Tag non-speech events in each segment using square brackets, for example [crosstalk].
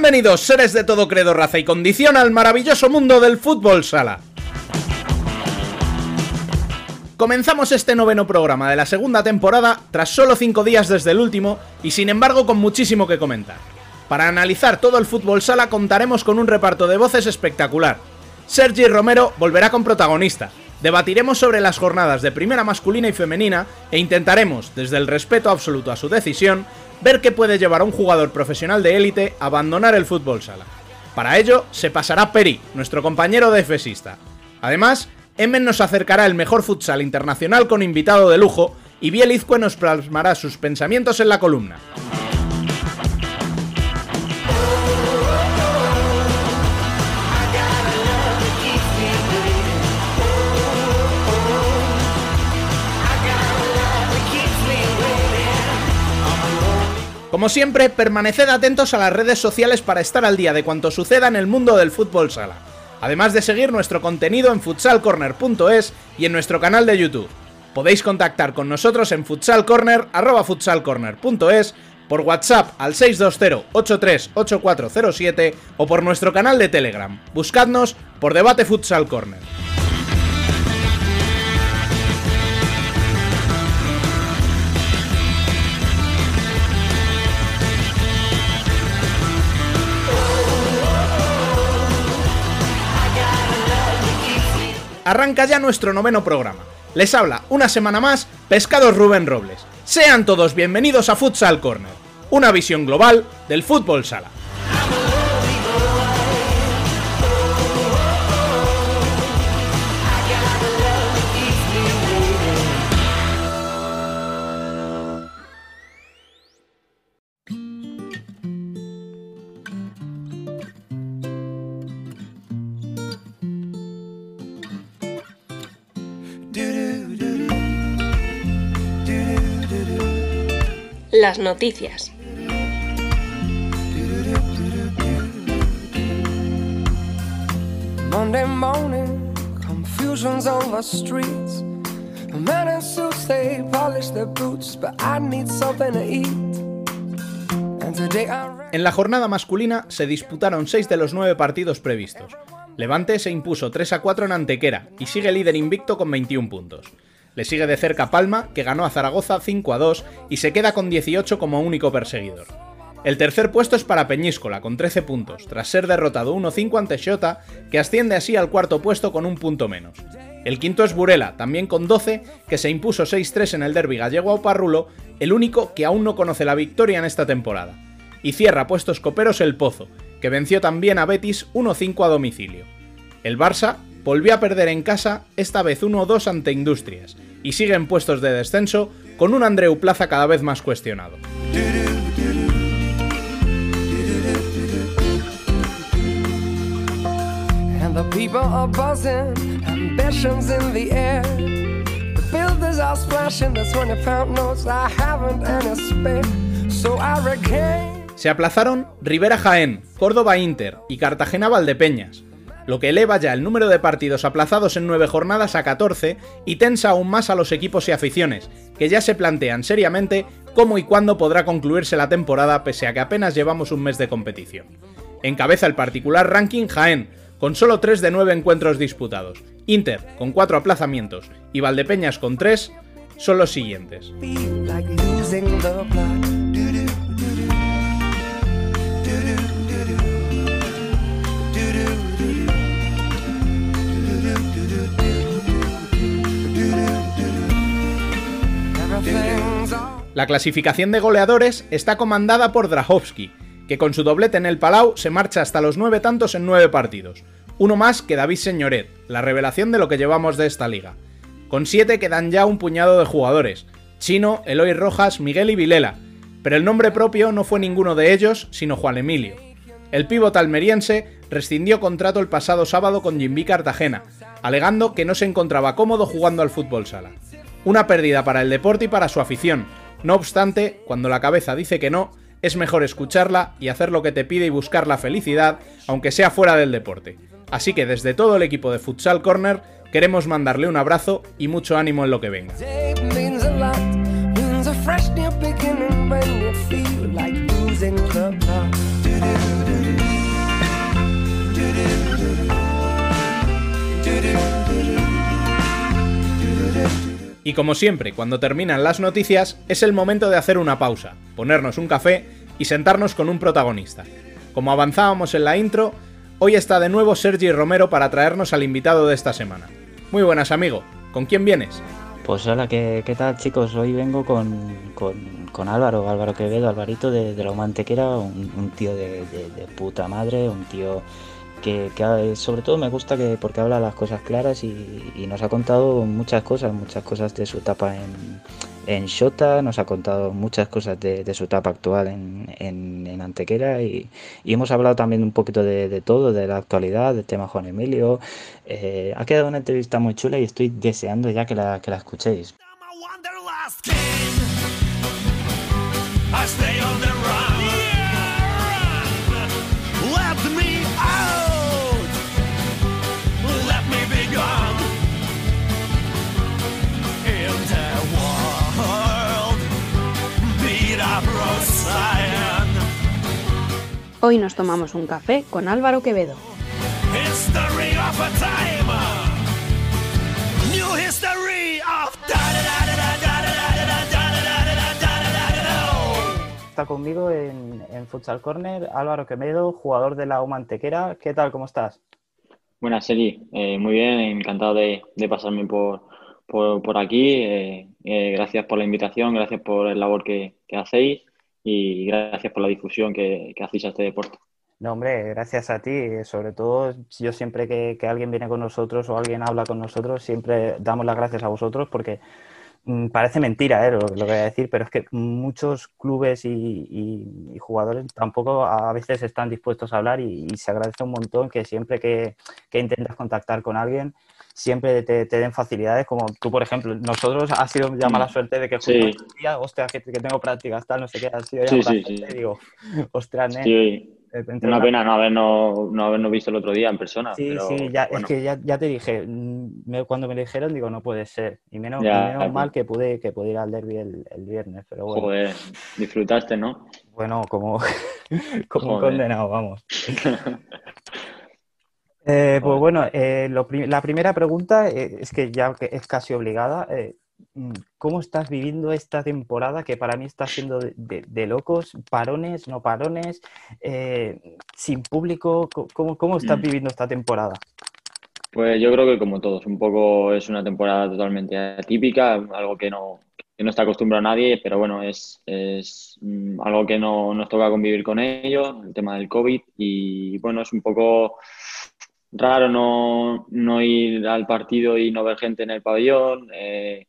Bienvenidos, seres de todo credo, raza y condición, al maravilloso mundo del fútbol sala. Comenzamos este noveno programa de la segunda temporada tras solo 5 días desde el último y sin embargo con muchísimo que comentar. Para analizar todo el fútbol sala contaremos con un reparto de voces espectacular. Sergi Romero volverá con protagonista. Debatiremos sobre las jornadas de primera masculina y femenina e intentaremos, desde el respeto absoluto a su decisión, ver qué puede llevar a un jugador profesional de élite a abandonar el fútbol sala. Para ello, se pasará Peri, nuestro compañero defensista. Además, Emen nos acercará el mejor futsal internacional con invitado de lujo y Bielizque nos plasmará sus pensamientos en la columna. Como siempre, permaneced atentos a las redes sociales para estar al día de cuanto suceda en el mundo del fútbol sala. Además de seguir nuestro contenido en futsalcorner.es y en nuestro canal de YouTube. Podéis contactar con nosotros en futsalcorner, futsalcorner.es, por WhatsApp al 620-838407 o por nuestro canal de Telegram. Buscadnos por Debate Futsal Corner. Arranca ya nuestro noveno programa. Les habla una semana más Pescados Rubén Robles. Sean todos bienvenidos a Futsal Corner, una visión global del fútbol sala. Las noticias. Monday morning, confusion's on the streets. The men in suits, they polish their boots, but I need something to eat. And today I En la jornada masculina se disputaron 6 de los 9 partidos previstos. Levante se impuso 3 a 4 en Antequera y sigue líder invicto con 21 puntos. Le sigue de cerca Palma, que ganó a Zaragoza 5 a 2 y se queda con 18 como único perseguidor. El tercer puesto es para Peñíscola, con 13 puntos, tras ser derrotado 1-5 ante Xota, que asciende así al cuarto puesto con un punto menos. El quinto es Burela, también con 12, que se impuso 6-3 en el derby gallego a el único que aún no conoce la victoria en esta temporada. Y cierra puestos coperos el Pozo, que venció también a Betis 1-5 a domicilio. El Barça volvió a perder en casa, esta vez 1-2 ante Industrias, y sigue en puestos de descenso con un Andreu Plaza cada vez más cuestionado. And the people are buzzing, ambitions in the air. The builders are splashing the 20 pound notes. I haven't any spare, so I regain. Se aplazaron Rivera Jaén, Córdoba Inter y Cartagena Valdepeñas, lo que eleva ya el número de partidos aplazados en 9 jornadas a 14 y tensa aún más a los equipos y aficiones, que ya se plantean seriamente cómo y cuándo podrá concluirse la temporada pese a que apenas llevamos un mes de competición. Encabeza el particular ranking Jaén, con solo 3 de 9 encuentros disputados. Inter, con 4 aplazamientos, y Valdepeñas con 3, son los siguientes. La clasificación de goleadores está comandada por Drahovski, que con su doblete en el Palau se marcha hasta los 9 tantos en 9 partidos. Uno más que David Señoret, la revelación de lo que llevamos de esta liga. Con 7 quedan ya un puñado de jugadores, Chino, Eloy Rojas, Miguel y Vilela, pero el nombre propio no fue ninguno de ellos, sino Juan Emilio. El pívot almeriense rescindió contrato el pasado sábado con Jimby Cartagena, alegando que no se encontraba cómodo jugando al fútbol sala. Una pérdida para el deporte y para su afición. No obstante, cuando la cabeza dice que no, es mejor escucharla y hacer lo que te pide y buscar la felicidad, aunque sea fuera del deporte. Así que desde todo el equipo de Futsal Corner queremos mandarle un abrazo y mucho ánimo en lo que venga. Y como siempre, cuando terminan las noticias, es el momento de hacer una pausa, ponernos un café y sentarnos con un protagonista. Como avanzábamos en la intro, hoy está de nuevo Sergi Romero para traernos al invitado de esta semana. Muy buenas, amigo. ¿Con quién vienes? Pues hola, ¿qué, tal chicos? Hoy vengo con, con, con Álvaro, Álvaro Quevedo, Alvarito de, de la Humantequera, un, un tío de puta madre, un tío que, que, sobre todo me gusta que porque habla las cosas claras y, nos ha contado muchas cosas, muchas cosas de su etapa en, en Shota, nos ha contado muchas cosas de, su etapa actual en, en, Antequera y, hemos hablado también un poquito de, de, todo, de la actualidad, del tema Juan Emilio. Eh, ha quedado una entrevista muy chula y estoy deseando ya que la, que la escuchéis. Hoy nos tomamos un café con Álvaro Quevedo. Está conmigo en, en, Futsal Corner Álvaro Quevedo, jugador de la Humantequera. ¿Qué tal? ¿Cómo estás? Buenas. Eh, muy bien, encantado de, de pasarme por, por, por aquí. Eh, eh, gracias por la invitación, gracias por el labor que, que hacéis y gracias por la difusión que, que, hacéis a este deporte. No, hombre, gracias a ti. Sobre todo, yo siempre que, que, alguien viene con nosotros o alguien habla con nosotros, siempre damos las gracias a vosotros porque mmm, parece mentira ¿eh? lo, que voy a decir, pero es que muchos clubes y, y, y jugadores tampoco a veces están dispuestos a hablar y, y se agradece un montón que siempre que, que intentas contactar con alguien, siempre te, te, den facilidades, como tú, por ejemplo, nosotros ha sido ya mala suerte de que sí. día, hostia, que, que, tengo prácticas, tal, no sé qué, ha sido ya sí, mala sí, suerte, sí. digo, ostras, ¿eh? Sí. Una pena no habernos, no habernos visto el otro día en persona. Sí, pero, sí, ya, bueno. es que ya, ya, te dije, mm, me, cuando me lo dijeron, digo, no puede ser. Y menos, ya, mal que pude, que pude ir al derby el, el, viernes, pero bueno. Joder, disfrutaste, ¿no? Bueno, como, [laughs] como condenado, vamos. [laughs] Eh, pues bueno, eh, lo, la primera pregunta eh, es que ya es casi obligada. Eh, mm, ¿Cómo estás viviendo esta temporada que para mí está siendo de, de, de locos? ¿Parones, no parones? Eh, ¿Sin público? ¿Cómo, ¿Cómo, estás mm. viviendo esta temporada? Pues yo creo que como todos, un poco es una temporada totalmente atípica, algo que no, que no está acostumbrado a nadie, pero bueno, es, es mm, algo que no nos toca convivir con ello, el tema del COVID, y bueno, es un poco raro no, no, ir al partido y no ver gente en el pabellón, eh,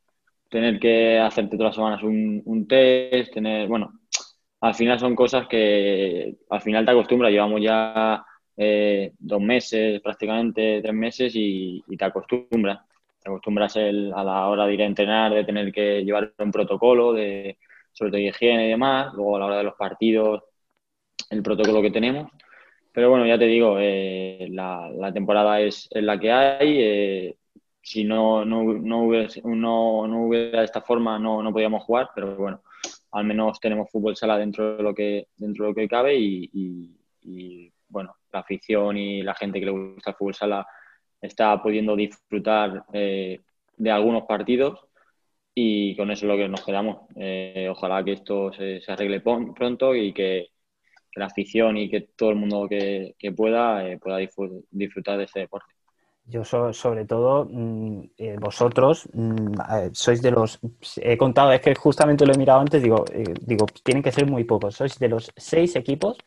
tener que hacerte todas las semanas un, un, test, tener, bueno, al final son cosas que al final te acostumbras, llevamos ya eh, dos meses, prácticamente tres meses y, y te acostumbras, te acostumbras el, a la hora de ir a entrenar, de tener que llevar un protocolo de sobre todo higiene y demás, luego a la hora de los partidos, el protocolo que tenemos. Pero bueno, ya te digo, eh, la, la, temporada es, es, la que hay. Eh, si no, no, no, hubiera, no, no hubiera esta forma, no, no podíamos jugar, pero bueno, al menos tenemos fútbol sala dentro de lo que, dentro de lo que cabe y, y, y bueno, la afición y la gente que le gusta el fútbol sala está pudiendo disfrutar eh, de algunos partidos y con eso es lo que nos quedamos. Eh, ojalá que esto se, se arregle pronto y que que la afición y que todo el mundo que, que pueda eh, pueda disfrutar de este deporte. Yo so, sobre todo, mmm, eh, vosotros mmm, sois de los, he contado, es que justamente lo he mirado antes, digo, eh, digo, tienen que ser muy pocos, sois de los seis equipos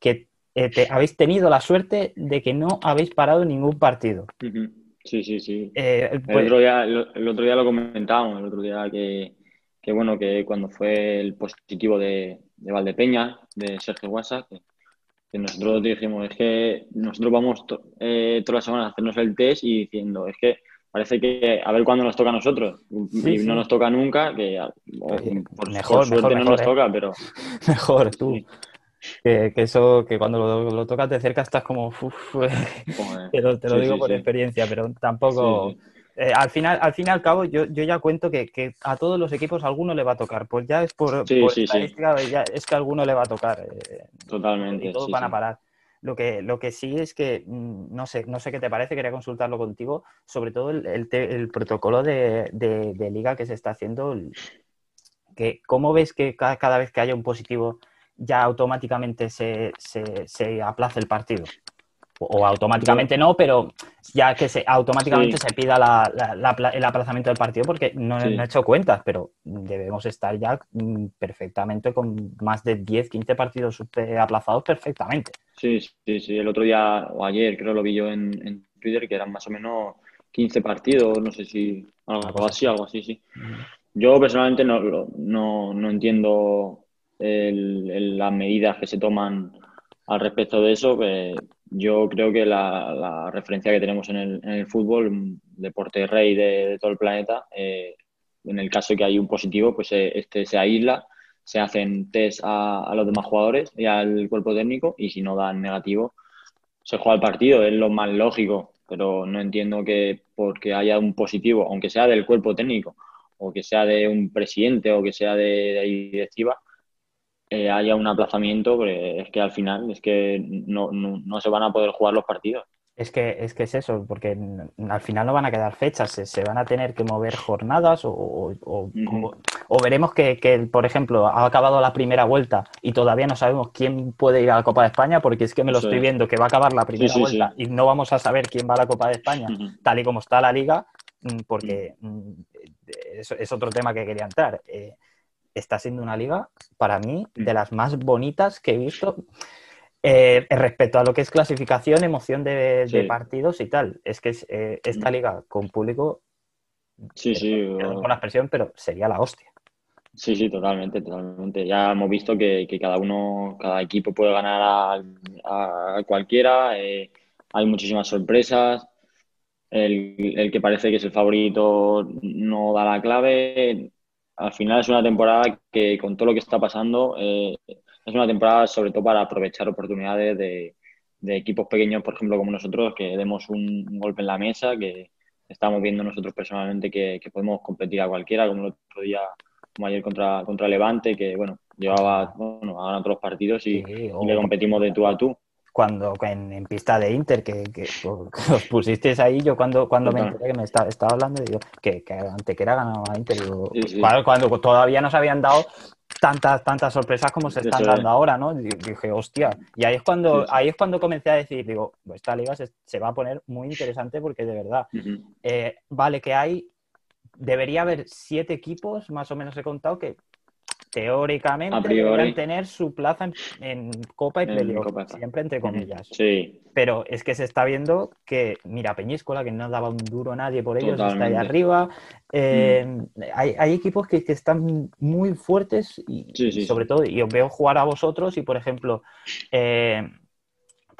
que te, habéis tenido la suerte de que no habéis parado ningún partido. Uh -huh. Sí, sí, sí. Pues... El, otro día, el, el, otro día lo comentábamos, el otro día que, que bueno, que cuando fue el positivo de, de Valdepeña, de Sergio Guasa, que, que, nosotros dijimos, es que nosotros vamos to, eh, todas las semanas a hacernos el test y diciendo, es que parece que a ver cuándo nos toca a nosotros. Sí, y sí. no nos toca nunca, que por, mejor, por suerte mejor, no mejor, nos eh. toca, pero... [laughs] Mejor, tú. Que, que, eso, que cuando lo, lo, tocas de cerca estás como, uf, [laughs] te lo, te lo digo por experiencia, pero tampoco... Eh, al final, al fin y al cabo, yo, yo ya cuento que, que, a todos los equipos alguno le va a tocar. Pues ya es por, sí, por sí, estadística, ya es que a alguno le va a tocar. Eh, Totalmente. Y todos van a parar. Lo que, lo que sí es que, mm, no sé, no sé qué te parece, quería consultarlo contigo, sobre todo el, el, el protocolo de, de, de, liga que se está haciendo. Que, ¿Cómo ves que cada, cada, vez que haya un positivo ya automáticamente se, se, se aplace el partido? O automáticamente no, pero ya que se, automáticamente sí. se pida la, la, la, el aplazamiento del partido porque no, sí. no, he hecho cuentas, pero debemos estar ya mm, perfectamente con más de 10, 15 partidos aplazados perfectamente. Sí, sí, sí. El otro día o ayer creo lo vi yo en, en Twitter que eran más o menos 15 partidos, no sé si algo así, algo así, sí. Yo personalmente no, no, no entiendo el, el, las medidas que se toman al respecto de eso, que yo creo que la, referencia que tenemos en el, fútbol, deporte rey de, de todo el planeta, eh, en el caso que hay un positivo, pues eh, este se aísla, se hacen test a, los demás jugadores y al cuerpo técnico y si no dan negativo, se juega el partido, es lo más lógico, pero no entiendo que porque haya un positivo, aunque sea del cuerpo técnico o que sea de un presidente o que sea de directiva, eh, haya un aplazamiento, porque es que al final es que no, no, no, se van a poder jugar los partidos. Es que, es que es eso, porque al final no van a quedar fechas, se, se van a tener que mover jornadas o, o, o, uh -huh. o veremos que, que, por ejemplo, ha acabado la primera vuelta y todavía no sabemos quién puede ir a la Copa de España, porque es que me lo estoy viendo que va a acabar la primera sí, sí, vuelta y no vamos a saber quién va a la Copa de España, uh -huh. tal y como está la liga, mm, porque mm, es, es otro tema que quería entrar. Eh, está siendo una liga, para mí, de las más bonitas que he visto eh, respecto a lo que es clasificación, emoción de, sí. de partidos y tal. Es que es, eh, esta liga con público, sí, sí, con la expresión, pero sería la hostia. Sí, sí, totalmente, totalmente. Ya hemos visto que, que cada uno, cada equipo puede ganar a, a cualquiera. Eh, hay muchísimas sorpresas. El, el, que parece que es el favorito no da la clave al final es una temporada que con todo lo que está pasando eh, es una temporada sobre todo para aprovechar oportunidades de, de, equipos pequeños, por ejemplo, como nosotros, que demos un, un golpe en la mesa, que estamos viendo nosotros personalmente que, que, podemos competir a cualquiera, como el otro día, como ayer contra, contra Levante, que bueno, llevaba, bueno, a otros partidos y, sí, y le competimos de tú a tú cuando en, en, pista de Inter, que, que, que, os pusisteis ahí, yo cuando, cuando me enteré que me estaba, estaba hablando, digo, que, que Antequera ganaba a Inter, digo, sí, sí. Cuando, cuando, todavía nos habían dado tantas, tantas sorpresas como se están dando ahora, ¿no? Dije, hostia, y ahí es cuando, ahí es cuando comencé a decir, digo, esta liga se, se va a poner muy interesante porque de verdad, uh -huh. eh, vale que hay, debería haber siete equipos, más o menos he contado, que teóricamente deberían tener su plaza en, en Copa y Playoff, siempre entre comillas. Sí. Pero es que se está viendo que, mira, Peñíscola, que no daba un duro a nadie por ellos, Totalmente. está ahí arriba. Eh, mm. hay, hay, equipos que, que, están muy fuertes y, sí, sí, sobre todo, y os veo jugar a vosotros y, por ejemplo, eh,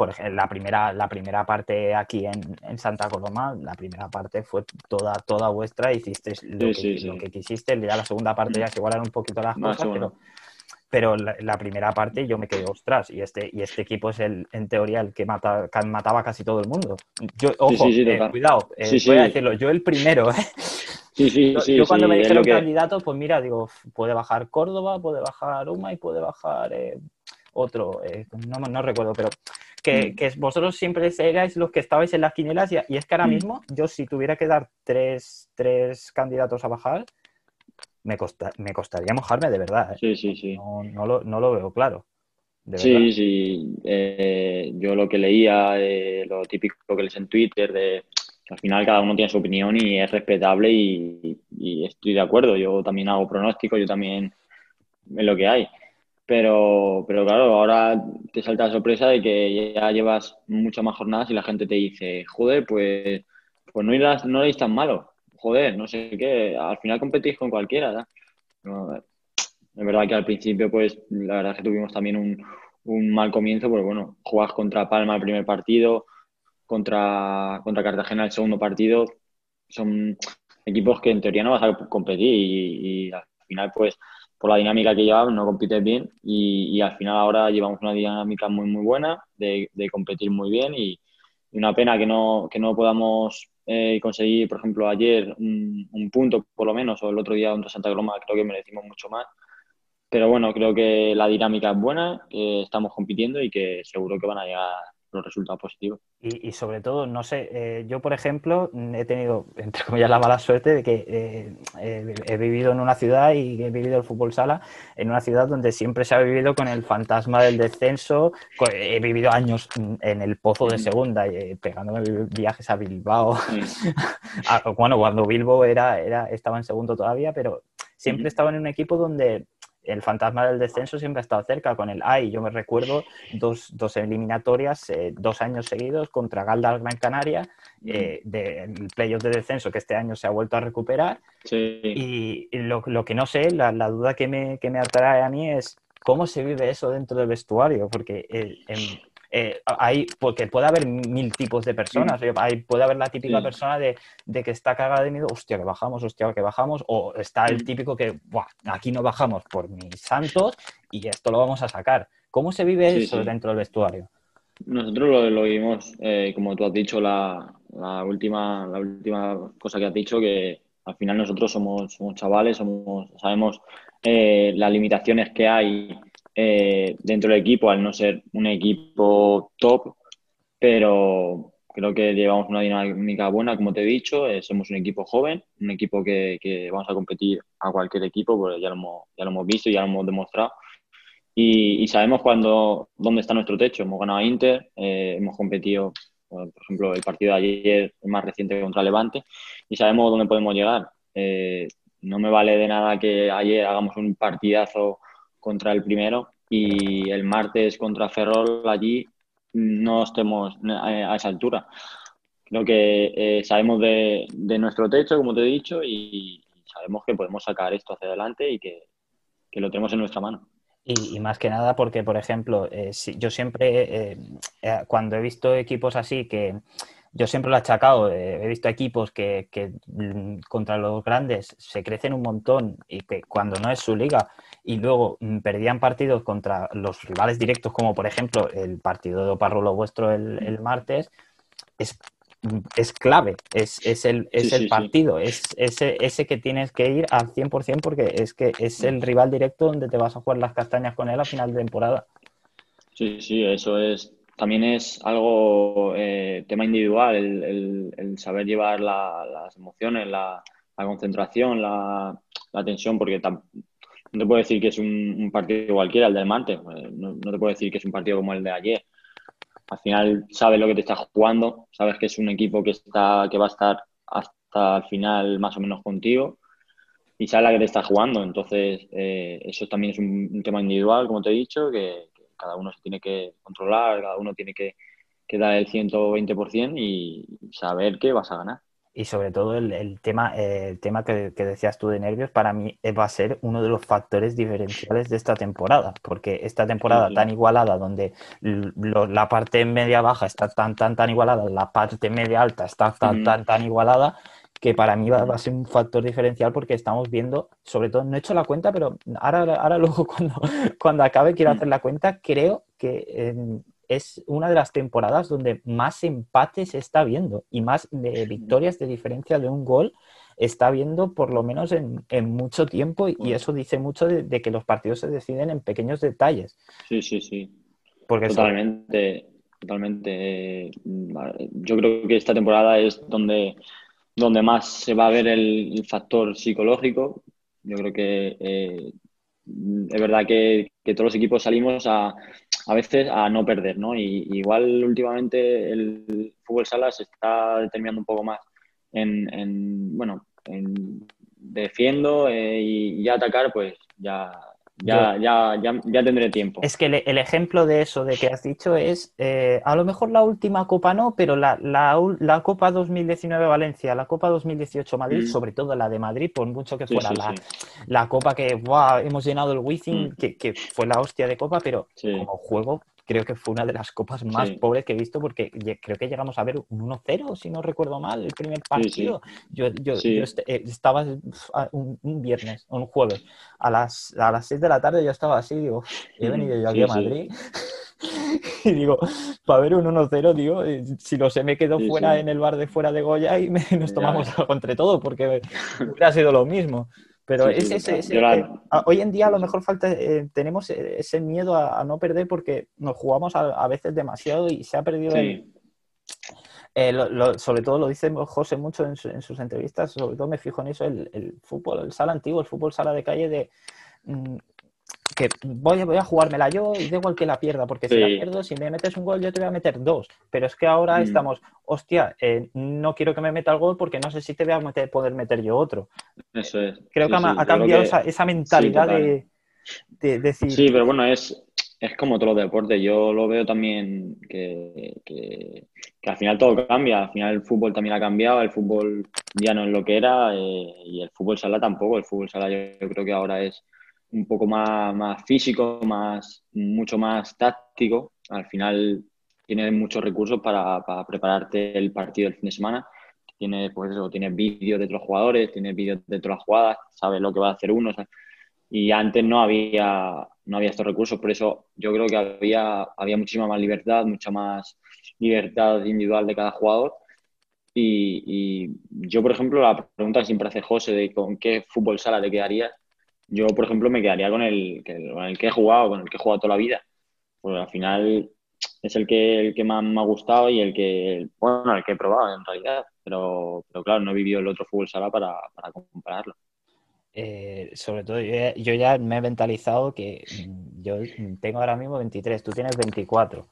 por ejemplo, la primera, la primera parte aquí en, en, Santa Coloma, la primera parte fue toda, toda vuestra, hiciste lo, sí, que, sí, lo que, quisiste, ya la segunda parte ya se igualaron un poquito las Más cosas, pero, pero la, la, primera parte yo me quedé, ostras, y este, y este equipo es el, en teoría el que, mata, que mataba casi todo el mundo. Yo, ojo, eh, cuidado, eh, voy a decirlo, yo el primero, ¿eh? Sí, sí, yo, sí, yo cuando me dijeron que... candidato, pues mira, digo, puede bajar Córdoba, puede bajar Uma y puede bajar eh, otro, eh, no, no, recuerdo, pero que, mm. que, vosotros siempre erais los que estabais en las quinielas y, y es que ahora mm. mismo yo si tuviera que dar tres, tres candidatos a bajar, me, costa, me costaría mojarme de verdad. ¿eh? Sí, sí, sí. No, no, lo, no lo veo claro. sí, sí. Eh, yo lo que leía, eh, lo típico que lees en Twitter, de al final cada uno tiene su opinión y es respetable y, y estoy de acuerdo. Yo también hago pronósticos, yo también en lo que hay. Pero, pero claro, ahora te salta la sorpresa de que ya llevas muchas más jornadas y la gente te dice, joder, pues, pues no, irás, no eres tan malo. Joder, no sé qué, al final competís con cualquiera. ¿no? es verdad que al principio, pues, la verdad es que tuvimos también un, un mal comienzo, porque bueno, jugas contra Palma el primer partido, contra, contra Cartagena el segundo partido, son equipos que en teoría no vas a competir y al final, pues, por la dinámica que llevamos, no compites bien y, y, al final ahora llevamos una dinámica muy, muy buena de, de competir muy bien y, y, una pena que no, que no podamos eh, conseguir, por ejemplo, ayer un, un, punto por lo menos o el otro día contra Santa Coloma, creo que merecimos mucho más. Pero bueno, creo que la dinámica es buena, que estamos compitiendo y que seguro que van a llegar los resultados positivos. Y, y sobre todo, no sé, eh, yo por ejemplo he tenido, [laughs] entre comillas, la mala suerte de que eh, eh, he vivido en una ciudad y he vivido el fútbol sala en una ciudad donde siempre se ha vivido con el fantasma del descenso. Co- He vivido años mm, en el pozo de Mm. segunda, eh, pegándome vi- viajes a Bilbao. Mm. [laughs] Ah, bueno, cuando Bilbo era, era, estaba en segundo todavía, pero siempre estaba en un equipo donde el fantasma del descenso siempre ha estado cerca con el AI. Yo me recuerdo dos, dos eliminatorias, eh, dos años seguidos contra Galda Gran Canaria, eh, del playoff de descenso que este año se ha vuelto a recuperar. Sí. Y lo, lo que no sé, la, la duda que me, que me atrae a mí es cómo se vive eso dentro del vestuario, porque eh, eh, hay, porque puede haber mil tipos de personas, hay, puede haber la típica Sí. persona de, de que está cagada de miedo, hostia, que bajamos, hostia, que bajamos, o está el típico que, "Buah, aquí no bajamos por mis santos y esto lo vamos a sacar. ¿Cómo se vive Sí, eso sí. dentro del vestuario? Nosotros lo, lo vimos, eh, como tú has dicho, la, la última, la última cosa que has dicho, que al final nosotros somos, somos chavales, somos, sabemos eh, las limitaciones que hay eh, dentro del equipo, al no ser un equipo top, pero creo que llevamos una dinámica buena, como te he dicho, eh, somos un equipo joven, un equipo que, que vamos a competir a cualquier equipo, porque ya lo hemos, ya lo hemos visto ya lo hemos demostrado. Y, y sabemos cuándo, dónde está nuestro techo. Hemos ganado a Inter, eh, hemos competido, por ejemplo, el partido de ayer, el más reciente contra Levante, y sabemos dónde podemos llegar. Eh, no me vale de nada que ayer hagamos un partidazo contra el primero y el martes contra Ferrol allí no estemos a a esa altura. Creo que eh, sabemos de, nuestro techo, como te he dicho, y sabemos que podemos sacar esto hacia adelante y que, lo tenemos en nuestra mano. Y, más que nada porque, por ejemplo, eh, yo siempre, eh, eh, cuando he visto equipos así, que yo siempre lo he achacado, eh, he visto equipos que, que, mm, contra los grandes se crecen un montón y que cuando no es su liga y luego mm, perdían partidos contra los rivales directos, como por ejemplo el partido de Oparrulo vuestro el, el martes, es, es clave, es, es el, es Sí, el sí, sí. partido, es ese, ese que tienes que ir al 100% porque es que es el rival directo donde te vas a jugar las castañas con él a final de temporada. Sí, sí, eso es. También es algo eh, tema individual, el, el- el saber llevar la- las emociones, la, la concentración, la, la tensión, porque tam- no te puedo decir que es un, un partido cualquiera, el del martes, eh, no, no te puedo decir que es un partido como el de ayer. Al final sabes lo que te estás jugando, sabes que es un equipo que está, que va a estar hasta el final más o menos contigo y sabes la que te estás jugando. Entonces, eh, eso también es un, un tema individual, como te he dicho, que cada uno se tiene que controlar, cada uno tiene que, que dar el 120% y saber que vas a ganar. Y sobre todo el, el tema, eh, el tema que, que decías tú de nervios, para mí eh, va a ser uno de los factores diferenciales de esta temporada, porque esta temporada Sí, sí. tan igualada, donde lo- la parte media baja está tan, tan, tan igualada, la parte media alta está tan, Mm. tan, tan igualada, que para mí va, va a ser un factor diferencial porque estamos viendo, sobre todo, no he hecho la cuenta, pero ahora, ahora [laughs] luego cuando, cuando acabe quiero hacer la cuenta, creo que eh, es una de las temporadas donde más empates está viendo y más de victorias de diferencia de un gol está viendo por lo menos en, en mucho tiempo y, eso dice mucho de, de que los partidos se deciden en pequeños detalles. Sí, sí, sí. Porque Totalmente, totalmente. Eh, Yo creo que esta temporada es donde, donde más se va a ver el, factor psicológico. Yo creo que eh, es verdad que, todos los equipos salimos a, a veces a no perder, ¿no? Y igual últimamente el fútbol sala se está determinando un poco más en, en, bueno, en defiendo eh, y, y atacar, pues ya, ya, ya, ya, ya tendré tiempo. Es que el, el ejemplo de eso de que has dicho es, eh, a lo mejor la última Copa no, pero la, la, la Copa 2019 Valencia, la Copa 2018 Madrid, Mm. sobre todo la de Madrid, por mucho que fuera sí, la, sí. la Copa que hemos llenado el Wizzing, Mm. que, que fue la hostia de Copa, pero como juego creo que fue una de las copas más Sí. pobres que he visto porque creo que llegamos a ver un 1-0, si no recuerdo mal, el primer Sí, sí. partido. Yo, yo, Sí. yo est- eh, estaba un, un viernes, un jueves, a las, a las 6 de la tarde yo estaba así, digo, "Uf, he Ujú, venido yo aquí sí, a sí. Madrid [laughs] y digo, para ver un 1-0, digo, si lo sé me quedo Sí, fuera sí. en el bar de fuera de Goya y me- [laughs] nos tomamos algo entre todos porque hubiera sido lo mismo. Pero Sí, sí, ese- ese- total. ese- Yo la- eh, a- hoy en día a lo mejor falta, eh, tenemos eh, ese miedo a, a no perder porque nos jugamos a, a veces demasiado y se ha perdido el, eh, lo- lo- sobre todo lo dice José mucho en, su- en sus entrevistas, sobre todo me fijo en eso, el, el fútbol, el sala antiguo, el fútbol sala de calle de mm, que voy, a- voy a jugármela yo y da igual que la pierda, porque si la pierdo, si me metes un gol, yo te voy a meter dos. Pero es que ahora Mm. estamos, hostia, eh, no quiero que me meta el gol porque no sé si te voy a meter- poder meter yo otro. eso es. Creo Sí, que ha, sí, cambiado que- esa, esa mentalidad de, de decir, Sí, pero bueno, es, es como todos los deportes. Yo lo veo también que, que, que al final todo cambia. Al final el fútbol también ha cambiado. El fútbol ya no es lo que era eh, y el fútbol sala tampoco. El fútbol sala yo, yo creo que ahora es un poco más, más físico, más, mucho más táctico. Al final tienes muchos recursos para, para prepararte el partido del fin de semana. Tienes, pues eso, tienes vídeos de otros jugadores, tienes vídeos de todas las jugadas, sabes lo que va a hacer uno. Y antes no había, no había estos recursos, por eso yo creo que había, había muchísima más libertad, mucha más libertad individual de cada jugador. Y, y yo, por ejemplo, la pregunta que siempre hace José de con qué fútbol sala te quedarías, yo, por ejemplo, me quedaría con el, que- con el que he jugado, con el que he jugado toda la vida. Porque al final es el que, el que más me ha gustado y el que, bueno, el que he probado en realidad. Pero, pero claro, no he vivido el otro fútbol sala para, para compararlo. eh, sobre todo yo ya, yo ya me he mentalizado que yo tengo ahora mismo 23, tú tienes 24.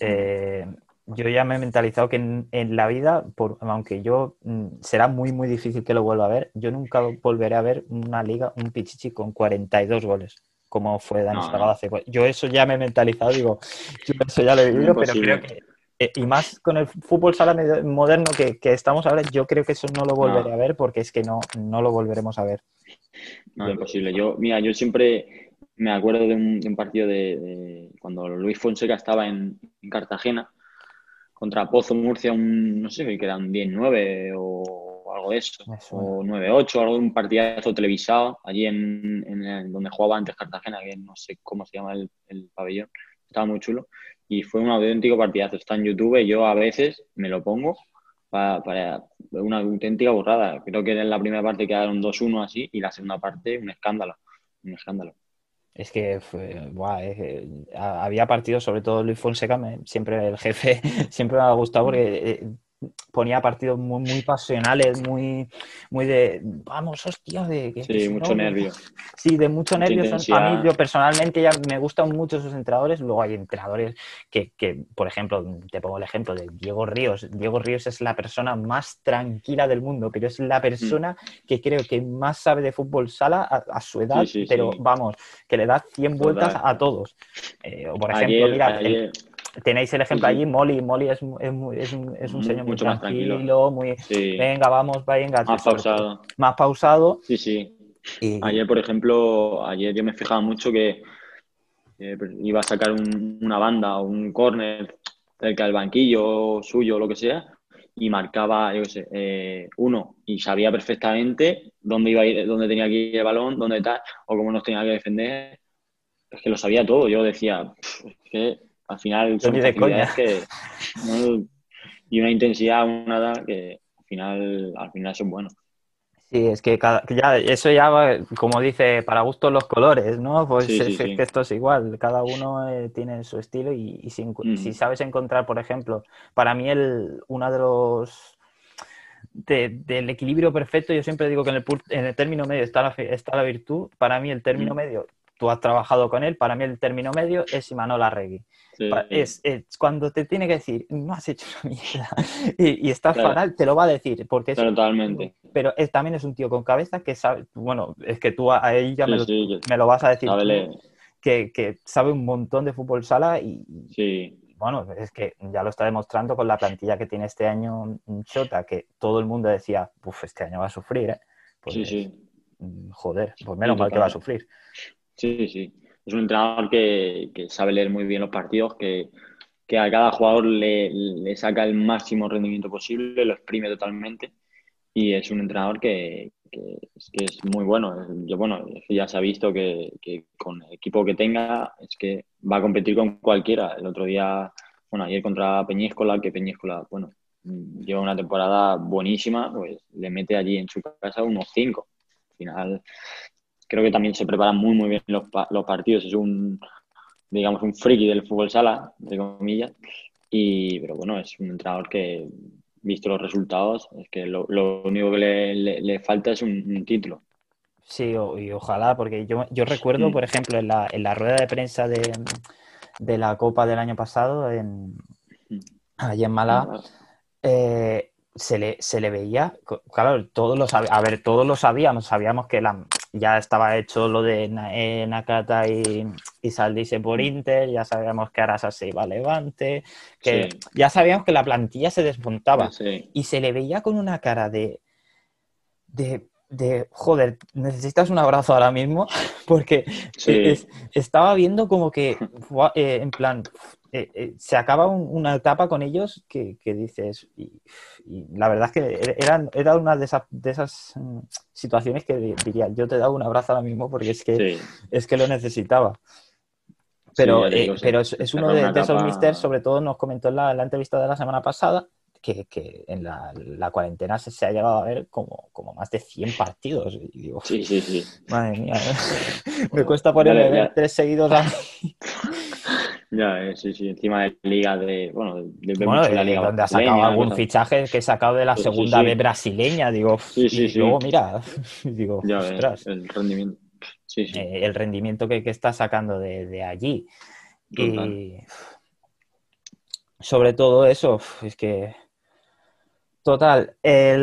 Eh, yo ya me he mentalizado que en, en la vida, por, aunque yo mm, será muy, muy difícil que lo vuelva a ver, yo nunca volveré a ver una liga, un Pichichi con 42 goles, como fue Dani No, hace. Yo eso ya me he mentalizado, digo, yo eso ya lo he vivido, pero creo que. eh, y más con el fútbol sala moderno que, que estamos ahora, yo creo que eso no lo volveré No. a ver porque es que no, no lo volveremos a ver. No, imposible. Yo, mira, yo siempre me acuerdo de un, de un partido de, de cuando Luis Fonseca estaba en, en Cartagena contra Pozo Murcia, un, no sé, que eran 10-9 o algo de eso, o 9-8, algo de un partidazo televisado allí en, en el- donde jugaba antes Cartagena, que no sé cómo se llama el, el pabellón, estaba muy chulo. Y fue un auténtico partidazo. Está en YouTube y yo a veces me lo pongo para, para una auténtica borrada. Creo que en la primera parte quedaron 2-1 así y la segunda parte un escándalo. Un escándalo. Es que fue, buah, que ha- había partidos, sobre todo Luis Fonseca, siempre el jefe, [laughs] siempre me ha gustado porque eh, ponía partidos muy, muy pasionales, muy, muy de, vamos, hostia, de que- Sí, mucho no, nervio. Sí, de mucho Mucha nervio. Son, a mí, yo personalmente ya me gustan mucho esos entrenadores. Luego hay entrenadores que, que, por ejemplo, te pongo el ejemplo de Diego Ríos. Diego Ríos es la persona más tranquila del mundo, pero es la persona que creo que más sabe de fútbol sala a, a su edad, Sí, sí, pero sí. vamos, que le da 100 vueltas Total. a todos. Eh, por ejemplo, Ayer, mira, el- tenéis el ejemplo Sí, sí. allí, Molly. Molly es, es, es un, es un Mu- señor muy mucho más tranquilo, tranquilo. muy... sí, Venga, vamos, venga. más pausado. Más pausado. Sí, sí. Y, Ayer, por ejemplo, ayer yo me fijaba mucho que eh, iba a sacar un- una banda o un córner cerca del banquillo suyo o lo que sea y marcaba, yo qué sé, eh, uno y sabía perfectamente dónde iba a ir, dónde tenía que ir el balón, dónde tal, o cómo nos tenía que defender. Es que lo sabía todo. Yo decía, "Pff, es que al final son ni de facilidades que ¿no? y una intensidad, una edad que al final, al final son buenos. Sí, es que cada- ya, eso ya va, como dice, para gustos los colores, ¿no? Pues Sí, es, sí, es sí. que esto es igual, cada uno eh, tiene su estilo y, y si, sabes encontrar, por ejemplo, para mí el, uno de los de- del equilibrio perfecto, yo siempre digo que en el, en el término medio está la, está la virtud, para mí el término Mm. medio, tú has trabajado con él, para mí el término medio es Imanol Arregui. Sí, Es, es cuando te tiene que decir, no has hecho una mierda [laughs] y, y estás Claro. fatal, te lo va a decir, porque es totalmente. pero es- también es un tío con cabeza que sabe, bueno, es que tú a- ahí ya Sí, me, lo, sí, que me lo vas a decir tú, que, que sabe un montón de fútbol sala y, bueno, es que ya lo está demostrando con la plantilla que tiene este año Chota, que todo el mundo decía, uff, este año va a sufrir, ¿eh? Pues, sí, sí. mm, Joder, pues menos mal que va a sufrir. Sí, sí. Es un entrenador que, que sabe leer muy bien los partidos, que, que a cada jugador le, le saca el máximo rendimiento posible, lo exprime totalmente. Y es un entrenador que, que es, muy bueno. Yo, bueno, ya se ha visto que, que con el equipo que tenga es que va a competir con cualquiera. El otro día, bueno, ayer contra Peñíscola, que Peñíscola, bueno, lleva una temporada buenísima, pues le mete allí en su casa unos cinco. final creo que también se preparan muy, muy bien los, los partidos. Es un, digamos, un friki del fútbol sala, de comillas. Y, pero bueno, es un entrenador que, visto los resultados, es que lo, único que le, le, falta es un, título. Sí, y ojalá, porque yo, yo recuerdo, por ejemplo, en la, en la rueda de prensa de, de la Copa del año pasado, en, allí en Málaga, eh, se le, se le veía, claro, todos lo a ver, todos lo sabíamos, sabíamos que la, ya estaba hecho lo de eh, Nakata y, y Saldice por mm. Inter, ya sabíamos que Arasa se iba a Levante, que ya sabíamos que la plantilla se desmontaba y se le veía con una cara de, de, de joder, necesitas un abrazo ahora mismo, [laughs] porque estaba viendo como que, [laughs] eh, en plan, eh, eh, se acaba una etapa con ellos que, dices, y, la verdad es que er, eran, era una de esas, de esas mm, situaciones que diría, yo te he dado un abrazo ahora mismo porque es que, es que lo necesitaba. Pero, eh, pero es, uno de, esos misters, sobre todo nos comentó en la, entrevista de la semana pasada, que, en la, cuarentena se, ha llegado a ver como, como más de 100 partidos. Y digo, sí, sí, sí. Madre mía, [laughs] [laughs] me cuesta ponerme tres seguidos a mí. [laughs] Ya, eh, sí, sí, encima de liga de. Bueno, de, bueno, la liga donde ha sacado algún fichaje que he sacado de la segunda B brasileña, digo. Sí, sí, y luego, mira, [laughs] digo, ya, el rendimiento. Sí, sí. Eh, el rendimiento que, que, está sacando de, de allí. Y sobre todo eso, es que Total. Eh,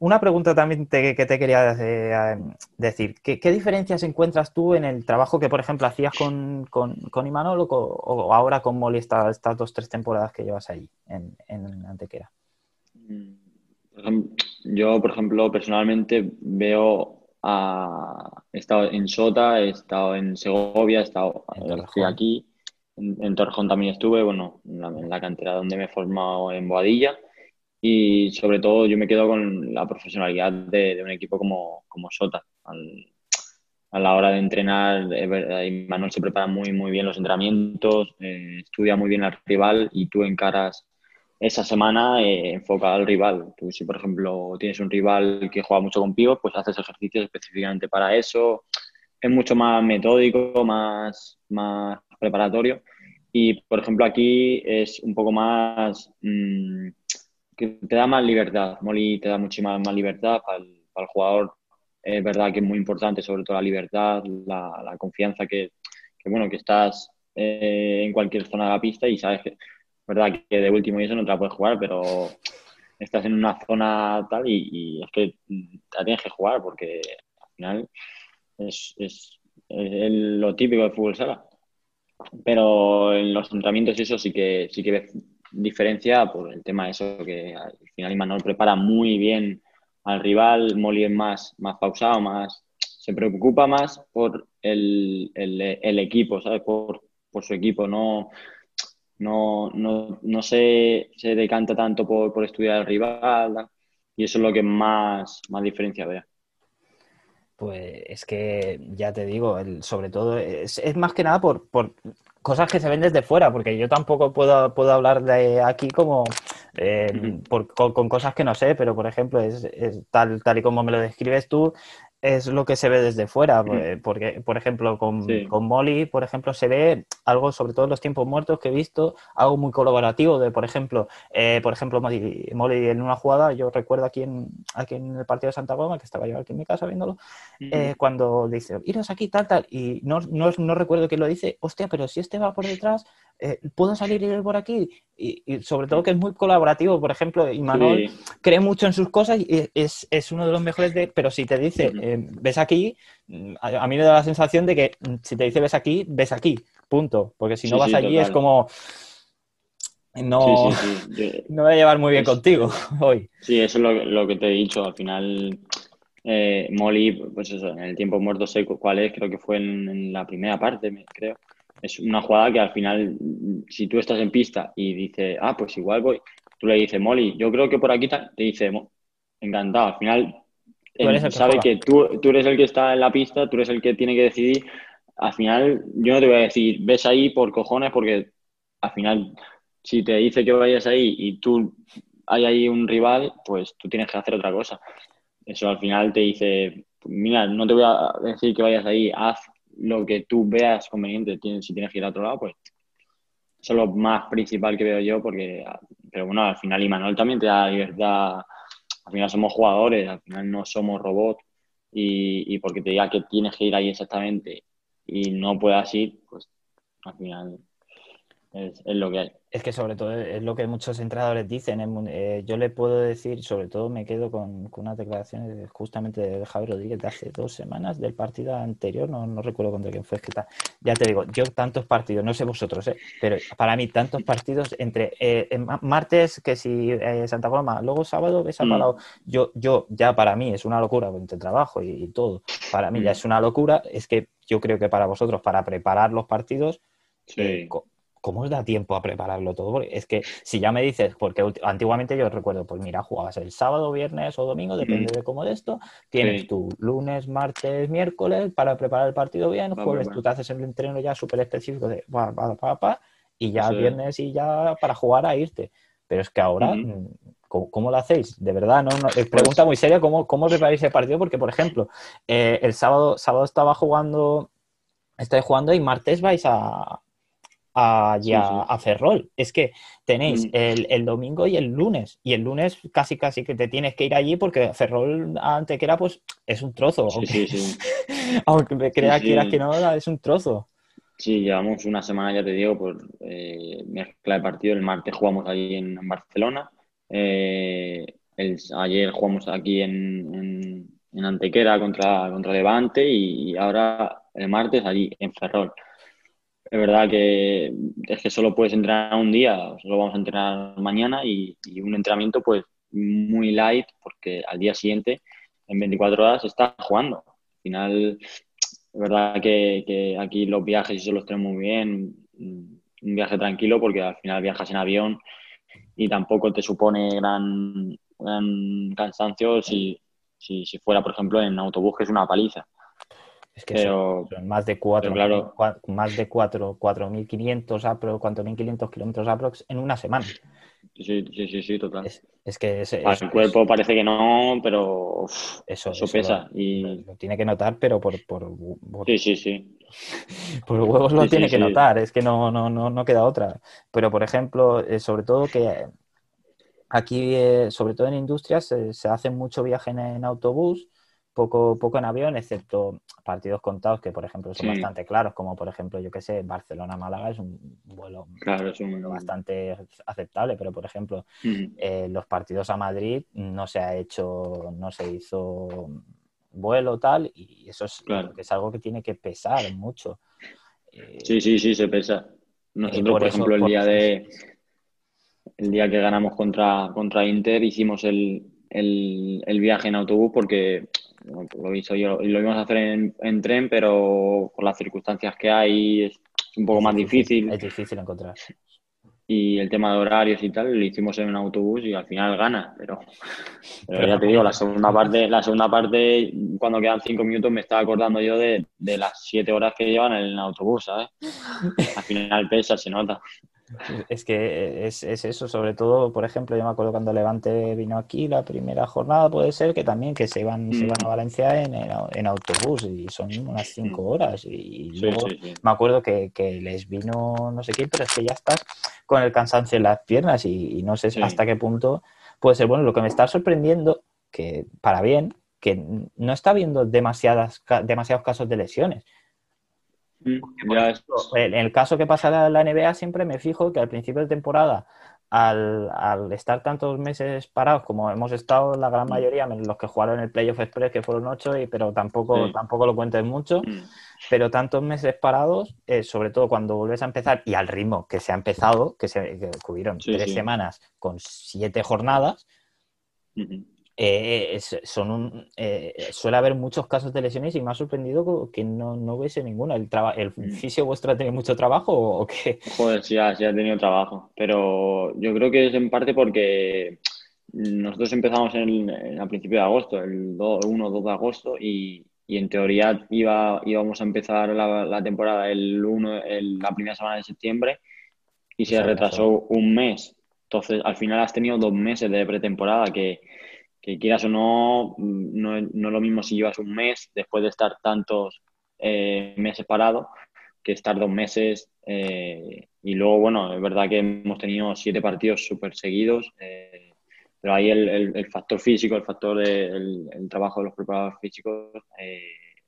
una pregunta también que te quería eh, decir. ¿Qué, diferencias encuentras tú en el trabajo que, por ejemplo, hacías con, con, Imanol o, ahora con Molly estas, estas dos, tres temporadas que llevas ahí en, Antequera? Yo, por ejemplo, personalmente veo a... He estado en Sota, he estado en Segovia, he estado estoy aquí. En, Torrejón también estuve, bueno, en la, en la cantera donde me he formado en Boadilla y sobre todo yo me quedo con la profesionalidad de, un equipo como, como Sota. a la hora de entrenar, Manuel se prepara muy, muy bien los entrenamientos, eh, estudia muy bien al rival y tú encaras esa semana eh, enfocado al rival. Tú si, por ejemplo, tienes un rival que juega mucho con pibos, pues haces ejercicios específicamente para eso. Es mucho más metódico, más, más preparatorio. Y, por ejemplo, aquí es un poco más... Mm, que te da más libertad. Molly te da muchísima más libertad para el, jugador. Es verdad que es muy importante, sobre todo la libertad, la, confianza que, bueno, que estás eh, en cualquier zona de la pista y sabes que, es verdad que de último y eso no te la puedes jugar, pero estás en una zona tal y, es que la tienes que jugar porque al final es, es, lo típico de fútbol sala. Pero en los entrenamientos eso sí que sí que diferencia por el tema de eso, que al final Imanol prepara muy bien al rival, Molly es más, más pausado, más, se preocupa más por el, el, equipo, ¿sabes? Por, por, su equipo, no, no, no, no se, se, decanta tanto por, por, estudiar al rival y eso es lo que más, más diferencia vea. Pues es que ya te digo, el, sobre todo es, es, más que nada por, por cosas que se ven desde fuera, porque yo tampoco puedo, puedo hablar de aquí como eh, con, cosas que no sé, pero por ejemplo, es, tal, tal y como me lo describes tú, es lo que se ve desde fuera, pues, porque, por ejemplo, con, con, Molly, por ejemplo, se ve algo, sobre todo en los tiempos muertos que he visto, algo muy colaborativo de, por ejemplo, eh, por ejemplo, Molly, en una jugada, yo recuerdo aquí en, aquí en el partido de Santa Goma, que estaba yo aquí en mi casa viéndolo, eh, cuando dice, iros aquí, tal, tal, y no, no, no recuerdo quién lo dice, hostia, pero si este va por detrás, eh, puedo salir y ir por aquí. Y, sobre todo que es muy colaborativo. Por ejemplo, Imanol cree mucho en sus cosas y es, es, uno de los mejores de... Pero si te dice, eh, ves aquí, mm, a, mí me da la sensación de que mm, si te dice ves aquí, ves aquí. Punto. Porque si no vas allí es como... No, [laughs] no voy a llevar muy bien contigo [laughs] hoy. Sí, eso es lo, lo, que te he dicho. Al final, eh, Molly, pues eso, en el tiempo muerto sé cuál es, creo que fue en, en la primera parte, creo es una jugada que al final, si tú estás en pista y dices, ah, pues igual voy, tú le dices, Molly, yo creo que por aquí te dice, encantado. Al final, él sabe que tú, tú eres el que está en la pista, tú eres el que tiene que decidir. Al final, yo no te voy a decir, ves ahí por cojones, porque al final, si te dice que vayas ahí y tú hay ahí un rival, pues tú tienes que hacer otra cosa. Eso al final te dice, mira, no te voy a decir que vayas ahí, haz lo que tú veas conveniente. Si tienes que ir a otro lado, pues eso es lo más principal que veo yo, porque, pero bueno, al final Imanol también te da libertad. Al final somos jugadores, al final no somos robots. Y, y porque te diga que tienes que ir ahí exactamente y no puedas ir, pues al final es, es lo que hay. Es que sobre todo es lo que muchos entrenadores dicen. eh, yo le puedo decir, sobre todo me quedo con, con unas declaraciones de- justamente de Javier Rodríguez de hace dos semanas del partido anterior, no, no recuerdo contra quién fue, es que ya te digo, yo tantos partidos, no sé vosotros, eh, pero para mí tantos partidos entre eh, martes que si Santa Coloma, luego sábado ves a Mm. Palau, yo, yo ya para mí es una locura entre trabajo y, y todo, para mí ya Mm. es una locura, es que yo creo que para vosotros, para preparar los partidos, Sí. ¿Cómo os da tiempo a prepararlo todo? Porque es que si ya me dices, porque antiguamente yo recuerdo, pues mira, jugabas el sábado, viernes o domingo, depende de cómo de esto, tienes Sí. tu lunes, martes, miércoles para preparar el partido bien, Va, jueves tú te haces el entreno ya súper específico de pa, pa, pa, pa, y ya es. viernes y ya para jugar a irte. Pero es que ahora, mm, ¿cómo, cómo lo hacéis? De verdad, no, no- pregunta muy seria, ¿cómo, cómo preparáis el partido? Porque, por ejemplo, eh, el sábado, sábado estaba jugando, estáis jugando y martes vais a, a, a, sí. a Ferrol. Es que tenéis Mm. el, el domingo y el lunes. Y el lunes casi casi que te tienes que ir allí porque Ferrol a Antequera pues es un trozo. Sí, aunque, [laughs] aunque me crea Sí, quieras sí. que no, es un trozo. Sí, llevamos una semana, ya te digo, por eh, mezcla de partido. El martes jugamos allí en, en Barcelona. Eh, el- ayer jugamos aquí en, en- en Antequera contra, contra Levante y ahora el martes allí en Ferrol. Es verdad que es que solo puedes entrenar un día, solo vamos a entrenar mañana y, y un entrenamiento pues muy light porque al día siguiente, en 24 horas, estás jugando. Al final, es verdad que, aquí los viajes se los tenemos muy bien, un viaje tranquilo porque al final viajas en avión y tampoco te supone gran, gran cansancio si, si, si fuera, por ejemplo, en autobús, que es una paliza. Es que Pero, son más de cuatro, pero claro. cua- más de cuatro, 4.500 apro, 4.500 kilómetros aprox en una semana. sí, sí, sí, sí, total. Es, es que es, Para es- el cuerpo parece que no, pero uf, eso, eso pesa. lo, Y lo tiene que notar, pero por, por, por- sí, sí, sí. [laughs] por huevos lo Sí, sí, tiene que sí. notar, es que no, no, no, no queda otra. Pero, por ejemplo, eh, sobre todo que aquí, eh, sobre todo en industrias, se, se hace mucho viaje en, en autobús, poco, poco en avión, excepto partidos contados que, por ejemplo, son Sí. bastante claros, como por ejemplo, yo que sé, Barcelona-Málaga es un vuelo Claro, es un... bastante aceptable, pero por ejemplo, eh, los partidos a Madrid no se ha hecho, no se hizo vuelo tal, y eso es, Claro. es algo que tiene que pesar mucho. Eh, Sí, sí, sí, se pesa. Nosotros, por por, eso- ejemplo, el día de el día que ganamos contra, contra Inter hicimos el, el, el viaje en autobús porque bueno, lo visto yo lo íbamos a hacer en, en tren, pero por las circunstancias que hay es un poco es más difícil Es difícil encontrar. y el tema de horarios y tal lo hicimos en un autobús y al final gana, pero, pero Pero ya te digo, la segunda parte, la segunda parte, cuando quedan cinco minutos me estaba acordando yo de, de las siete horas que llevan en el autobús, ¿sabes? Al final pesa, se nota. Es que es, es eso, sobre todo, por ejemplo, yo me acuerdo cuando Levante vino aquí, la primera jornada puede ser que también que se iban, se Mm. iban a Valencia en, en, autobús y son unas cinco horas y Sí, luego sí, sí. me acuerdo que, que les vino no sé qué, pero es que ya estás con el cansancio en las piernas y, y no sé hasta qué punto puede ser bueno. Lo que me está sorprendiendo, que para bien, que no está habiendo demasiadas, demasiados casos de lesiones. Mm, Ya En el caso que pasa en la NBA, siempre me fijo que al principio de temporada, al, al estar tantos meses parados como hemos estado la gran Mm. mayoría, los que jugaron el Playoff Express, que fueron ocho, y, pero tampoco, Sí. tampoco lo cuentes mucho, mm, pero tantos meses parados, eh, sobre todo cuando vuelves a empezar y al ritmo que se ha empezado, que, se, que hubieron Sí, tres sí. semanas con siete jornadas, mm, eh, son un, eh, suele haber muchos casos de lesiones y me ha sorprendido que no, no hubiese ninguna. ¿El, traba- el Mm. fisio vuestro ha tenido mucho trabajo o qué? Joder, sí ha, sí ha tenido trabajo, pero yo creo que es en parte porque nosotros empezamos en, en- a principios de agosto, el 1 o 2 de agosto, y, y en teoría iba, íbamos a empezar la, la temporada el 1, el- la primera semana de septiembre y se se retrasó un mes. Entonces, al final has tenido dos meses de pretemporada que, que quieras o no, no, no es lo mismo si llevas un mes después de estar tantos eh, meses parado que estar dos meses. eh, y luego, bueno, es verdad que hemos tenido siete partidos súper seguidos, eh, pero ahí el, el- factor físico, el factor del el trabajo de los preparadores físicos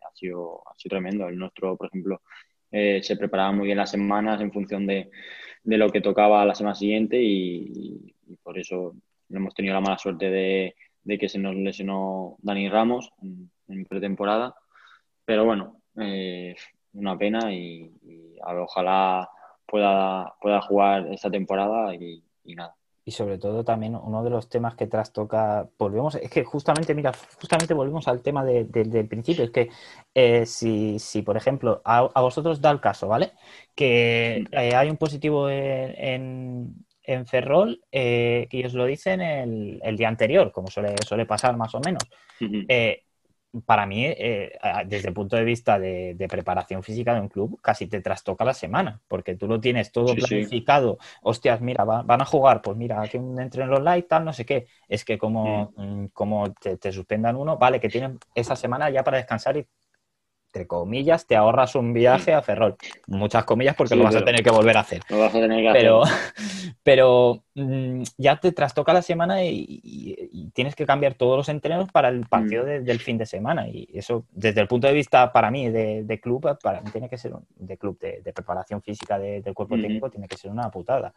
ha sido, ha sido tremendo. El nuestro, por ejemplo, se preparaba muy bien las semanas en función de, de lo que tocaba la semana siguiente y por eso no hemos tenido la mala suerte de, de que se nos lesionó Dani Ramos en, en pretemporada. Pero bueno, eh, una pena y, y a ver, ojalá pueda, pueda jugar esta temporada y, y nada. Y sobre todo también uno de los temas que trastoca, volvemos, es que justamente, mira, justamente volvemos al tema de- de- del principio, es que eh, si, si, por ejemplo, a, a vosotros da el caso, ¿vale? Que eh, hay un positivo en, en, en Ferrol eh, que os lo dicen el, el día anterior, como suele, suele pasar más o menos. Eh, para mí, eh, desde el punto de vista de, de preparación física de un club, casi te trastoca la semana, porque tú lo tienes todo Sí, sí. planificado. Hostias, mira, va- van a jugar, pues mira, aquí un entreno light, tal, no sé qué. Es que como, mm, como te, te suspendan uno, vale, que tienen esa semana ya para descansar y, entre comillas, te ahorras un viaje a Ferrol. Muchas comillas porque Sí, lo vas a tener que volver a hacer Lo vas a tener que pero, hacer. [laughs] pero mm, ya te trastoca la semana y, y- y tienes que cambiar todos los entrenos para el partido Mm. de- del fin de semana. Y eso, desde el punto de vista para mí de, de club, para mí tiene que ser un, de club de, de preparación física de- del cuerpo técnico, tiene que ser una putada.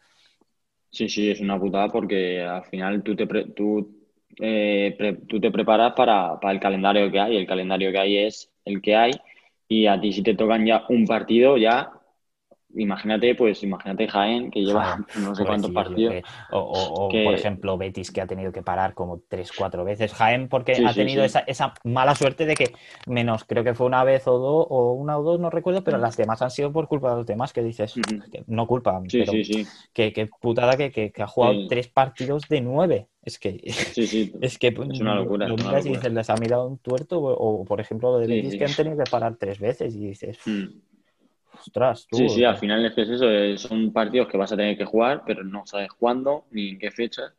Sí, sí, es una putada porque al final tú te, pre- tú, eh, pre- tú te preparas para, para el calendario que hay. El calendario que hay es el que hay y a ti si te tocan ya un partido, ya imagínate, pues imagínate Jaén que lleva [laughs] no sé cuántos partidos. que- o, o- o, que- por ejemplo, Betis, que ha tenido que parar como tres, cuatro veces. Jaén, porque Sí, ha sí, tenido sí. Esa, esa mala suerte de que, menos, creo que fue una vez o dos, o una o dos, no recuerdo, pero Mm. las demás han sido por culpa de los demás, que dices, que no culpa, pero que, que putada que, ha jugado tres partidos de nueve. Es que, Sí, sí. [laughs] es que Es una locura, lo es una miras y locura. dices, les ha mirado un tuerto, o, o, por ejemplo, lo de Betis, que han tenido que parar tres veces, y dices, Mm. Ostras, tú, Sí, sí, al final es que es eso, eh, son partidos que vas a tener que jugar, pero no sabes cuándo ni en qué fecha.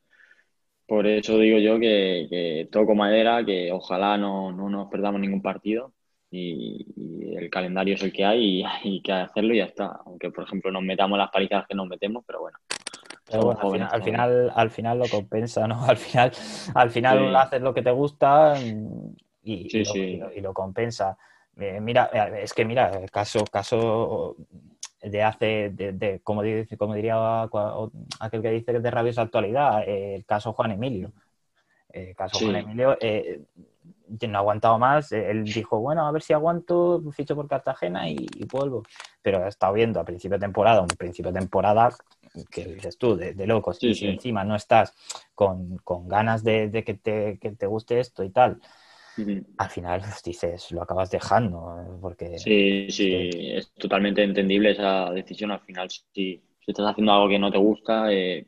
Por eso digo yo que, que toco madera, que ojalá no, no nos perdamos ningún partido y, y el calendario es el que hay y [laughs] hay que hacerlo y ya está. Aunque, por ejemplo, nos metamos las palizas que nos metemos, pero bueno. Pero al final, al final, al final lo compensa, ¿no? [laughs] Al final, al final Sí. haces lo que te gusta y, Sí, y lo, sí. y lo- y lo compensa. Eh, mira, eh, es que mira, el caso, caso de hace, de, de- como, dice, como diría aquel que dice que es de rabiosa actualidad, eh, el caso Juan Emilio. El caso Sí. Juan Emilio eh, no ha aguantado más. eh, Él dijo, bueno, a ver si aguanto, ficho por Cartagena y, y vuelvo. Pero ha estado viendo a principio de temporada, un principio de temporada que dices tú, de, de locos. Sí, y sí. encima no estás con, con ganas de, de que, te, que te guste esto y tal. Al final pues, dices, lo acabas dejando. eh, Porque Sí, sí, es totalmente entendible esa decisión. Al final, si, si estás haciendo algo que no te gusta, eh,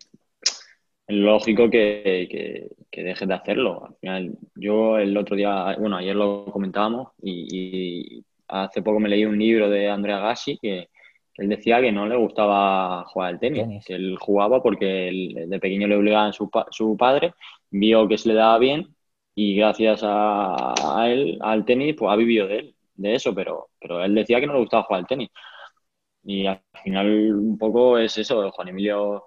es lógico que, que- que dejes de hacerlo. Al final, yo el otro día, bueno, ayer lo comentábamos y, y hace poco me leí un libro de Andrea Gassi que, él decía que no le gustaba jugar al tenis, Tenis. que él jugaba porque él- de pequeño le obligaban su, su padre, vio que se le daba bien y gracias a, a él, al tenis, pues ha vivido de él, de eso, pero, pero él decía que no le gustaba jugar al tenis. Y al final un poco es eso, Juan Emilio,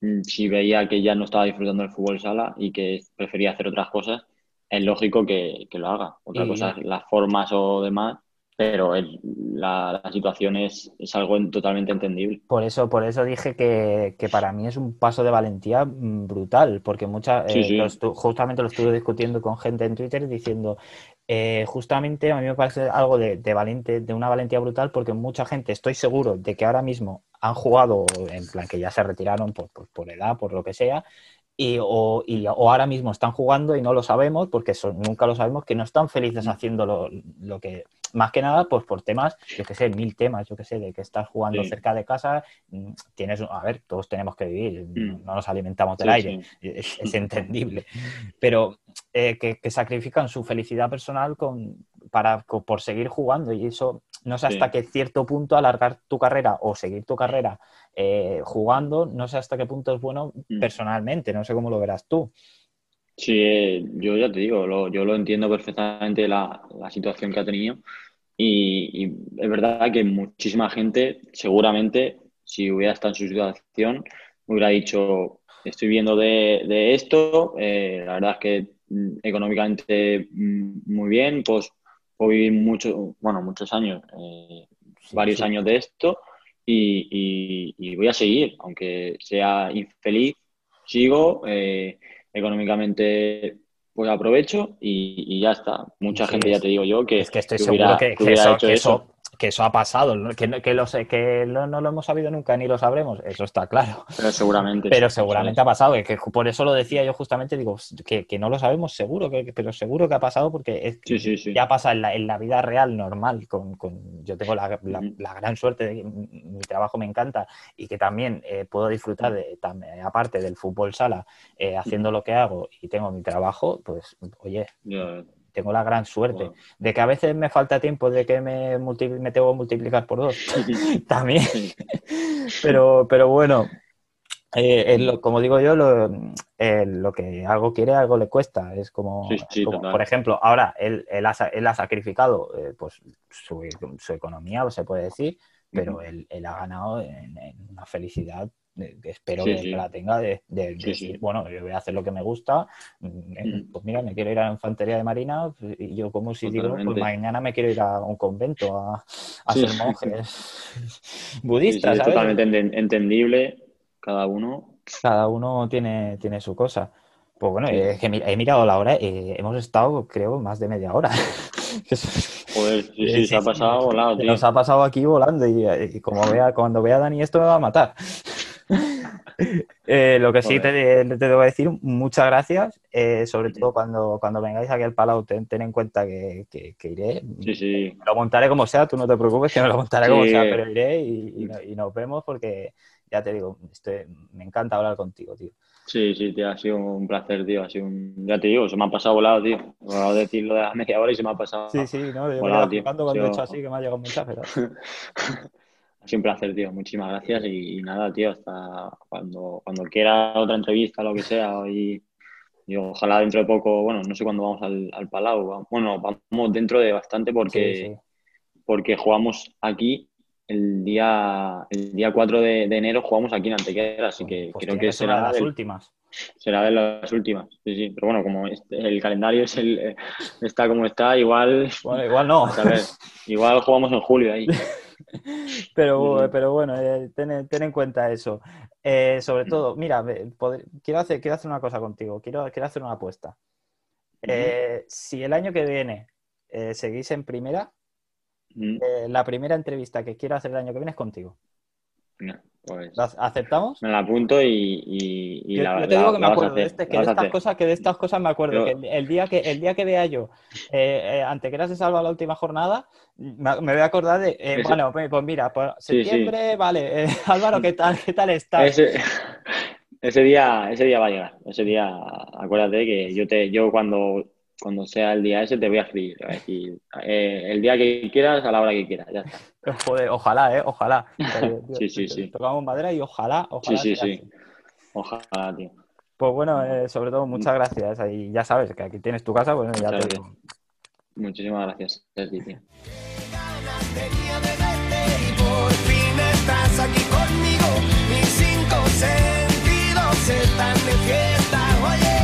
mm, si veía que ya no estaba disfrutando del fútbol sala y que prefería hacer otras cosas, es lógico que, que lo haga. Otra Y- cosa las formas o demás, pero el- la, la situación es, es algo en- totalmente entendible. Por eso, por eso dije que, que para mí es un paso de valentía mm, brutal, porque mucha, Sí, eh, sí. justamente lo estuve discutiendo con gente en Twitter diciendo, eh, justamente a mí me parece algo de, de valiente, de una valentía brutal, porque mucha gente, estoy seguro de que ahora mismo han jugado, en plan que ya se retiraron por, por, por edad, por lo que sea, y, o, y- o ahora mismo están jugando y no lo sabemos, porque nunca lo sabemos, que no están felices haciendo lo, lo que, más que nada, pues por temas, yo que sé, mil temas, yo que sé, de que estás jugando Sí. cerca de casa, mm, tienes, a ver, todos tenemos que vivir, Mm. no nos alimentamos del Sí, aire, sí. es, es entendible, pero eh, que, que sacrifican su felicidad personal con, para, por seguir jugando y eso no sé hasta Sí. qué cierto punto alargar tu carrera o seguir tu carrera eh, jugando, no sé hasta qué punto es bueno Mm. personalmente, no sé cómo lo verás tú. Sí, eh, yo ya te digo, lo- yo lo entiendo perfectamente la, la situación que ha tenido y, y es verdad que muchísima gente, seguramente, si hubiera estado en su situación, hubiera dicho, estoy viendo de, de esto, eh, la verdad es que mm, económicamente mm, muy bien, pues puedo vivir mucho, bueno, muchos años, eh, Sí, varios sí. años de esto y, y- y voy a seguir, aunque sea infeliz, sigo, eh, económicamente pues aprovecho y, y ya está. Mucha Sí, gente, ya te digo yo, que, Es que estoy que seguro hubiera, que, que que hubiera eso, hecho eso. Que eso ha pasado, que, no- que, lo sé, que no lo hemos sabido nunca ni lo sabremos, eso está claro. Pero seguramente. Pero seguramente ha pasado, que, que por eso lo decía yo justamente, digo, que, que no lo sabemos seguro, que, pero seguro que ha pasado porque es, Sí, sí, sí. ya pasa en la, en la vida real normal. Con, con- yo tengo la, la- gran suerte de que mi trabajo me encanta y que también eh, puedo disfrutar, de, también, aparte del fútbol sala, eh, haciendo lo que hago y tengo mi trabajo, pues oye, tengo la gran suerte. De que a veces me falta tiempo, de que me, multi- me tengo que multiplicar por dos, [laughs] también. Pero, pero bueno, eh, lo- como digo yo, lo, eh, lo que algo quiere, algo le cuesta. Es como, Sí, sí, como, total. por ejemplo, ahora él, él ha, él ha sacrificado eh, pues, su, su economía, se puede decir, pero él, él ha ganado en, en una felicidad. Eh, espero Sí, que, sí. la tenga de, de- de Sí, decir, sí. bueno, yo voy a hacer lo que me gusta, mm, eh, Ujú. pues mira, me quiero ir a la infantería de marina pues, y yo como si digo, pues Totalmente. mañana me quiero ir a un convento a, a ser [laughs] monje [laughs] Sí, budista, sí, es ¿sabes? totalmente enten- entendible cada uno. Cada uno tiene, tiene su cosa. Pues bueno, mi- he mirado la hora, eh, hemos estado, creo, más de media hora. [laughs] Joder, sí, Eh, sí, se ha pasado volado, que tío. nos ha pasado aquí volando y, y como vea, cuando vea a Dani esto me va a matar. Eh, lo que sí te, te debo decir, muchas gracias, eh, sobre todo cuando, cuando vengáis aquí al Palau, ten, ten en cuenta que, que- que iré. Sí, sí. Me lo montaré como sea, tú no te preocupes, que me lo montaré como sea, pero iré y, y no- y nos vemos porque, ya te digo, estoy- me encanta hablar contigo, tío. Sí, sí, tío, ha sido un placer, tío. Ha sido un... Ya te digo, se me ha pasado volado, tío. Voy a decir lo de la [laughs] media hora y se me ha pasado. Sí, sí, no, yo me Hola, quedo tío. cuando he hecho así, que me ha llegado un mensaje. [laughs] sido un placer, tío. Muchísimas gracias y, y nada, tío, hasta cuando, cuando quiera otra entrevista, lo que sea. Y, y ojalá dentro de poco, bueno, no sé cuándo vamos al, al Palau. Bueno, vamos dentro de bastante porque, Sí, sí. porque jugamos aquí el día, el día 4 de, de enero, jugamos aquí en Antequera, así que Pues creo que ser una de será las del- últimas. será de las últimas. Sí, sí. Pero bueno, como este- el calendario es el, eh, está como está, igual, Bueno, igual no. [laughs] a igual jugamos en julio ahí. [laughs] [laughs] Pero, pero bueno, eh, ten, ten en cuenta eso. Eh, sobre todo, mira, quiero hacer, quiero hacer una cosa contigo, quiero, quiero hacer una apuesta. Eh, si el año que viene seguís en primera, la primera entrevista que quiero hacer el año que viene es contigo. venga, Pues ¿La ¿Aceptamos? me la apunto y, y, y Yo, la, yo te digo la- que me acuerdo de, este, que de estas cosas, que de estas cosas me acuerdo, que el, el día que el día que vea yo eh, eh, Antequera se salva la última jornada, me, me voy a acordar de eh, Ese- bueno, pues, pues mira, pues Sí, sí. septiembre, vale, eh, [laughs] Álvaro, ¿qué tal? ¿Qué tal estás? Ese, ese día, ese día va a llegar. Ese día, acuérdate que yo te, yo cuando, cuando sea el día ese te voy a escribir. a decir, eh, el día que quieras, a la hora que quieras, ya está. [laughs] Joder, ojalá, ¿eh? Ojalá. [laughs] Sí, sí, sí. Tocamos madera y ojalá, ojalá. Sí, sí, sí. así. Ojalá, tío. Pues bueno, eh, sobre todo, muchas gracias. Y ya sabes que aquí tienes tu casa, pues ya te digo. Muchísimas gracias ti, tío. Tenía de verte y por fin estás aquí conmigo. Mis cinco sentidos están de fiesta. Oye,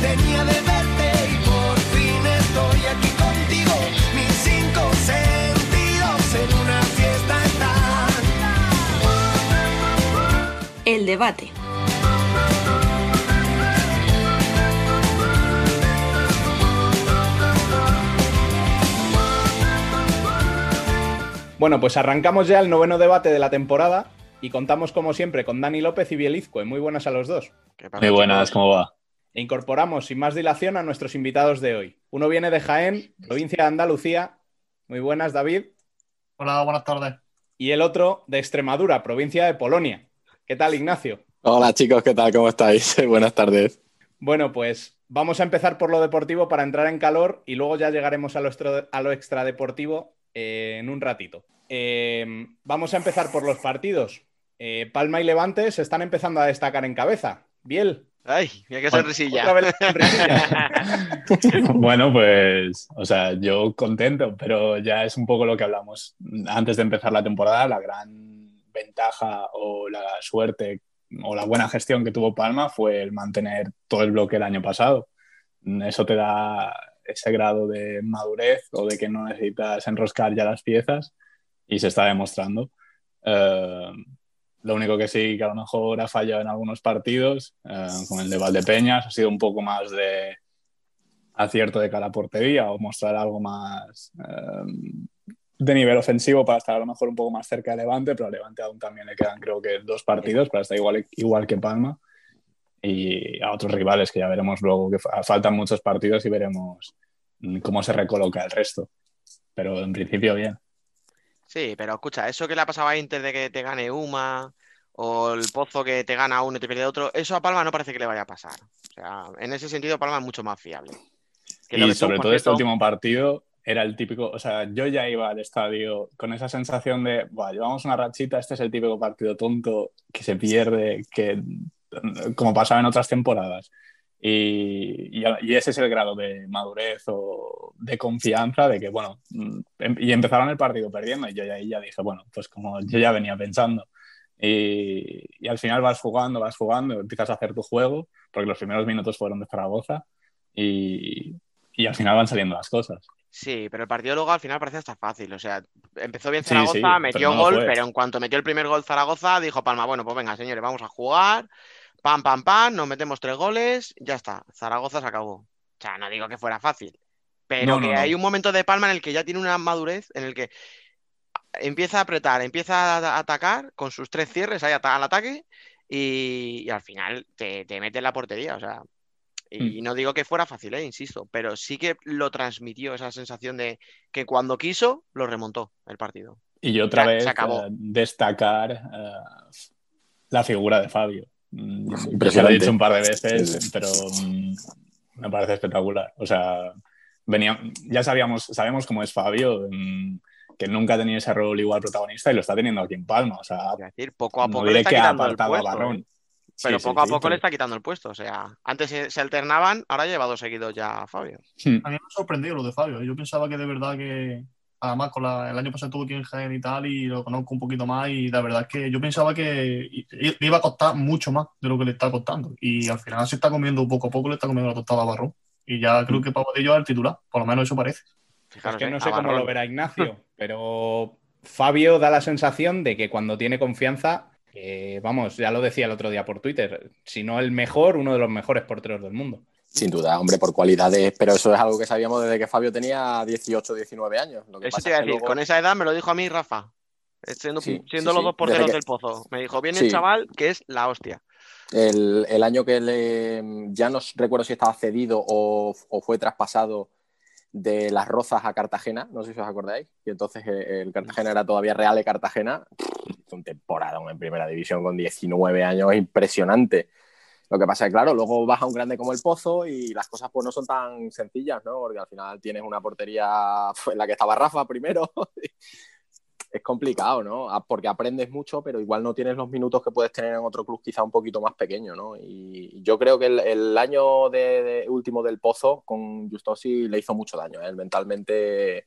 tenía de verte y por fin estoy aquí contigo. Mis cinco sentidos en una fiesta están. El debate. Bueno, pues arrancamos ya el noveno debate de la temporada y contamos como siempre con Dani López y Bielizco. Muy buenas a los dos. ¿Qué pasa, Muy buenas? ¿cómo va? E incorporamos sin más dilación a nuestros invitados de hoy. Uno viene de Jaén, provincia de Andalucía. Muy buenas, David. Hola, buenas tardes. Y el otro de Extremadura, provincia de Polonia. ¿Qué tal, Ignacio? Hola chicos, ¿qué tal? ¿Cómo estáis? [laughs] Buenas tardes. Bueno, pues vamos a empezar por lo deportivo para entrar en calor y luego ya llegaremos a lo, extra, a lo extradeportivo eh, en un ratito. Eh, vamos a empezar por los partidos. Eh, Palma y Levante se están empezando a destacar en cabeza. Biel, Ay, mira Otra sonrisilla. sonrisilla. [laughs] Bueno, pues, o sea, yo contento, pero ya es un poco lo que hablamos antes de empezar la temporada, la gran ventaja o la suerte o la buena gestión que tuvo Palma fue el mantener todo el bloque el año pasado. Eso te da ese grado de madurez o de que no necesitas enroscar ya las piezas y se está demostrando. Eh, lo único que sí que a lo mejor ha fallado en algunos partidos, eh, con el de Valdepeñas, ha sido un poco más de acierto de cara a portería o mostrar algo más eh, de nivel ofensivo para estar a lo mejor un poco más cerca de Levante, pero a Levante aún también le quedan creo que dos partidos para estar igual, igual que Palma y a otros rivales que ya veremos luego que fa- faltan muchos partidos y veremos mm, cómo se recoloca el resto. Pero en principio bien. Sí, pero escucha, eso que le ha pasado a Inter de que te gane Uma o el Pozo que te gana uno y te pierde otro, eso a Palma no parece que le vaya a pasar. O sea, en ese sentido Palma es mucho más fiable. Que lo Y que sobre todo este último partido era el típico, o sea, yo ya iba al estadio con esa sensación de, "Buah, llevamos una rachita, este es el típico partido tonto que se pierde, que como pasaba en otras temporadas. Y, y, y ese es el grado de madurez o de confianza de que, bueno, em- y empezaron el partido perdiendo y yo ya ahí ya dije, bueno, pues como yo ya venía pensando. Y, y al final vas jugando, vas jugando, empiezas a hacer tu juego, porque los primeros minutos fueron de Zaragoza y, y al final van saliendo las cosas. Sí, pero el partido luego al final parece hasta fácil. O sea, empezó bien Sí, Zaragoza, sí, pero metió no lo gol, pero en cuanto metió el primer gol Zaragoza, dijo Palma, bueno, pues venga, señores, vamos a jugar. Pam, pam, pam, nos metemos tres goles, ya está. Zaragoza se acabó. O sea, no digo que fuera fácil, pero No, que no. hay un momento de Palma en el que ya tiene una madurez, en el que empieza a apretar, empieza a atacar con sus tres cierres ahí al ataque y, y al final te, te mete en la portería. O sea, y no digo que fuera fácil, eh, insisto, pero sí que lo transmitió esa sensación de que cuando quiso, lo remontó el partido. Y otra Ya, vez se acabó. eh, destacar eh, la figura de Fabio. Mm, Ya lo he Impresionante. dicho un par de veces, Sí, sí. pero mm, me parece espectacular. O sea, venía, ya sabíamos, sabemos cómo es Fabio, mm, que nunca ha tenido ese rol igual protagonista y lo está teniendo aquí en Palma. O sea, Es decir, poco a no poco le diré está que ha quitando el apartado a puesto. Barrón. ¿eh? Pero Sí, sí, poco a poco le está quitando el puesto. O sea, antes se, se alternaban, ahora lleva dos seguidos ya Fabio. A mí me ha sorprendido lo de Fabio. Yo pensaba que de verdad que, además, con la- el año pasado estuvo aquí en Jaén y tal, y lo conozco un poquito más, y la verdad es que yo pensaba que le iba a costar mucho más de lo que le está costando. Y al final se está comiendo poco a poco, le está comiendo la tostada a Barrón. Y ya creo que Pavadillo es el titular, por lo menos eso parece. Es Fijaros, que eh, no sé cómo lo verá Ignacio, pero Fabio da la sensación de que cuando tiene confianza, eh, vamos, ya lo decía el otro día por Twitter, si no el mejor, uno de los mejores porteros del mundo. Sin duda, hombre, por cualidades, pero eso es algo que sabíamos desde que Fabio tenía 18, 19 años. Lo que Eso te iba a decir, luego- con esa edad me lo dijo a mí Rafa, siendo, Sí, siendo sí, los sí. dos porteros que- del pozo. Me dijo, viene el chaval que es la hostia. El, el año que le, ya no recuerdo si estaba cedido o, o fue traspasado de las Rozas a Cartagena, no sé si os acordáis, y entonces eh, el Cartagena era todavía Real de Cartagena, hizo un temporadón en primera división con 19 años, impresionante. Lo que pasa es que, claro, luego baja un grande como el Pozo y las cosas pues no son tan sencillas, ¿no? Porque al final tienes una portería [laughs] en la que estaba Rafa primero. [laughs] es complicado, ¿no? A- Porque aprendes mucho, pero igual no tienes los minutos que puedes tener en otro club quizá un poquito más pequeño, ¿no? Y yo creo que el, año de, último del Pozo con Justosi le hizo mucho daño, ¿eh? Él mentalmente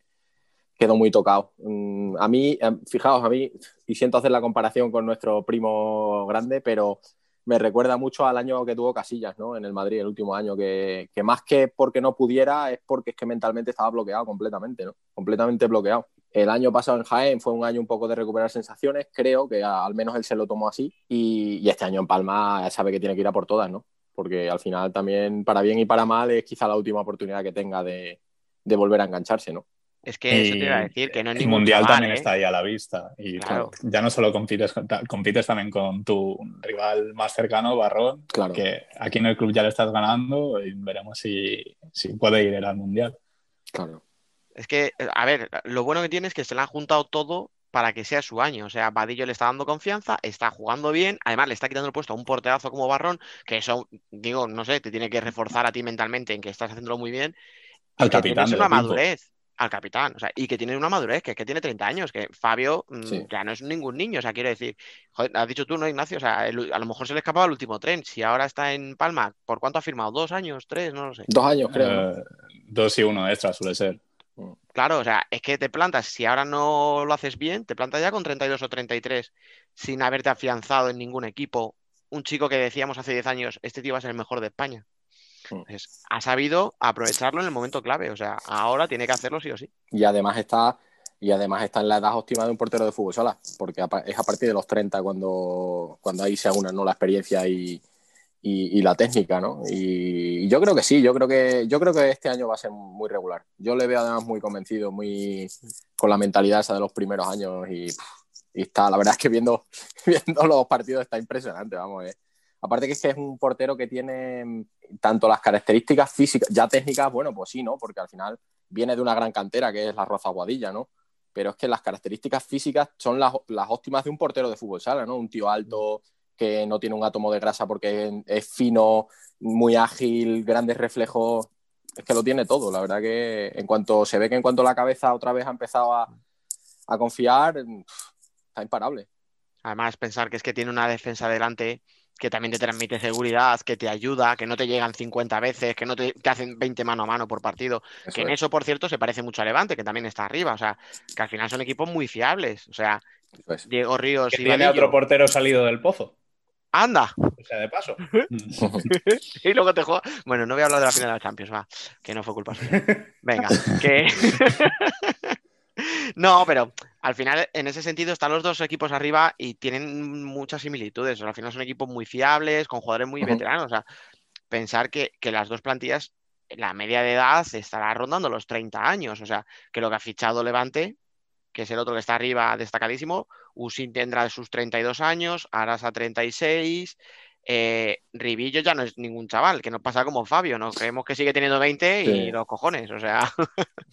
quedó muy tocado. Mm, A mí, eh, fijaos, a mí, y siento hacer la comparación con nuestro primo grande, pero me recuerda mucho al año que tuvo Casillas, ¿no? En el Madrid, el último año, que, más que porque no pudiera, es porque es que mentalmente estaba bloqueado completamente, ¿no? Completamente bloqueado. El año pasado en Jaén fue un año un poco de recuperar sensaciones, creo que al menos él se lo tomó así, y, y este año en Palma sabe que tiene que ir a por todas, ¿no? Porque al final también, para bien y para mal, es quizá la última oportunidad que tenga de, de volver a engancharse, ¿no? Es que eso te iba a Y decir, que no es el mundial chaval, también ¿eh? está ahí a la vista. Y Claro. ya no solo compites, compites también con tu rival más cercano, Barrón, Claro. que aquí en el club ya le estás ganando y veremos si, si puede ir él al mundial. Claro. Es que, a ver, lo bueno que tiene es que se le han juntado todo para que sea su año. O sea, Vadillo le está dando confianza, está jugando bien, además le está quitando el puesto a un porterazo como Barrón, que eso, digo, no sé, te tiene que reforzar a ti mentalmente en que estás haciéndolo muy bien. y Al capitán del una madurez. Al capitán. O sea, y que tiene una madurez, que es que tiene 30 años, que Fabio mm, Sí. ya no es ningún niño. O sea, quiero decir, joder, has dicho tú, ¿no, Ignacio? O sea, el- a lo mejor se le escapaba el último tren. Si ahora está en Palma, ¿por cuánto ha firmado? ¿Dos años? ¿Tres? No lo sé. Dos años, creo. Eh, dos y uno extra suele ser. Claro, o sea, es que te plantas, si ahora no lo haces bien, te plantas ya con 32 o 33 sin haberte afianzado en ningún equipo. Un chico que decíamos hace 10 años, este tío va a ser el mejor de España. Mm. Entonces, ha sabido aprovecharlo en el momento clave. O sea, ahora tiene que hacerlo sí o sí. Y además está y además está en la edad óptima de un portero de fútbol sala, porque es a partir de los 30 cuando, cuando ahí se unan ¿no? la experiencia y, y- y la técnica, ¿no? Y, y yo creo que sí, yo creo que yo creo que este año va a ser muy regular. Yo le veo además muy convencido, muy con la mentalidad esa de los primeros años y, y está, la verdad es que viendo, [laughs] viendo los partidos está impresionante, vamos. eh. Aparte que es que es un portero que tiene mm, tanto las características físicas, ya técnicas, bueno, pues sí, ¿no? Porque al final viene de una gran cantera que es la Roza Guadilla, ¿no? Pero es que las características físicas son las, las óptimas de un portero de fútbol sala, ¿no? Un tío alto que no tiene un átomo de grasa porque es fino, muy ágil, grandes reflejos. Es que lo tiene todo, la verdad que en cuanto se ve que en cuanto la cabeza otra vez ha empezado a, a confiar, está imparable. Además, pensar que es que tiene una defensa delante que también te transmite seguridad, que te ayuda, que no te llegan 50 veces, que no te, te hacen 20 mano a mano por partido. Eso que en es. eso, por cierto, se parece mucho a Levante, que también está arriba. O sea, que al final son equipos muy fiables. O sea. Diego Ríos Que y tiene Vadillo. otro portero salido del pozo. ¡Anda! O sea, de paso. [laughs] Y luego te juega. Bueno, no voy a hablar de la final de la Champions, va, que no fue culpa suya. [laughs] Venga, que. [laughs] No, pero al final, en ese sentido, están los dos equipos arriba y tienen muchas similitudes. O sea, al final son equipos muy fiables, con jugadores muy veteranos. O sea, pensar que, que las dos plantillas, la media de edad estará rondando los 30 años. O sea, que lo que ha fichado Levante, que es el otro que está arriba destacadísimo, Usin tendrá sus 32 años, Arasa 36. Eh, Ribillo ya no es ningún chaval, que nos pasa como Fabio, ¿no? Creemos que sigue teniendo 20 y los cojones, o sea. [laughs]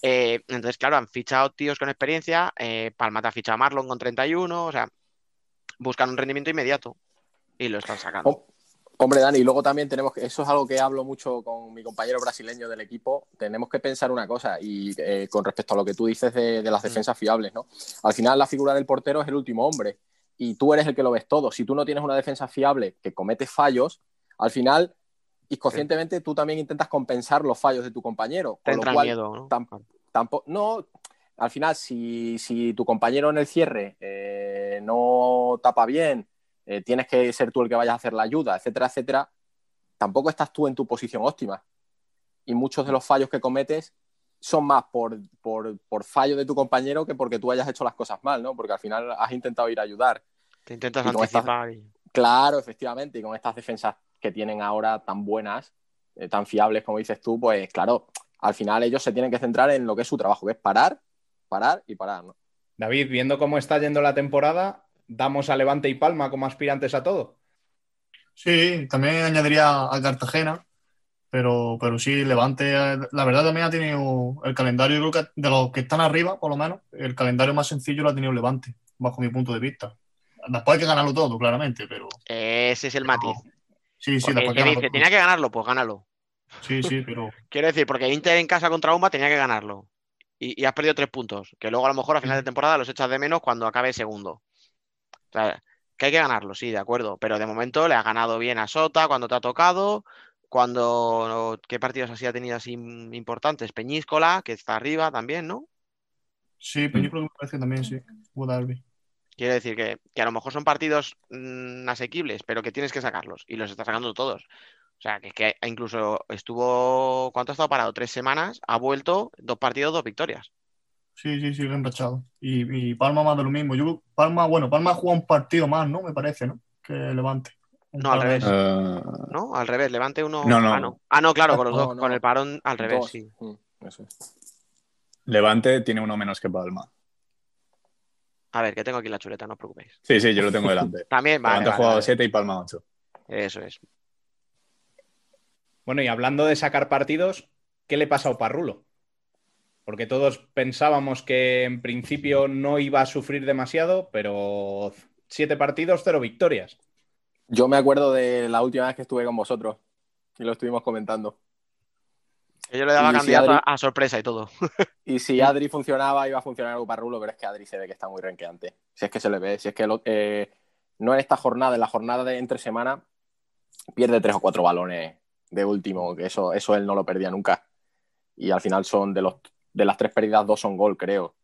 Eh, entonces, claro, han fichado tíos con experiencia, eh, Palma te ha fichado a Marlon con 31, o sea, buscan un rendimiento inmediato y lo están sacando. Oh, Hombre, Dani, y luego también tenemos que, eso es algo que hablo mucho con mi compañero brasileño del equipo, tenemos que pensar una cosa, y eh, con respecto a lo que tú dices de, de las defensas fiables, ¿no? Al final la figura del portero es el último hombre, y tú eres el que lo ves todo. Si tú no tienes una defensa fiable que comete fallos, al final, inconscientemente, tú también intentas compensar los fallos de tu compañero. Te Con entra lo el cual, miedo, ¿no? tam- tampoco, no, al final, si, si tu compañero en el cierre eh, no tapa bien, eh, tienes que ser tú el que vayas a hacer la ayuda, etcétera, etcétera, tampoco estás tú en tu posición óptima. Y muchos de los fallos que cometes son más por, por, por fallo de tu compañero que porque tú hayas hecho las cosas mal, ¿no? Porque al final has intentado ir a ayudar. Te intentas y con estas- anticipar. y- Claro, efectivamente, y con estas defensas que tienen ahora tan buenas, eh, tan fiables como dices tú, pues claro, al final ellos se tienen que centrar en lo que es su trabajo, que es parar, parar y parar, ¿no? David, viendo cómo está yendo la temporada, damos a Levante y Palma como aspirantes a todo. Sí, también añadiría a Cartagena, pero, pero sí, Levante, eh, la verdad también ha tenido el calendario, yo creo que de los que están arriba, por lo menos, el calendario más sencillo lo ha tenido Levante, bajo mi punto de vista. Después hay que ganarlo todo, claramente, pero Ese es el matiz. sí, sí, después que dice, tenía que ganarlo, pues gánalo. Sí, sí, pero [laughs] Quiero decir, porque Inter en casa contra Uma tenía que ganarlo. Y, y has perdido tres puntos, que luego a lo mejor a final de temporada los echas de menos cuando acabe segundo. O sea, que hay que ganarlo, sí, de acuerdo. Pero de momento le ha ganado bien a Sota cuando te ha tocado. Cuando. ¿Qué partidos así ha tenido así importantes? Peñíscola, que está arriba también, ¿no? sí, pero que me parece también sí, hubo. Quiero decir que, que a lo mejor son partidos mm, asequibles, pero que tienes que sacarlos. Y los está sacando todos. O sea, que, que incluso estuvo. ¿Cuánto ha estado parado? Tres semanas. Ha vuelto dos partidos, dos victorias. Sí, sí, sí, bien rachado. Y, y Palma más de lo mismo. Yo, Palma, bueno, Palma ha jugado un partido más, ¿no? Me parece, ¿no? Que Levante. No, al revés. Eh, ¿No? Al revés, levante uno. No, no. Ah, no. Ah, no, claro, con los No, dos, no. con el parón al revés, Dos. sí. Mm, eso. Levante tiene uno menos que Palma. A ver, que tengo aquí la chuleta, no os preocupéis. Sí, sí, yo lo tengo delante. [laughs] También, vale, Levante ha vale, jugado vale. 7 y Palma 8. Eso es. Bueno, y hablando de sacar partidos, ¿qué le pasa a Oparrulo? Porque todos pensábamos que en principio no iba a sufrir demasiado, pero siete partidos, cero victorias. Yo me acuerdo de la última vez que estuve con vosotros y lo estuvimos comentando. Yo le daba candidato Adri- a, sorpresa y todo. [laughs] Y si Adri funcionaba, iba a funcionar Uparrulo, pero es que Adri se ve que está muy renqueante. Si es que se le ve, si es que lo- eh, no en esta jornada, en la jornada de entre semana, pierde tres o cuatro balones de último, que eso, eso él no lo perdía nunca. Y al final son de los de las tres pérdidas, dos son gol, creo.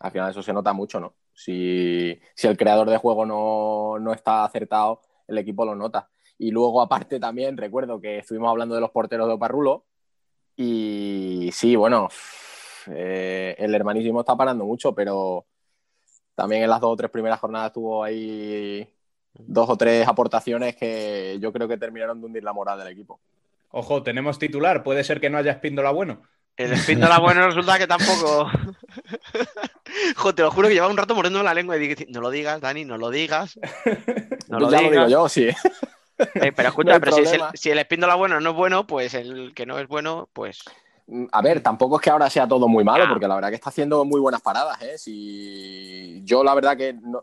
Al final eso se nota mucho, ¿no? Si, si el creador de juego no, no está acertado, el equipo lo nota. Y luego, aparte, también recuerdo que estuvimos hablando de los porteros de Oparrulo. Y sí, bueno, eh, el hermanísimo está parando mucho, pero también en las dos o tres primeras jornadas tuvo ahí dos o tres aportaciones que yo creo que terminaron de hundir la moral del equipo. Ojo, tenemos titular. Puede ser que no haya Espíndola bueno. El espíndola bueno resulta que tampoco. [laughs] Jo, te lo juro que llevaba un rato mordiendo la lengua y dije, no lo digas, Dani, no lo digas. No lo ya lo digo digas. yo, sí. Eh, pero [laughs] escucha, pero si, el, si el espíndola bueno no es bueno, pues el que no es bueno, pues. A ver, tampoco es que ahora sea todo muy malo, Ah. porque la verdad que está haciendo muy buenas paradas. ¿eh? Si... Yo la verdad que no-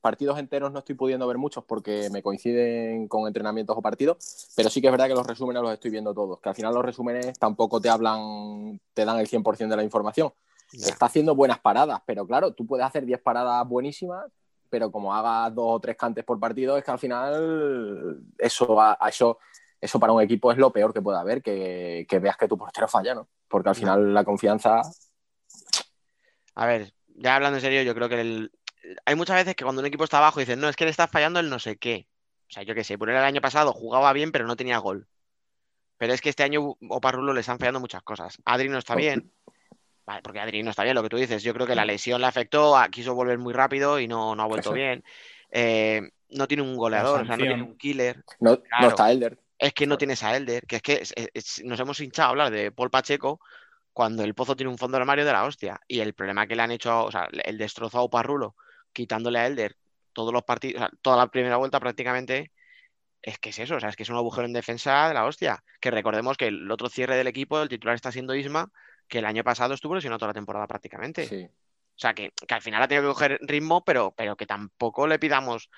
partidos enteros no estoy pudiendo ver muchos porque me coinciden con entrenamientos o partidos, pero sí que es verdad que los resúmenes los estoy viendo todos, que al final los resúmenes tampoco te hablan, te dan el 100% de la información. Ya. Está haciendo buenas paradas, pero claro, tú puedes hacer 10 paradas buenísimas, pero como hagas dos o tres cantes por partido, es que al final eso, a- a eso, eso para un equipo es lo peor que puede haber, que, que veas que tu portero falla, ¿no? Porque al final la confianza... A ver, ya hablando en serio, yo creo que el- hay muchas veces que cuando un equipo está abajo dicen, no, es que le está fallando el no sé qué. O sea, yo qué sé, por el año pasado jugaba bien, pero no tenía gol. Pero es que este año Oparrulo le están fallando muchas cosas. Adri no está bien. Vale, porque Adri no está bien, lo que tú dices. Yo creo que la lesión le afectó, a- quiso volver muy rápido y no, no ha vuelto Eso. bien. Eh, no tiene un goleador, o sea, no tiene un killer. No, está Elder. Es que no tienes a Elder, que es que es- es- nos hemos hinchado a hablar de Paul Pacheco cuando el Pozo tiene un fondo de armario de la hostia. Y el problema que le han hecho, o sea, el destrozado Parrulo, quitándole a Elder todos los partidos, o sea, toda la primera vuelta prácticamente, es que es eso, o sea, es que es un agujero en defensa de la hostia. Que recordemos que el otro cierre del equipo, el titular está siendo Isma, que el año pasado estuvo lesionado toda la temporada prácticamente. Sí. O sea, que, que al final ha tenido que coger ritmo, pero, pero que tampoco le pidamos,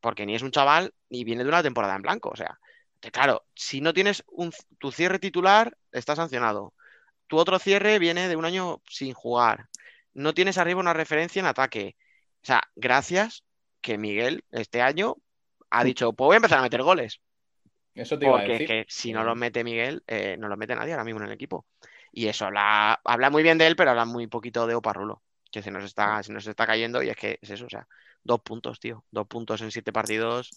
porque ni es un chaval ni viene de una temporada en blanco. O sea, que claro, si no tienes un, tu cierre titular, está sancionado. Tu otro cierre viene de un año sin jugar. No tienes arriba una referencia en ataque. O sea, gracias que Miguel este año ha dicho, pues voy a empezar a meter goles. Eso te iba a Porque decir. que si no lo mete Miguel, eh, no lo mete nadie ahora mismo en el equipo. Y eso habla, habla muy bien de él, pero habla muy poquito de Oparrulo, que se nos está, se nos está cayendo y es que es eso, o sea, dos puntos, tío, dos puntos en siete partidos,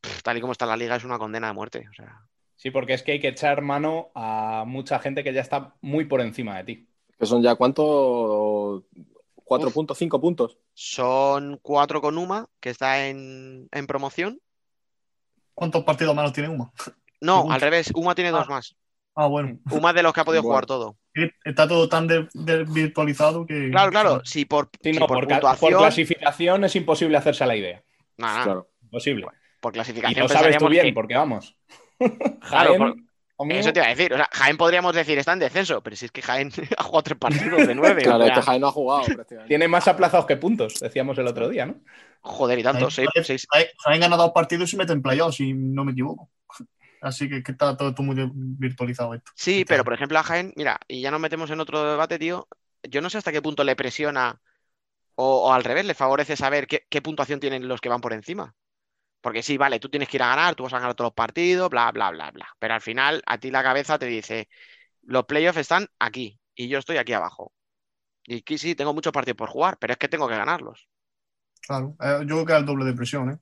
pff, tal y como está la liga, es una condena de muerte. O sea, Sí, porque es que hay que echar mano a mucha gente que ya está muy por encima de ti. Que son ya cuántos... ¿Cuatro Uf. puntos? ¿Cinco puntos? son cuatro con Uma, que está en, en promoción. ¿Cuántos partidos malos tiene Uma? No, al revés, Uma tiene dos Ah. más. Ah, bueno. Uma es de los que ha podido Bueno. jugar todo. Está todo tan de- de- virtualizado que. Claro, claro, si por, Sí, si no, por por, ca- puntuación, por clasificación es imposible hacerse a la idea. Nah, nah, Claro. Imposible. por Y clasificación lo sabes tú bien, que- porque vamos. [laughs] Claro, Jaén, por- Eso te iba a decir. O sea, Jaén podríamos decir está en descenso, pero si es que Jaén [laughs] ha jugado tres partidos de nueve. Claro, o es sea, que Jaén no ha jugado [laughs] prácticamente. tiene más aplazados que puntos, decíamos el otro día, ¿no? Joder, y tanto. Jaén- Seis, seis- Jaén Jaén gana dos partidos y se mete en playoffs, si no me equivoco. Así que, que está todo, todo muy virtualizado esto. Sí, Este pero año. por ejemplo a Jaén, mira, y ya nos metemos en otro debate, tío. Yo no sé hasta qué punto le presiona o, o al revés, le favorece saber qué, qué puntuación tienen los que van por encima. Porque sí, vale, tú tienes que ir a ganar, tú vas a ganar todos los partidos, bla, bla, bla, bla. Pero al final, a ti la cabeza te dice, los playoffs están aquí y yo estoy aquí abajo. Y aquí sí, tengo muchos partidos por jugar, pero es que tengo que ganarlos. Claro, eh, yo creo que es el doble de presión, ¿eh?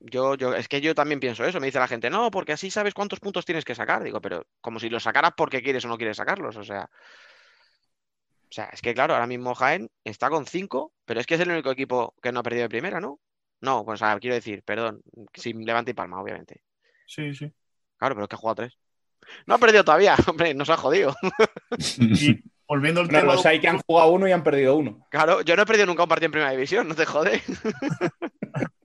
Yo, yo, es que yo también pienso eso. Me dice la gente, no, porque así sabes cuántos puntos tienes que sacar. Digo, pero como si los sacaras porque quieres o no quieres sacarlos. O sea, o sea, es que claro, ahora mismo Jaén está con 5, pero es que es el único equipo que no ha perdido de primera, ¿no? No, pues quiero decir, perdón, sin Levante y Palma, obviamente. Sí, sí. Claro, pero es que ha jugado 3. No ha perdido todavía, [laughs] hombre, nos ha jodido. [laughs] Y volviendo al tema. los hay que han jugado uno y han perdido uno. Claro, yo no he perdido nunca un partido en primera división, no te jode. [laughs]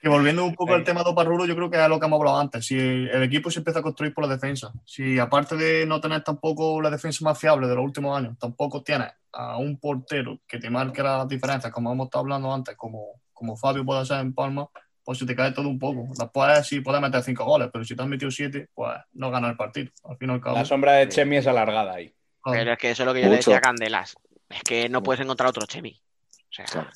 Que volviendo un poco al tema de Oparrulo, yo creo que es lo que hemos hablado antes. Si el equipo se empieza a construir por la defensa, si aparte de no tener tampoco la defensa más fiable de los últimos años, tampoco tienes a un portero que te marque las diferencias, como hemos estado hablando antes, como, como Fabio puede ser en Palma, pues se te cae todo un poco. Después sí puedes meter cinco goles, pero si te has metido siete, pues no gana el partido. Al fin y al cabo. La sombra de Chemi es alargada ahí. Pero es que eso es lo que yo le Mucho. decía a Candelas. Es que no puedes encontrar otro Chemi. O sea, Claro.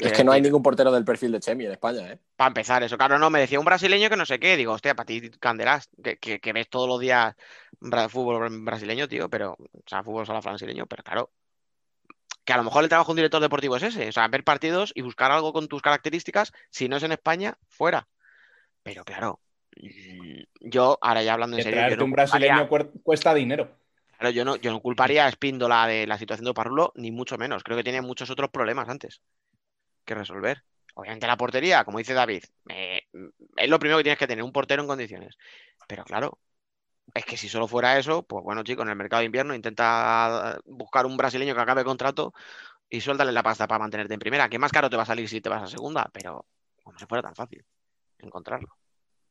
Es que no hay decir, ningún portero del perfil de Chemi en España, ¿eh? Para empezar, eso, claro, no, me decía un brasileño que no sé qué. Digo, hostia, para ti, Candelas, que, que- que ves todos los días fútbol brasileño, tío, pero, o sea, fútbol sala brasileño, pero claro, que a lo mejor el trabajo de un director deportivo es ese, o sea, ver partidos y buscar algo con tus características, si no es en España, fuera. Pero claro, mm, yo, ahora ya hablando en serio, yo traerte no un brasileño cuesta dinero. Claro, yo no, yo no culparía a Espíndola de la situación de Parrulo, ni mucho menos. Creo que tiene muchos otros problemas antes que resolver. Obviamente la portería, como dice David, eh, es lo primero que tienes que tener, un portero en condiciones. Pero claro, es que si solo fuera eso, pues bueno, chicos, en el mercado de invierno intenta buscar un brasileño que acabe contrato y suéltale la pasta para mantenerte en primera. Que más caro te va a salir si te vas a segunda, pero como si fuera tan fácil encontrarlo.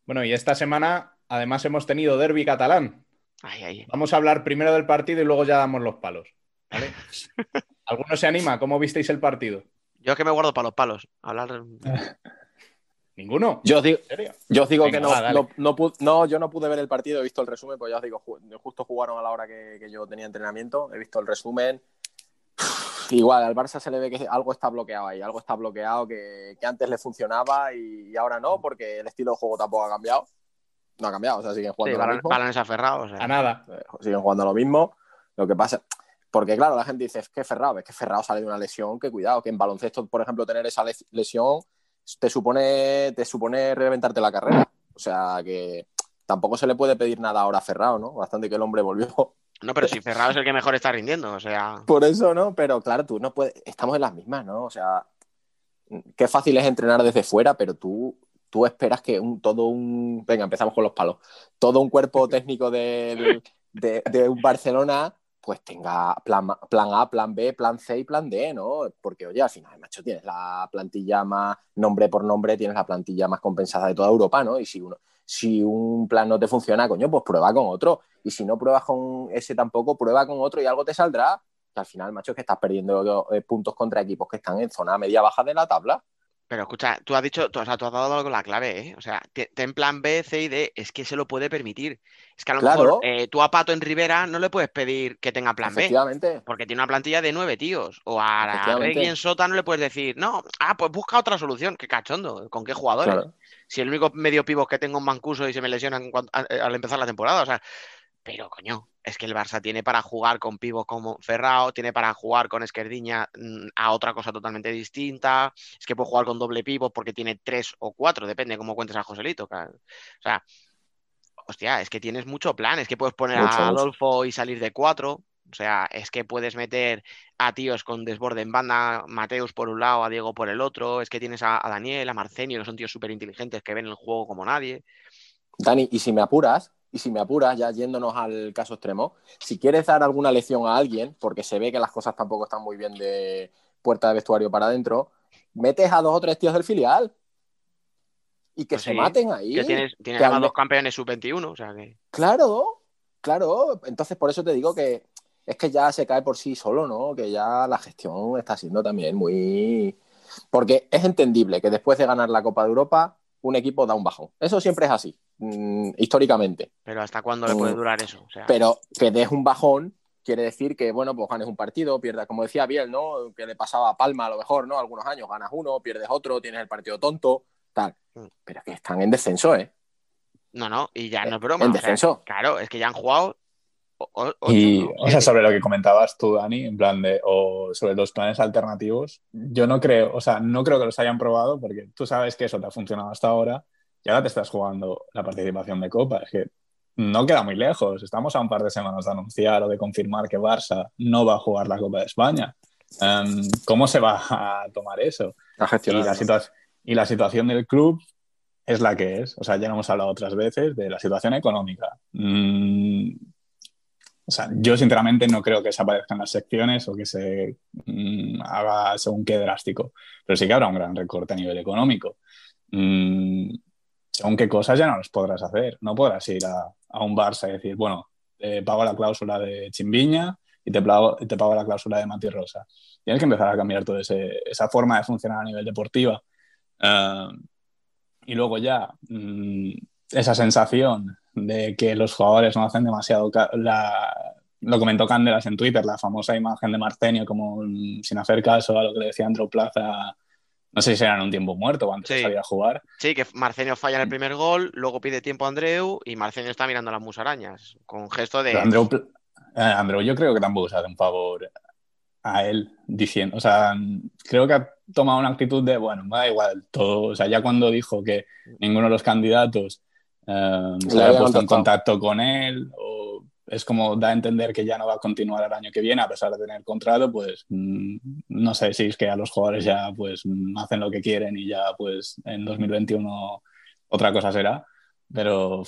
Bueno, y esta semana además hemos tenido derby catalán. Ay, ay. Vamos a hablar primero del partido y luego ya damos los palos. ¿vale? [laughs] ¿Alguno se anima? ¿Cómo visteis el partido? Yo es que me guardo para los palos. Hablar. [laughs] ¿Ninguno? Yo os digo, yo os digo Venga, que no, va, no, no pu- no, yo no pude ver el partido, he visto el resumen, pues ya os digo, ju- justo jugaron a la hora que, que yo tenía entrenamiento, he visto el resumen. [sighs] Igual, al Barça se le ve que algo está bloqueado ahí, algo está bloqueado que, que antes le funcionaba y, y ahora no, porque el estilo de juego tampoco ha cambiado. No ha cambiado, o sea, siguen Sí, jugando lo mismo. balones aferrados. o sea. A nada. Eh, siguen jugando lo mismo. Lo que pasa, porque claro, la gente dice, es que Ferrao, es que Ferrao sale de una lesión, que cuidado, que en baloncesto, por ejemplo, tener esa les- lesión te supone, te supone reventarte la carrera. O sea, que tampoco se le puede pedir nada ahora a Ferrao, ¿no? Bastante que el hombre volvió. No, pero si Ferrao es el que mejor está rindiendo, o sea. [laughs] Por eso, ¿no? Pero claro, tú no puedes, estamos en las mismas, ¿no? O sea, qué fácil es entrenar desde fuera, pero tú, tú esperas que un, todo un, venga, empezamos con los palos, todo un cuerpo [laughs] técnico del- de, de un Barcelona, pues tenga plan, plan A, plan B, plan C y plan D, ¿no? Porque, oye, al final, macho, tienes la plantilla más, nombre por nombre, tienes la plantilla más compensada de toda Europa, ¿no? Y si uno, si un plan no te funciona, coño, pues prueba con otro. Y si no pruebas con ese tampoco, prueba con otro y algo te saldrá. Que al final, macho, es que estás perdiendo eh, puntos contra equipos que están en zona media-baja de la tabla. Pero escucha, tú has dicho, tú, o sea, tú has dado con la clave, ¿eh? O sea, te- ten plan B, C y D, es que se lo puede permitir. Es que a lo Claro. mejor eh, tú a Pato en Rivera no le puedes pedir que tenga plan B, porque tiene una plantilla de nueve tíos. O a. Regui en Sota no le puedes decir, no, ah, pues busca otra solución. Qué cachondo, ¿con qué jugadores? Claro. Si el único medio pivot que tengo es Mancuso y se me lesionan eh, al empezar la temporada, o sea, pero coño, es que el Barça tiene para jugar con pivos como Ferrao, tiene para jugar con Esquerdiña mm, a otra cosa totalmente distinta, es que puede jugar con doble pivot porque tiene tres o cuatro, depende cómo cuentes a Joselito. O sea, hostia, es que tienes mucho plan, es que puedes poner Mucho, a mucho. Adolfo y salir de cuatro. O sea, es que puedes meter a tíos con desborde en banda, Mateus por un lado, a Diego por el otro, es que tienes a, a Daniel, a Marcenio, que son tíos súper inteligentes que ven el juego como nadie. Dani, y si me apuras, y si me apuras, ya yéndonos al caso extremo, si quieres dar alguna lección a alguien, porque se ve que las cosas tampoco están muy bien de puerta de vestuario para adentro, metes a dos o tres tíos del filial. Y que Pues se sí, maten ahí. Que tienes, tienes que además al dos campeones sub-21, o sea que. Claro, claro. Entonces, por eso te digo que es que ya se cae por sí solo, ¿no? Que ya la gestión está siendo también muy. Porque es entendible que después de ganar la Copa de Europa, un equipo da un bajón. Eso siempre es así, mm, históricamente. Pero ¿hasta cuándo le Mm. puede durar eso? O sea, Pero que des un bajón quiere decir que, bueno, pues ganes un partido, pierdas, como decía Biel, ¿no? Que le pasaba a Palma a lo mejor, ¿no? Algunos años ganas uno, pierdes otro, tienes el partido tonto, tal. Mm. Pero que están en descenso, ¿eh? no, no, y ya Eh, no es broma. en sea, descenso. claro, es que ya han jugado. O- o- Y, ¿no? o sea, sobre lo que comentabas tú, Dani, en plan de, o sobre los planes alternativos, yo no creo, o sea, no creo que los hayan probado porque tú sabes que eso te ha funcionado hasta ahora y ahora te estás jugando la participación de Copa. Es que no queda muy lejos. Estamos a un par de semanas de anunciar o de confirmar que Barça no va a jugar la Copa de España. Em, ¿Cómo se va a tomar eso? A Y gestionar. la, ¿no? situa- y la situación del club es la que es. O sea, ya lo hemos hablado otras veces de la situación económica. Mm, o sea, yo sinceramente no creo que se aparezcan las secciones o que se mm, haga según qué drástico. Pero sí que habrá un gran recorte a nivel económico. Mm, según qué cosas ya no las podrás hacer. No podrás ir a, un Barça y decir, bueno, te pago la cláusula de Chimbiña y te pago, te pago la cláusula de Mati Rosa. Tienes que empezar a cambiar toda esa forma de funcionar a nivel deportiva. Eh, y luego ya mm, esa sensación de que los jugadores no hacen demasiado... La, lo comentó Candelas en Twitter, la famosa imagen de Marcenio como mm, sin hacer caso a lo que le decía Andrew Plaza, no sé si era en un tiempo muerto o antes de Sí. salir a jugar. Sí, que Marcenio falla en el primer gol, luego pide tiempo a Andreu y Marcenio está mirando las musarañas con gesto de... Andreu, eh, Andreu yo creo que tampoco se hace un favor a él diciendo, o sea, creo que ha tomado una actitud de, bueno, me da igual todo, o sea, ya cuando dijo que ninguno de los candidatos eh, se había había puesto en contacto con él, o es como da a entender que ya no va a continuar el año que viene a pesar de tener contrato, pues mm, no sé si es que a los jugadores ya pues mm, hacen lo que quieren y ya pues en 2021 otra cosa será, pero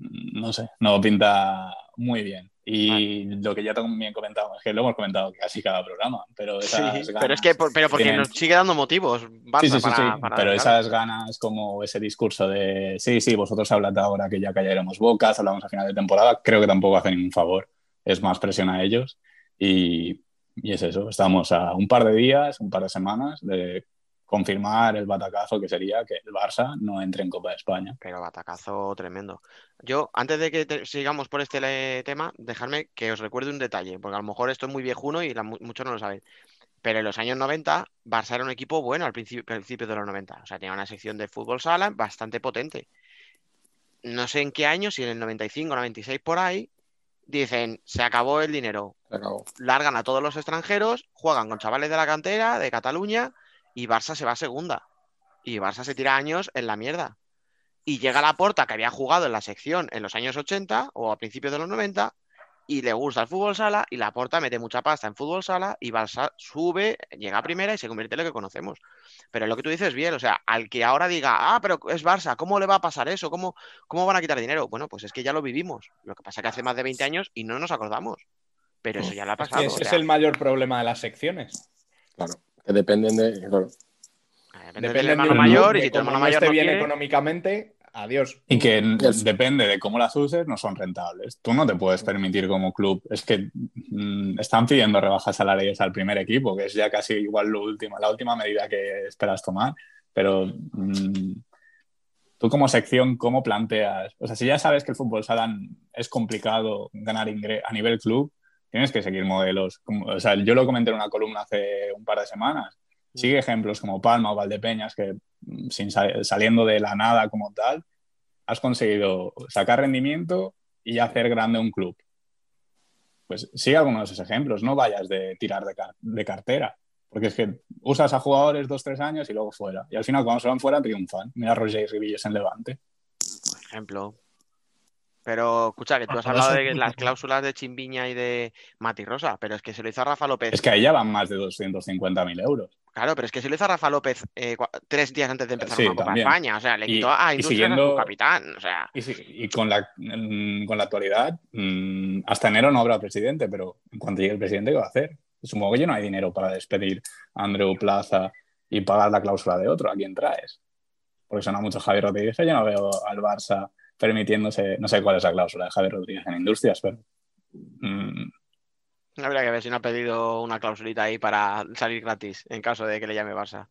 no sé, no pinta muy bien. Y lo que ya también comentamos, es que lo hemos comentado casi cada programa, pero Sí, esas pero ganas es que por- pero porque tienen- nos sigue dando motivos, Barça, Sí, sí, sí, para, sí, para pero claro. esas ganas como ese discurso de sí, sí, vosotros hablad ahora que ya callaremos bocas, hablamos a final de temporada, creo que tampoco hace ningún favor, es más presión a ellos y, y es eso, estamos a un par de días, un par de semanas de confirmar el batacazo que sería que el Barça no entre en Copa de España. Pero batacazo tremendo. Yo, antes de que te- sigamos por este tema, dejadme que os recuerde un detalle, porque a lo mejor esto es muy viejuno y la- muchos no lo saben. Pero en los años 90, Barça era un equipo bueno al principio, principio de los 90. O sea, tenía una sección de fútbol sala bastante potente. No sé en qué año, si en el 95 o 96 por ahí, dicen, se acabó el dinero, Se acabó. largan a todos los extranjeros, juegan con chavales de la cantera, de Cataluña, y Barça se va a segunda. Y Barça se tira años en la mierda. Y llega la Porta, que había jugado en la sección en los años 80 o a principios de los 90, y le gusta el fútbol sala, y la Porta mete mucha pasta en fútbol sala, y Barça sube, llega a primera y se convierte en lo que conocemos. Pero lo que tú dices bien, o sea, al que ahora diga, ah, pero es Barça, ¿cómo le va a pasar eso? ¿Cómo, cómo van a quitar dinero? Bueno, pues es que ya lo vivimos. Lo que pasa es que hace más de 20 años y no nos acordamos. Pero eso ya le ha Es que pasado. ese o es el mayor problema de las secciones. Claro, que dependen de. Claro. depende del hermano de mayor y que si tu como hermano no mayor esté no bien quiere, económicamente, adiós. Y que Yes. depende de cómo las uses, no son rentables. Tú no te puedes permitir como club. Es que mm, están pidiendo rebajas salariales al primer equipo, que es ya casi igual lo último, la última medida que esperas tomar. Pero mm, tú como sección, ¿cómo planteas? O sea, si ya sabes que el fútbol sala es complicado ganar a nivel club, tienes que seguir modelos. Como- o sea, yo lo comenté en una columna hace un par de semanas. Sigue ejemplos como Palma o Valdepeñas que mm, sin sa- saliendo de la nada como tal, has conseguido sacar rendimiento y hacer grande un club. Pues sigue algunos de esos ejemplos, no vayas de tirar de, car- de cartera, porque es que usas a jugadores dos, tres años y luego fuera. Y al final cuando se van fuera triunfan. Mira a Roger y Rivillos en Levante. por ejemplo. Pero escucha, que tú has hablado de las [laughs] cláusulas de Chimbiña y de Mati Rosa, pero es que se lo hizo a Rafa López. Es que ahí ya van más de 250.000 euros. Claro, pero es que se lo hizo a Rafa López eh, tres días antes de empezar Sí, una Copa también. España. O sea, le Y- quitó a y a su capitán. O sea, Y, y con, la, mm, con la actualidad, mm, hasta enero no habrá presidente, pero en cuanto llegue el presidente, ¿qué va a hacer? Supongo que ya no hay dinero para despedir a Andreu Plaza y pagar la cláusula de otro. ¿A quién traes? Porque suena mucho Javier Rodríguez. Yo no veo al Barça permitiéndose, no sé cuál es la cláusula de Javier Rodríguez en Industrias, pero mm, habría que ver si no ha pedido una clausulita ahí para salir gratis en caso de que le llame Barça.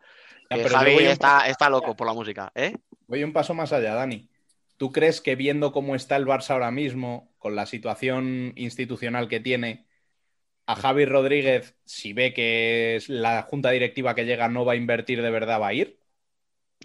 Ya, Javi está, paso- está loco por la música, ¿eh? Voy un paso más allá, Dani. ¿Tú crees que viendo cómo está el Barça ahora mismo, con la situación institucional que tiene, a Javi Rodríguez, si ve que es la junta directiva que llega no va a invertir de verdad, va a ir?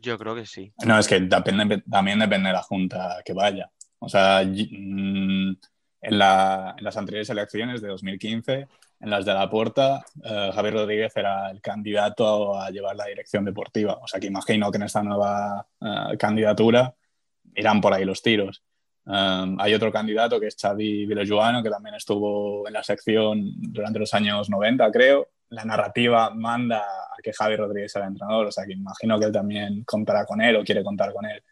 Yo creo que sí. no, es que también depende de la junta que vaya. O sea, mm, en, la- en las anteriores elecciones de 2015, en las de la Puerta, Javier Rodríguez era el candidato a llevar la dirección deportiva. O sea, que imagino que en esta nueva eh, candidatura irán por ahí los tiros. Um, hay otro candidato que es Xavi Villajuano, que también estuvo en la sección durante los años 90, creo. La narrativa manda a que Javi Rodríguez sea el entrenador, o sea que imagino que él también contará con él o quiere contar con él.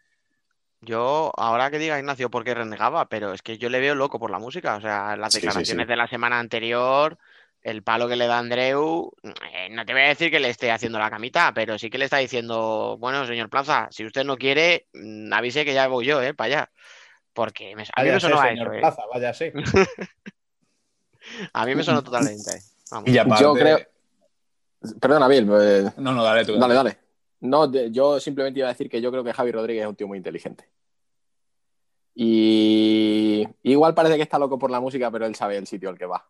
Yo, ahora que diga Ignacio porque renegaba, pero es que yo le veo loco por la música. O sea, las Sí, sí, declaraciones sí. de la semana anterior, el palo que le da Andreu, eh, no te voy a decir que le esté haciendo la camita, pero sí que le está diciendo, bueno, señor Plaza, si usted no quiere, mm, avise que ya voy yo, ¿eh? Para allá. Porque me, a mí me sonó a ¿eh? Plaza, váyase. [laughs] A mí me sonó totalmente. Vamos. Y aparte... Yo creo. Perdona, Bill. eh, No, no, dale tú. dale, dale. No, de- yo simplemente iba a decir que yo creo que Javi Rodríguez es un tío muy inteligente. Y igual parece que está loco por la música, pero él sabe el sitio al que va.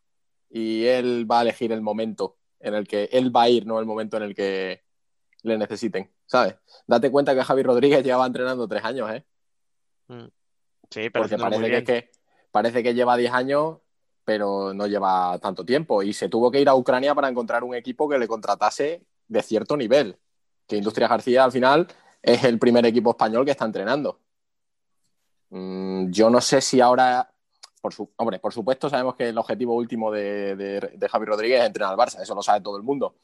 Y él va a elegir el momento en el que él va a ir, no el momento en el que le necesiten, ¿sabes? Date cuenta que Javi Rodríguez lleva entrenando tres años, ¿eh? Sí, pero Porque parece que, es que, parece que lleva 10 años, pero no lleva tanto tiempo. Y se tuvo que ir a Ucrania para encontrar un equipo que le contratase de cierto nivel. Que Industria García al final es el primer equipo español que está entrenando. Mm, yo no sé si ahora. Por hombre, por supuesto, sabemos que el objetivo último de Javi Rodríguez es entrenar al Barça, eso lo sabe todo el mundo.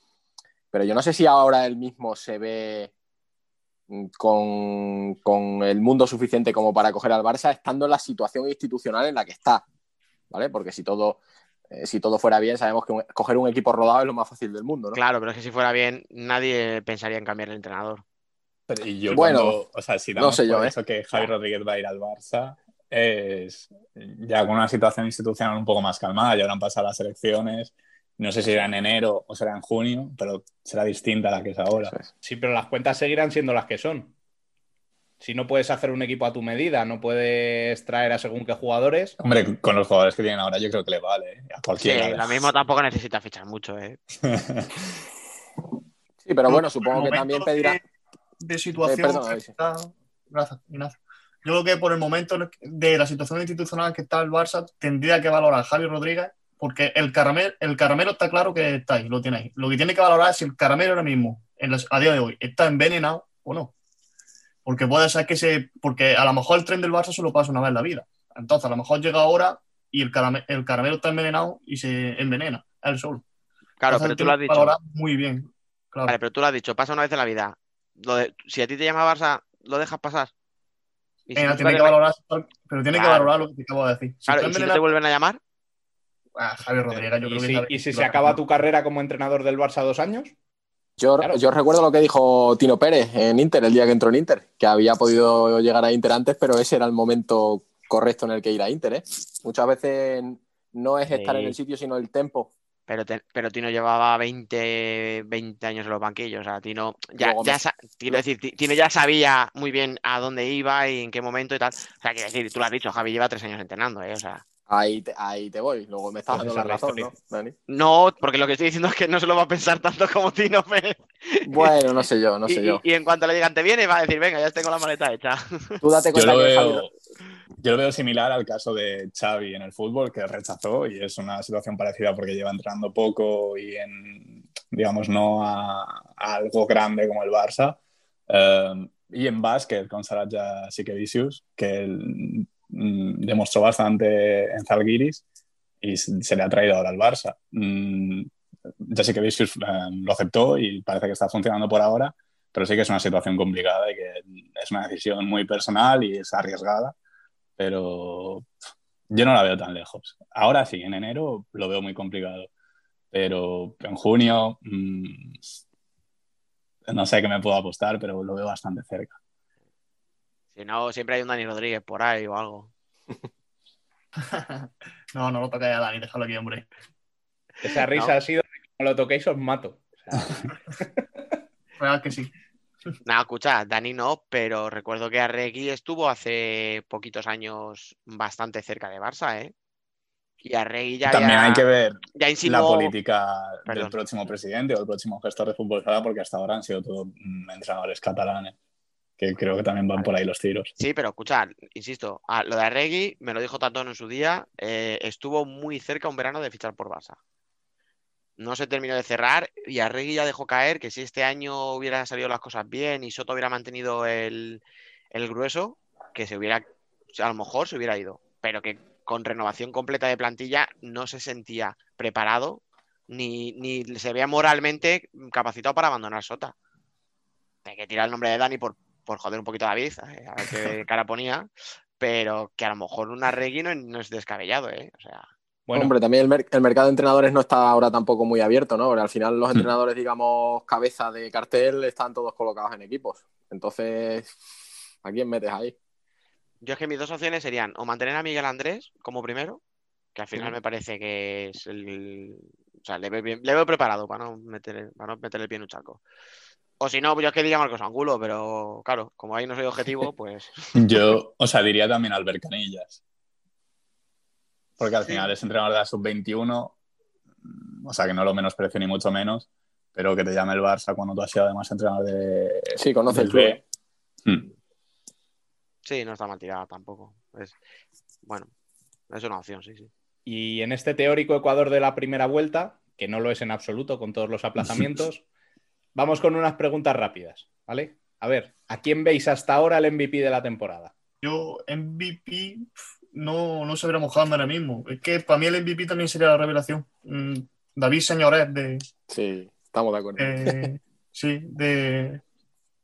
Pero yo no sé si ahora él mismo se ve mm, con, con el mundo suficiente como para coger al Barça, estando en la situación institucional en la que está. ¿Vale? Porque si todo, eh, si todo fuera bien, sabemos que un- coger un equipo rodado es lo más fácil del mundo, ¿no? Claro, pero es que si fuera bien, nadie pensaría en cambiar el entrenador. Pero y yo Bueno, cuando- o sea, si no damos sé por yo, ¿eh? hecho que Javi Rodríguez va a ir al Barça, es ya con una situación institucional un poco más calmada, ya habrán pasado las elecciones, no sé si será en enero o será en junio, pero será distinta a la que es ahora. Eso. Sí, pero las cuentas seguirán siendo las que son. Si no puedes hacer un equipo a tu medida, no puedes traer a según qué jugadores. Hombre, con los jugadores que tienen ahora yo creo que le vale, ¿eh? a Sí, cualquiera. lo mismo tampoco necesita fichar mucho, ¿eh? [laughs] Sí, pero bueno, supongo que también pedirá. De, de situación. Eh, que Isi. está- Gracias, Ignacio. Yo creo que por el momento de la situación institucional que está el Barça, tendría que valorar a Javi Rodríguez, porque el caramelo, el caramelo está claro que está ahí, lo tiene ahí. Lo que tiene que valorar es si el caramelo ahora mismo, en a día de hoy, está envenenado o no. Porque puede ser que se. Porque a lo mejor el tren del Barça solo pasa una vez en la vida. Entonces, a lo mejor llega ahora y el, carame- el caramelo está envenenado y se envenena él solo. Claro, Entonces, pero tú lo has que dicho. valorar muy bien. Claro. Vale, pero tú lo has dicho, pasa una vez en la vida. Lo de- si a ti te llama Barça, ¿lo dejas pasar? Si tiene que valorar, pero tiene que valorar lo que te acabo de decir. Si Claro, y si no te vuelven a llamar, Ah, Javier Rodríguez, yo Y creo que si, sabe- y si se acaba tu carrera como entrenador del Barça dos años, Yo, Claro. yo recuerdo lo que dijo Tino Pérez en Inter el día que entró en Inter, que había podido llegar a Inter antes, pero ese era el momento correcto en el que ir a Inter. ¿eh? Muchas veces no es estar Sí. en el sitio, sino el tempo. pero, te- pero Tino llevaba 20, 20 años en los banquillos. O sea, Tino ya, Luego ya decir, Ti- Tino ya sabía muy bien a dónde iba y en qué momento y tal. O sea, quiero decir, tú lo has dicho, Javi lleva tres años entrenando, ¿eh? O sea, Ahí te, ahí te voy. Luego me estás Pues dando la razón, ¿no. Dani? no, porque lo que estoy diciendo es que no se lo va a pensar tanto como Tino Pérez. Bueno, no sé yo, no [laughs] sé y- yo. y en cuanto le digan, te viene, va a decir, venga, ya tengo la maleta hecha. [laughs] Tú date Yo cuenta lo, que veo, yo lo veo similar al caso de Xavi en el fútbol, que rechazó y es una situación parecida porque lleva entrenando poco y en, digamos, no a, a algo grande como el Barça. Eh, y en básquet con Saraja Sikevicius, que él, mm, demostró bastante en Zalgiris y se le ha traído ahora al Barça. Mm, Jessica Vicius eh, lo aceptó y parece que está funcionando por ahora, pero sí que es una situación complicada y que es una decisión muy personal y es arriesgada, pero yo no la veo tan lejos. Ahora sí, en enero lo veo muy complicado, pero en junio mm, no sé qué me puedo apostar, pero lo veo bastante cerca. Si no, siempre hay un Dani Rodríguez por ahí o algo. [laughs] No, no lo toques a Dani, déjalo aquí, hombre. esa risa No. ha sido como lo toquéis os mato. O sea, [laughs] Real que sí. Nada, escucha, Dani no, pero recuerdo que Arregui estuvo hace poquitos años bastante cerca de Barça, ¿eh? Y Arregui ya, También ya- hay que ver ya la política Perdón. del próximo presidente o el próximo gestor de fútbol sala, porque hasta ahora han sido todos entrenadores catalanes, que creo que también van por ahí los tiros. Sí, pero escucha, insisto, a- lo de Arregui, me lo dijo Tatón en su día, eh, estuvo muy cerca un verano de fichar por Barça. No se terminó de cerrar y Arregui ya dejó caer que si este año hubiera salido las cosas bien y Soto hubiera mantenido el, el grueso, que se hubiera, a lo mejor se hubiera ido, pero que con renovación completa de plantilla no se sentía preparado ni, ni se veía moralmente capacitado para abandonar Sota. Hay que tirar el nombre de Dani por, por joder un poquito a David, eh, a ver qué cara ponía, pero que a lo mejor un Arregui no, no es descabellado, ¿eh? O sea, bueno, Hombre, también el, mer- el mercado de entrenadores no está ahora tampoco muy abierto, ¿no? Porque al final los Hmm. entrenadores, digamos, cabeza de cartel, están todos colocados en equipos. Entonces, ¿a quién metes ahí? yo es que mis dos opciones serían o mantener a Miguel Andrés como primero, que al final me parece que es el. O sea, le veo, bien- le veo preparado para no, meter, para no meter el pie en un charco. O si no, yo es que diría Marcos Angulo, pero claro, como ahí no soy objetivo, [laughs] pues. Yo, o sea, diría también Albert Canillas. Porque al Sí. final es entrenador de la sub-21, o sea, que no lo menosprecio ni mucho menos, pero que te llame el Barça cuando tú has sido además entrenador de. Sí, conoce el club. Hmm. Sí, no está mal tirada tampoco. Es, bueno, es una opción, sí, sí. Y en este teórico Ecuador de la primera vuelta, que no lo es en absoluto con todos los aplazamientos, [laughs] vamos con unas preguntas rápidas, ¿vale? A ver, ¿a quién veis hasta ahora el MVP de la temporada? Yo, MVP, no, no sabría mojarme ahora mismo. Es que para mí el MVP también sería la revelación. Mm, David Señores de, Sí, estamos de acuerdo. eh, sí, de,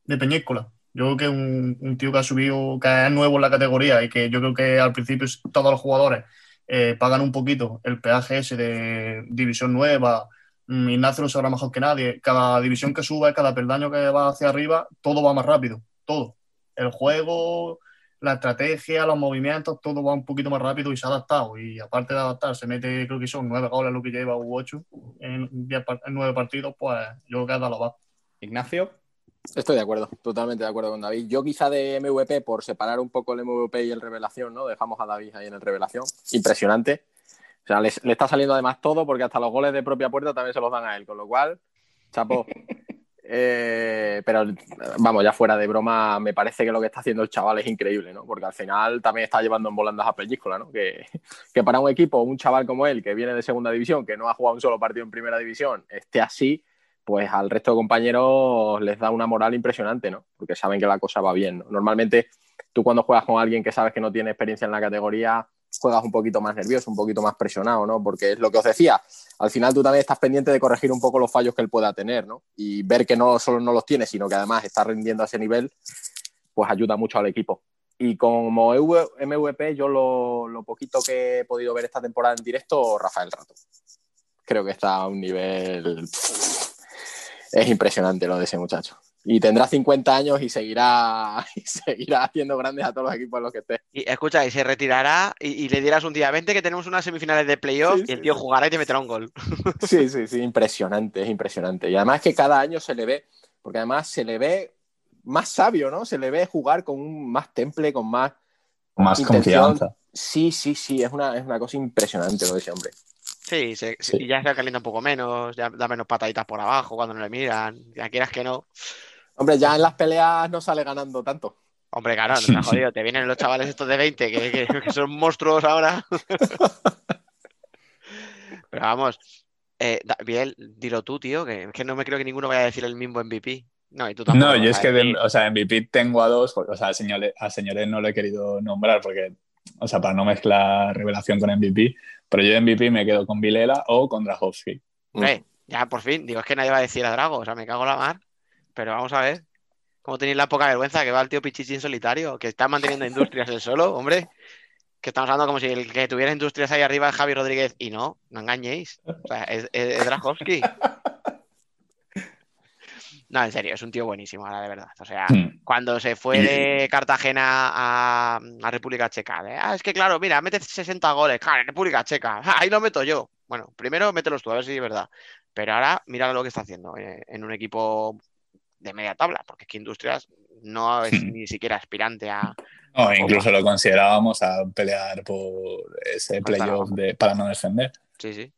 de Peñíscola. Yo creo que es un, un tío que ha subido, que es nuevo en la categoría y que yo creo que al principio todos los jugadores eh, pagan un poquito el peaje ese de división nueva. Mm, Ignacio lo sabrá mejor que nadie. Cada división que sube, cada peldaño que va hacia arriba, todo va más rápido. Todo. El juego, la estrategia, los movimientos, todo va un poquito más rápido y se ha adaptado. Y aparte de adaptar, se mete, creo que son nueve goles lo que lleva u ocho en, nueve partidos, pues yo creo que ha dado la va. Ignacio. Estoy de acuerdo, totalmente de acuerdo con David. Yo quizá de MVP, por separar un poco el MVP y el revelación, ¿no? Dejamos a David ahí en el revelación. Impresionante. O sea, le, le está saliendo además todo porque hasta los goles de propia puerta también se los dan a él, con lo cual, chapo. [laughs] Eh, pero vamos, ya fuera de broma, me parece que lo que está haciendo el chaval es increíble, ¿no? Porque al final también está llevando en volandas a Peñíscola, ¿no? Que, que para un equipo, un chaval como él, que viene de segunda división, que no ha jugado un solo partido en primera división, esté así, pues al resto de compañeros les da una moral impresionante, ¿no? Porque saben que la cosa va bien, ¿no? Normalmente tú cuando juegas con alguien que sabes que no tiene experiencia en la categoría, juegas un poquito más nervioso, un poquito más presionado, ¿no? Porque es lo que os decía, al final tú también estás pendiente de corregir un poco los fallos que él pueda tener, ¿no? Y ver que no solo no los tiene, sino que además está rindiendo a ese nivel, pues ayuda mucho al equipo. Y como MVP, yo lo, lo poquito que he podido ver esta temporada en directo, Rafael Rato. Creo que está a un nivel... Es impresionante lo de ese muchacho. Y tendrá 50 años y seguirá, [laughs] y seguirá haciendo grandes a todos los equipos en los que esté. Y escucha, y se retirará y, y le dirás un día, vente que tenemos unas semifinales de playoff Sí, y el tío sí. jugará y te meterá un gol. [laughs] Sí, sí, sí, impresionante, es impresionante. Y además que cada año se le ve, porque además se le ve más sabio, ¿no? Se le ve jugar con un más temple, con más más intención. confianza. Sí, sí, sí, es una, es una cosa impresionante lo de ese hombre. Sí, se- Sí. y ya se calienta un poco menos, ya da menos pataditas por abajo cuando no le miran, ya quieras que no. Hombre, ya en las peleas no sale ganando tanto. Hombre, claro, no te jodido, te vienen los chavales estos de 20 que, que- que son monstruos ahora. [laughs] Pero vamos, eh, Biel, dilo tú, tío, que, que no me creo que ninguno vaya a decir el mismo MVP. No, y tú tampoco. No, yo es que, de- o sea, MVP tengo a dos, porque, o sea, a señores, a señores no lo he querido nombrar porque, o sea, para no mezclar revelación con MVP, pero yo de MVP me quedo con Vilela o con Drahovski. Hombre, ya por fin, digo, es que nadie va a decir a Drago, o sea, me cago en la mar. Pero vamos a ver cómo tenéis la poca vergüenza que va el tío Pichichi en solitario, que está manteniendo industrias él solo, hombre. Que estamos hablando como si el que tuviera industrias ahí arriba es Javi Rodríguez. Y no, no engañéis. O sea, es, es. No, en serio, es un tío buenísimo, ahora de verdad. O sea, Hmm. cuando se fue de Cartagena a, a República Checa, ah, es que claro, mira, mete 60 goles, claro, en República Checa, ah, [laughs] ahí lo meto yo. Bueno, primero mételos tú, a ver si es verdad. Pero ahora mira lo que está haciendo eh, en un equipo de media tabla, porque es que Industrias no es Hmm. ni siquiera aspirante a. O incluso lo considerábamos a pelear por ese playoff de, para no descender. Sí, sí.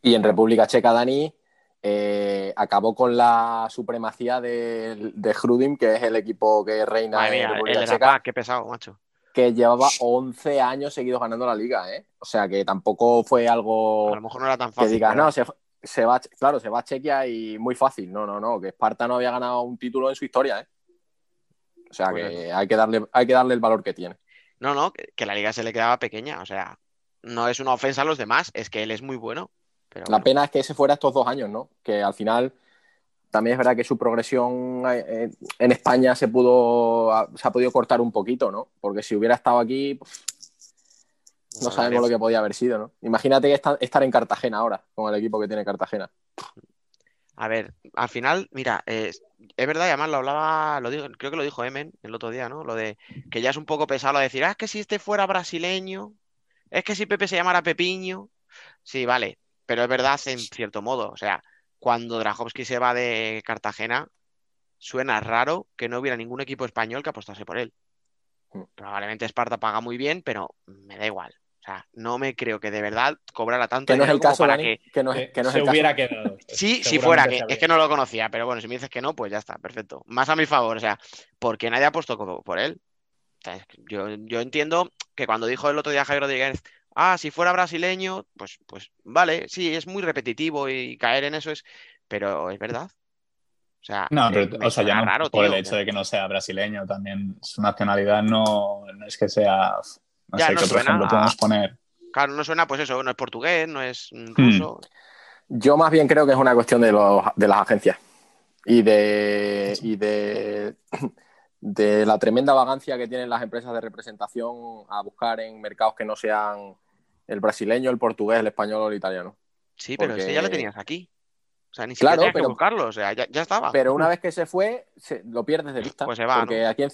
Y en República Checa, Dani eh, acabó con la supremacía de, de Hrudim, que es el equipo que reina Madre en mía, República el Checa, qué pesado, macho. que llevaba 11 años seguidos ganando la liga, ¿eh? O sea que tampoco fue A algo lo mejor no era tan que fácil. digas, pero- no, se, se va, claro, se va a Chequia y muy fácil. No, no, no, que Esparta no había ganado un título en su historia, ¿eh? O sea Pues que hay que darle, hay que darle el valor que tiene. No, no, que, que la liga se le quedaba pequeña. O sea, no es una ofensa a los demás, es que él es muy bueno. Pero La pena es que ese fuera estos dos años, ¿no? Que al final también es verdad que su progresión eh, en España se pudo se ha podido cortar un poquito, ¿no? Porque si hubiera estado aquí, pues, no sabemos lo que podía haber sido, ¿no? Imagínate estar en Cartagena ahora, con el equipo que tiene Cartagena. A ver, al final, mira, eh, es verdad, y además lo hablaba, lo digo, creo que lo dijo Emen el otro día, ¿no? Lo de que ya es un poco pesado lo de decir, ah, es que si este fuera brasileño, es que si Pepe se llamara Pepiño. Sí, vale, pero es verdad en cierto modo. O sea, cuando Drahovski se va de Cartagena, suena raro que no hubiera ningún equipo español que apostase por él. Mm. Probablemente Esparta paga muy bien, pero me da igual. O sea, no me creo que de verdad cobrara tanto Que no es el caso, para Dani, que que no es, Que que no es se el caso. hubiera quedado. [laughs] Sí, si fuera, que es que no lo conocía, pero bueno, si me dices que no, pues ya está, perfecto. Más a mi favor, o sea, porque nadie apostó co- por él. O sea, yo, yo entiendo que cuando dijo el otro día Javier Rodríguez, ah, si fuera brasileño, pues, pues vale, sí, es muy repetitivo y caer en eso es, pero es verdad. O sea, No, me- pero, me o sea, ya no raro, por el hecho de que no sea brasileño, también su nacionalidad no, no es que sea. No Ya, sé no qué otro suena ejemplo a- podemos poner. Claro, no suena, pues eso, no es portugués, no es mm, Hmm. ruso. Yo más bien creo que es una cuestión de, los, de las agencias y de, y de, de la tremenda vagancia que tienen las empresas de representación a buscar en mercados que no sean el brasileño, el portugués, el español o el italiano. Sí, pero es que ya lo tenías aquí. O sea, ni siquiera Claro, tenías que pero- buscarlo, o sea, ya, ya estaba. Pero una [laughs] vez que se fue, se- lo pierdes de vista. Pues se va, porque ¿no? aquí en,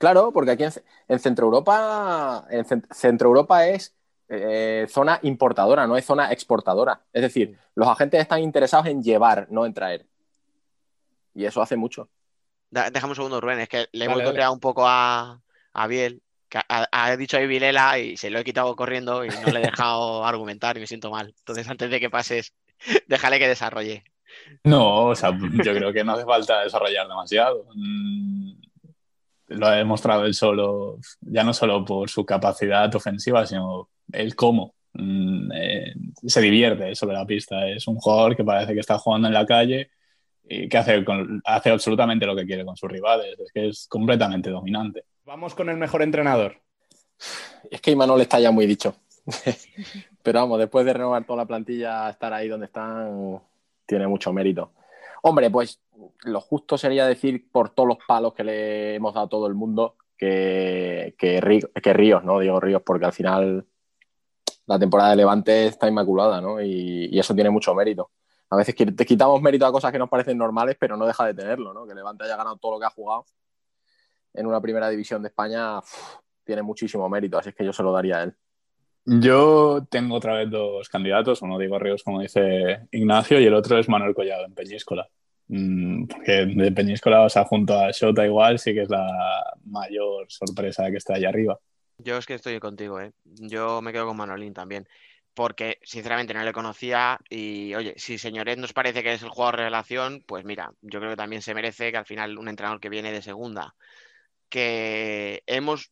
claro, porque aquí en, en Centro Europa, en Cent- Centro Europa es eh, zona importadora, no es zona exportadora. Es decir, los agentes están interesados en llevar, no en traer. Y eso hace mucho. Da- Déjame un segundo, Rubén, es que le he Dale, boicoteado un poco a, a Biel, que ha, ha dicho ahí Vilela y se lo he quitado corriendo y no le he dejado [laughs] argumentar y me siento mal. Entonces, antes de que pases, déjale que desarrolle. No, o sea, yo creo que no hace falta desarrollar demasiado. Lo ha demostrado él solo, ya no solo por su capacidad ofensiva, sino el cómo. Mm, eh, se divierte sobre la pista. Es un jugador que parece que está jugando en la calle y que hace, con- hace absolutamente lo que quiere con sus rivales. Es que es completamente dominante. Vamos con el mejor entrenador. Es que Imanol está ya muy dicho. [laughs] Pero vamos, después de renovar toda la plantilla, estar ahí donde están tiene mucho mérito. Hombre, pues lo justo sería decir por todos los palos que le hemos dado a todo el mundo que, que, Rí- que Ríos, ¿no? Diego Ríos, porque al final la temporada de Levante está inmaculada, ¿no? Y, eso tiene mucho mérito. A veces te quitamos mérito a cosas que nos parecen normales, pero no deja de tenerlo, ¿no? Que Levante haya ganado todo lo que ha jugado en una primera división de España tiene muchísimo mérito, así es que yo se lo daría a él. Yo tengo otra vez dos candidatos, uno Diego Ríos, como dice Ignacio, y el otro es Manuel Collado en Peñíscola. Mm, Porque de Peñíscola, o sea, junto a Shota igual, sí que es la mayor sorpresa que está allá arriba. Yo es que estoy contigo, ¿eh? Yo me quedo con Manolín también. Porque, sinceramente, no le conocía. Y, oye, si Señoret nos parece que es el jugador revelación, pues mira, yo creo que también se merece que al final un entrenador que viene de segunda, que hemos,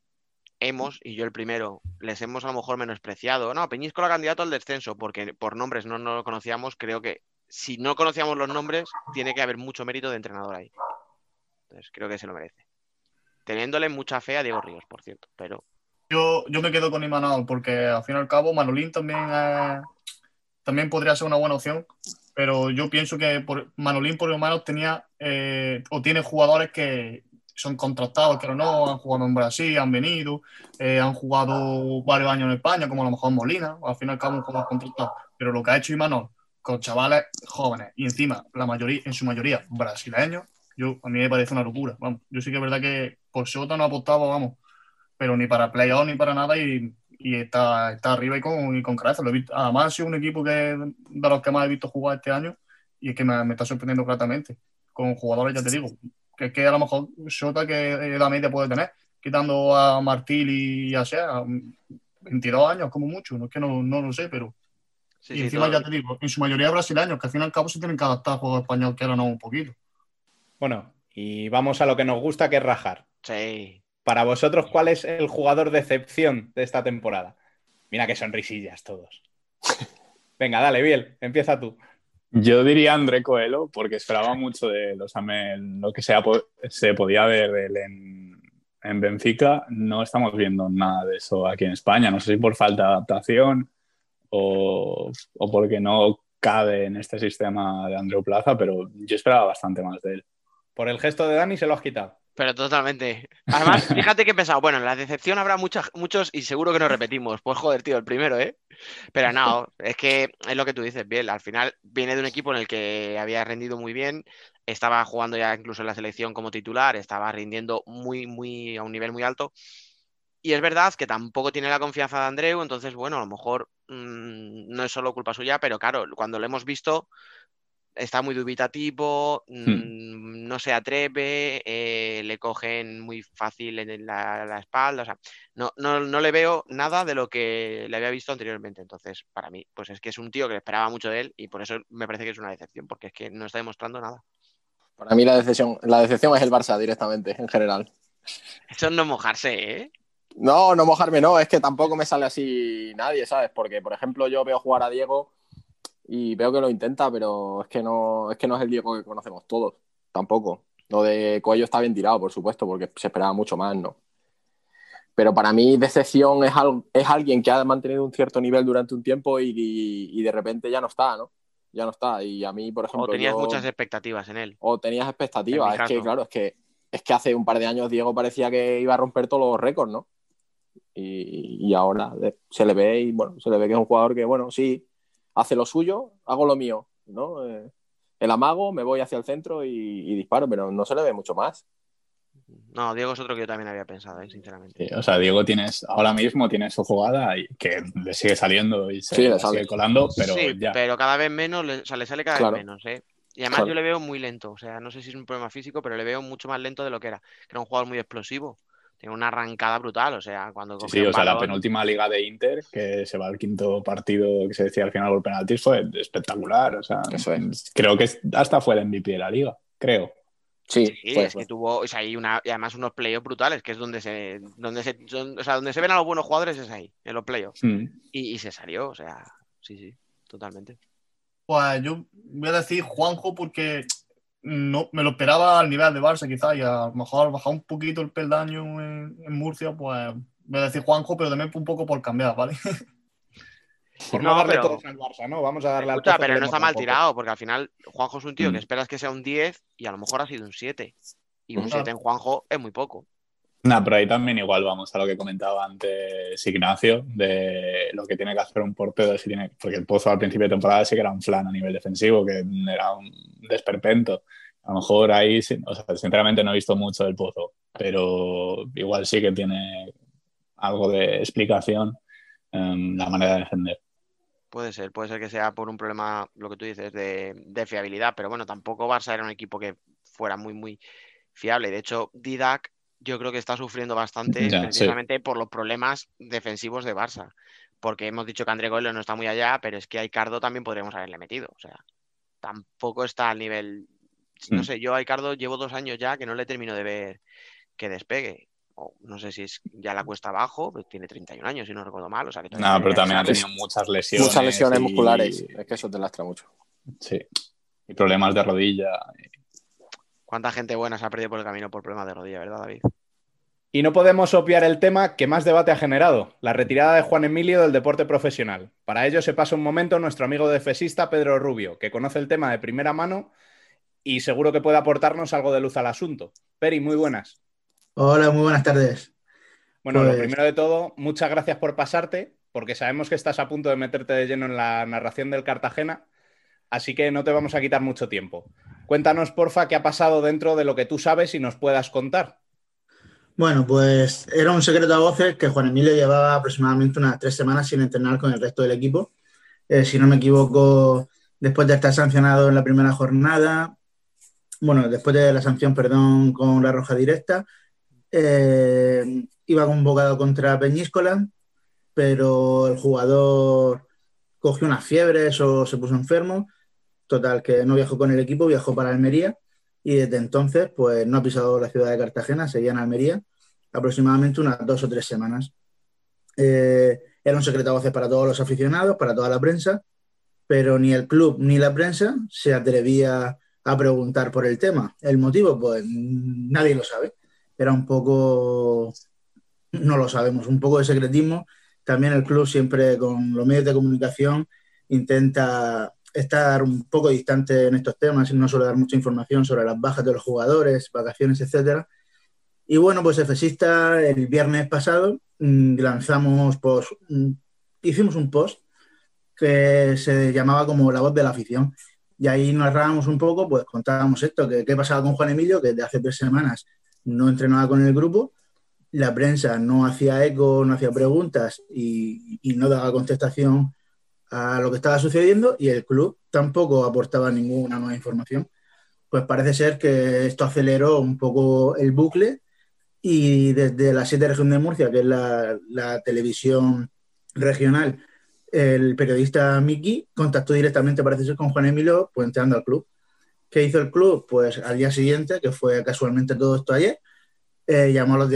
hemos, y yo el primero, les hemos a lo mejor menospreciado. No, Peñíscola candidato al descenso, porque por nombres no, no lo conocíamos. Creo que si no conocíamos los nombres, tiene que haber mucho mérito de entrenador ahí. Entonces, creo que se lo merece. Teniéndole mucha fe a Diego Ríos, por cierto, pero Yo, yo me quedo con Imanol porque al fin y al cabo Manolín también, también podría ser una buena opción, pero yo pienso que por, Manolín por lo menos tenía eh, o tiene jugadores que son contratados, que no han jugado en Brasil, han venido, eh, han jugado varios años en España, como a lo mejor Molina, al fin y al cabo un jugador contratado. Pero lo que ha hecho Imanol con chavales jóvenes y encima la mayoría, en su mayoría brasileños, yo, a mí me parece una locura. Vamos, yo sí que es verdad que por Sota no apostaba, vamos, pero ni para playoff ni para nada y, y está, está arriba y con, y con creces. Lo he visto. Además sido un equipo que de los que más he visto jugar este año y es que me, me está sorprendiendo gratamente. Con jugadores, ya te digo, que es que a lo mejor Sota que edad media puede tener, quitando a Martil y a Sea, 22 años como mucho, no es que no, no lo sé, pero sí, y encima ya te digo, en su mayoría brasileños, que al fin y al cabo se tienen que adaptar al juego español, que ahora no un poquito. Bueno, y vamos a lo que nos gusta, que es rajar. Sí. Para vosotros, ¿cuál es el jugador de excepción de esta temporada? Mira que sonrisillas todos. [laughs] Venga, dale, Biel, empieza tú. Yo diría André Coelho, porque esperaba mucho de los lo que sea, se podía ver de él en, en Benfica. No estamos viendo nada de eso aquí en España. No sé si por falta de adaptación o, o porque no cabe en este sistema de Andreu Plaza, pero yo esperaba bastante más de él. Por el gesto de Dani se lo has quitado. Pero totalmente. Además, [laughs] fíjate que he pensado, bueno, en la decepción habrá muchas, muchos y seguro que nos repetimos. Pues joder, tío, el primero, ¿eh? Pero no, es que es lo que tú dices, bien. Al final viene de un equipo en el que había rendido muy bien, estaba jugando ya incluso en la selección como titular, estaba rindiendo muy, muy a un nivel muy alto. Y es verdad que tampoco tiene la confianza de Andreu, entonces, bueno, a lo mejor mm, no es solo culpa suya, pero claro, cuando lo hemos visto, está muy dubitativo, Hmm. mm, no se atreve, eh, le cogen muy fácil en la, la espalda, o sea, no, no, no le veo nada de lo que le había visto anteriormente. Entonces, para mí, pues es que es un tío que esperaba mucho de él y por eso me parece que es una decepción, porque es que no está demostrando nada. Para mí la decepción, la decepción es el Barça directamente, en general. Eso es no mojarse, ¿eh? No, no mojarme, no, es que tampoco me sale así nadie, ¿sabes? Porque, por ejemplo, yo veo jugar a Diego y veo que lo intenta, pero es que no, es que no es el Diego que conocemos todos, tampoco. Lo de Coello está bien tirado, por supuesto, porque se esperaba mucho más, ¿no? Pero para mí, decepción es, al- es alguien que ha mantenido un cierto nivel durante un tiempo y, y- y de repente ya no está, ¿no? Ya no está. Y a mí, por ejemplo. O tenías yo- muchas expectativas en él. o tenías expectativas. Es que, claro, es que, es que hace un par de años Diego parecía que iba a romper todos los récords, ¿no? Y, y ahora se le ve y bueno, se le ve que es un jugador que, bueno, sí, hace lo suyo, hago lo mío, ¿no? Eh, el amago, me voy hacia el centro y, y disparo, pero no se le ve mucho más. No, Diego es otro que yo también había pensado, ¿eh? sinceramente. Sí, o sea, Diego tienes, ahora mismo tiene su jugada y que le sigue saliendo y se Sí, le sigue colando, pero sí, ya. pero cada vez menos, le, o sea, le sale cada Claro. vez menos, ¿eh? Y además Claro. yo le veo muy lento, o sea, no sé si es un problema físico, pero le veo mucho más lento de lo que era. Que era un jugador muy explosivo, tiene una arrancada brutal, o sea, cuando Sí, o sea, la penúltima liga de Inter, que se va al quinto partido que se decía al final por penaltis, fue espectacular. O sea, Eso es. creo que hasta fue el MVP de la liga, creo. Sí, Sí, es que tuvo, o sea, hay una, y además unos playoffs brutales, que es donde se, donde se, o sea, donde se ven a los buenos jugadores es ahí, en los playoffs. Mm. Y, y se salió, o sea, sí, sí, totalmente. Pues yo voy a decir Juanjo porque no me lo esperaba al nivel de Barça quizás y a lo mejor bajar un poquito el peldaño en, en Murcia, pues voy a decir Juanjo, pero también un poco por cambiar, ¿vale? [laughs] Por no, No, darle pero- todos al Barça, ¿no? Vamos a darle al Escucha, que pero no está mal poco. tirado, porque al final Juanjo es un tío Mm. que esperas que sea un 10 y a lo mejor ha sido un 7. Y un Ujú. 7 en Juanjo es muy poco. Nah, pero ahí también igual vamos a lo que comentaba antes Ignacio, de lo que tiene que hacer un portero, si tiene, porque el Pozo al principio de temporada sí que era un flan a nivel defensivo, que era un desperpento. A lo mejor ahí, o sea, sinceramente no he visto mucho del Pozo, pero igual sí que tiene algo de explicación en la manera de defender. Puede ser, puede ser que sea por un problema, lo que tú dices, de, de fiabilidad, pero bueno, tampoco Barça era un equipo que fuera muy, muy fiable. De hecho, Didac yo creo que está sufriendo bastante Ya, sí. precisamente por los problemas defensivos de Barça. Porque hemos dicho que André Goelo no está muy allá, pero es que a Icardo también podríamos haberle metido. O sea, tampoco está al nivel. No Mm. sé, yo a Icardo llevo dos años ya que no le termino de ver que despegue. O no sé si es ya la cuesta abajo, pues tiene 31 años, si no recuerdo mal. O sea, que No, tiene pero también ha tenido muchas lesiones. Muchas lesiones y- musculares. Es que eso te lastra mucho. Sí. Y problemas de rodilla. ¿Cuánta gente buena se ha perdido por el camino por problemas de rodilla, verdad, David? Y no podemos obviar el tema que más debate ha generado, la retirada de Juan Emilio del deporte profesional. Para ello se pasa un momento nuestro amigo defesista Pedro Rubio, que conoce el tema de primera mano y seguro que puede aportarnos algo de luz al asunto. Peri, muy buenas. Hola, muy buenas tardes. Bueno, lo Pues- primero de todo, muchas gracias por pasarte, porque sabemos que estás a punto de meterte de lleno en la narración del Cartagena, así que no te vamos a quitar mucho tiempo. Cuéntanos, porfa, qué ha pasado dentro de lo que tú sabes y nos puedas contar. Bueno, pues era un secreto a voces que Juan Emilio llevaba aproximadamente unas tres semanas sin entrenar con el resto del equipo. Eh, si no me equivoco, después de estar sancionado en la primera jornada, bueno, después de la sanción, perdón, con la roja directa, eh, iba convocado contra Peñíscola, pero el jugador cogió unas fiebres o se puso enfermo. Total, que no viajó con el equipo, viajó para Almería y desde entonces pues no ha pisado la ciudad de Cartagena, seguía en Almería aproximadamente unas dos o tres semanas. Eh, era un secreto a voces para todos los aficionados, para toda la prensa, pero ni el club ni la prensa se atrevía a preguntar por el tema. El motivo, pues nadie lo sabe. Era un poco, no lo sabemos, un poco de secretismo. También el club siempre con los medios de comunicación intenta estar un poco distante en estos temas no suele dar mucha información sobre las bajas de los jugadores, vacaciones, etcétera. Y bueno, pues Efesista el viernes pasado mm, lanzamos, pues, mm, hicimos un post que se llamaba como La voz de la afición. Y ahí narrábamos un poco, pues contábamos esto, que qué pasaba con Juan Emilio, que desde hace tres semanas no entrenaba con el grupo, la prensa no hacía eco, no hacía preguntas y no daba contestación a lo que estaba sucediendo y el club tampoco aportaba ninguna nueva información. Pues parece ser que esto aceleró un poco el bucle y desde la 7 región de Murcia, que es la, televisión regional, el periodista Miki contactó directamente, parece ser, con Juan Emilio, entrando al club. ¿Qué hizo el club? Pues al día siguiente, que fue casualmente todo esto ayer, eh, llamó a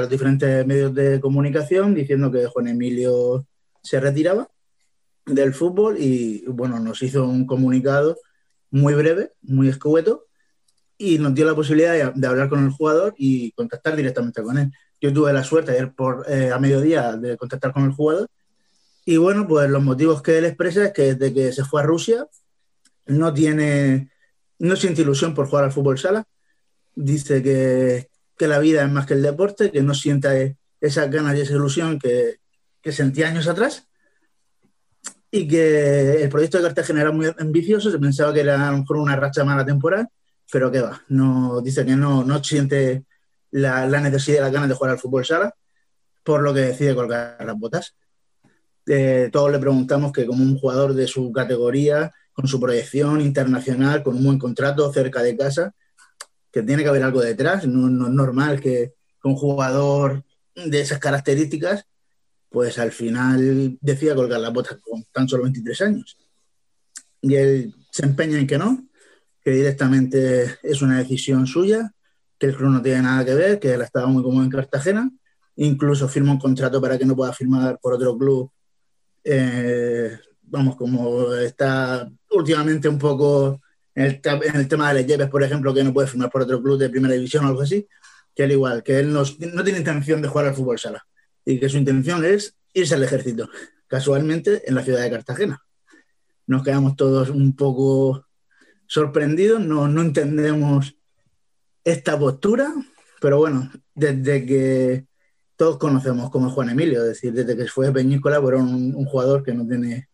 los diferentes medios de comunicación diciendo que Juan Emilio se retiraba del fútbol y bueno, nos hizo un comunicado muy breve, muy escueto y nos dio la posibilidad de, hablar con el jugador y contactar directamente con él. Yo tuve la suerte ayer por, eh, a mediodía de contactar con el jugador y bueno, pues los motivos que él expresa es que desde que se fue a Rusia no tiene, no siente ilusión por jugar al fútbol sala. Dice que, que la vida es más que el deporte, que no siente esas ganas y esa ilusión que, que sentía años atrás y que el proyecto de Cartagena era muy ambicioso, se pensaba que era a lo mejor una racha mala temporal, pero que va, no, dice que no, no siente la, la necesidad y las ganas de jugar al fútbol sala, por lo que decide colgar las botas. Eh, todos le preguntamos que como un jugador de su categoría, con su proyección internacional, con un buen contrato cerca de casa, que tiene que haber algo detrás, no, no es normal que un jugador de esas características pues al final decía colgar las botas con tan solo 23 años. Y él se empeña en que no, que directamente es una decisión suya, que el club no tiene nada que ver, que él estaba muy cómodo en Cartagena, incluso firma un contrato para que no pueda firmar por otro club. Eh, vamos, como está últimamente un poco en el, tema de Les Lleves, por ejemplo, que no puede firmar por otro club de primera división o algo así, que él igual, que él no tiene intención de jugar al fútbol sala y que su intención es irse al ejército, casualmente en la ciudad de Cartagena. Nos quedamos todos un poco sorprendidos, no, no entendemos esta postura, pero bueno, desde que todos conocemos como Juan Emilio, es decir, desde que fue Peñícola, era un, un jugador que no tiene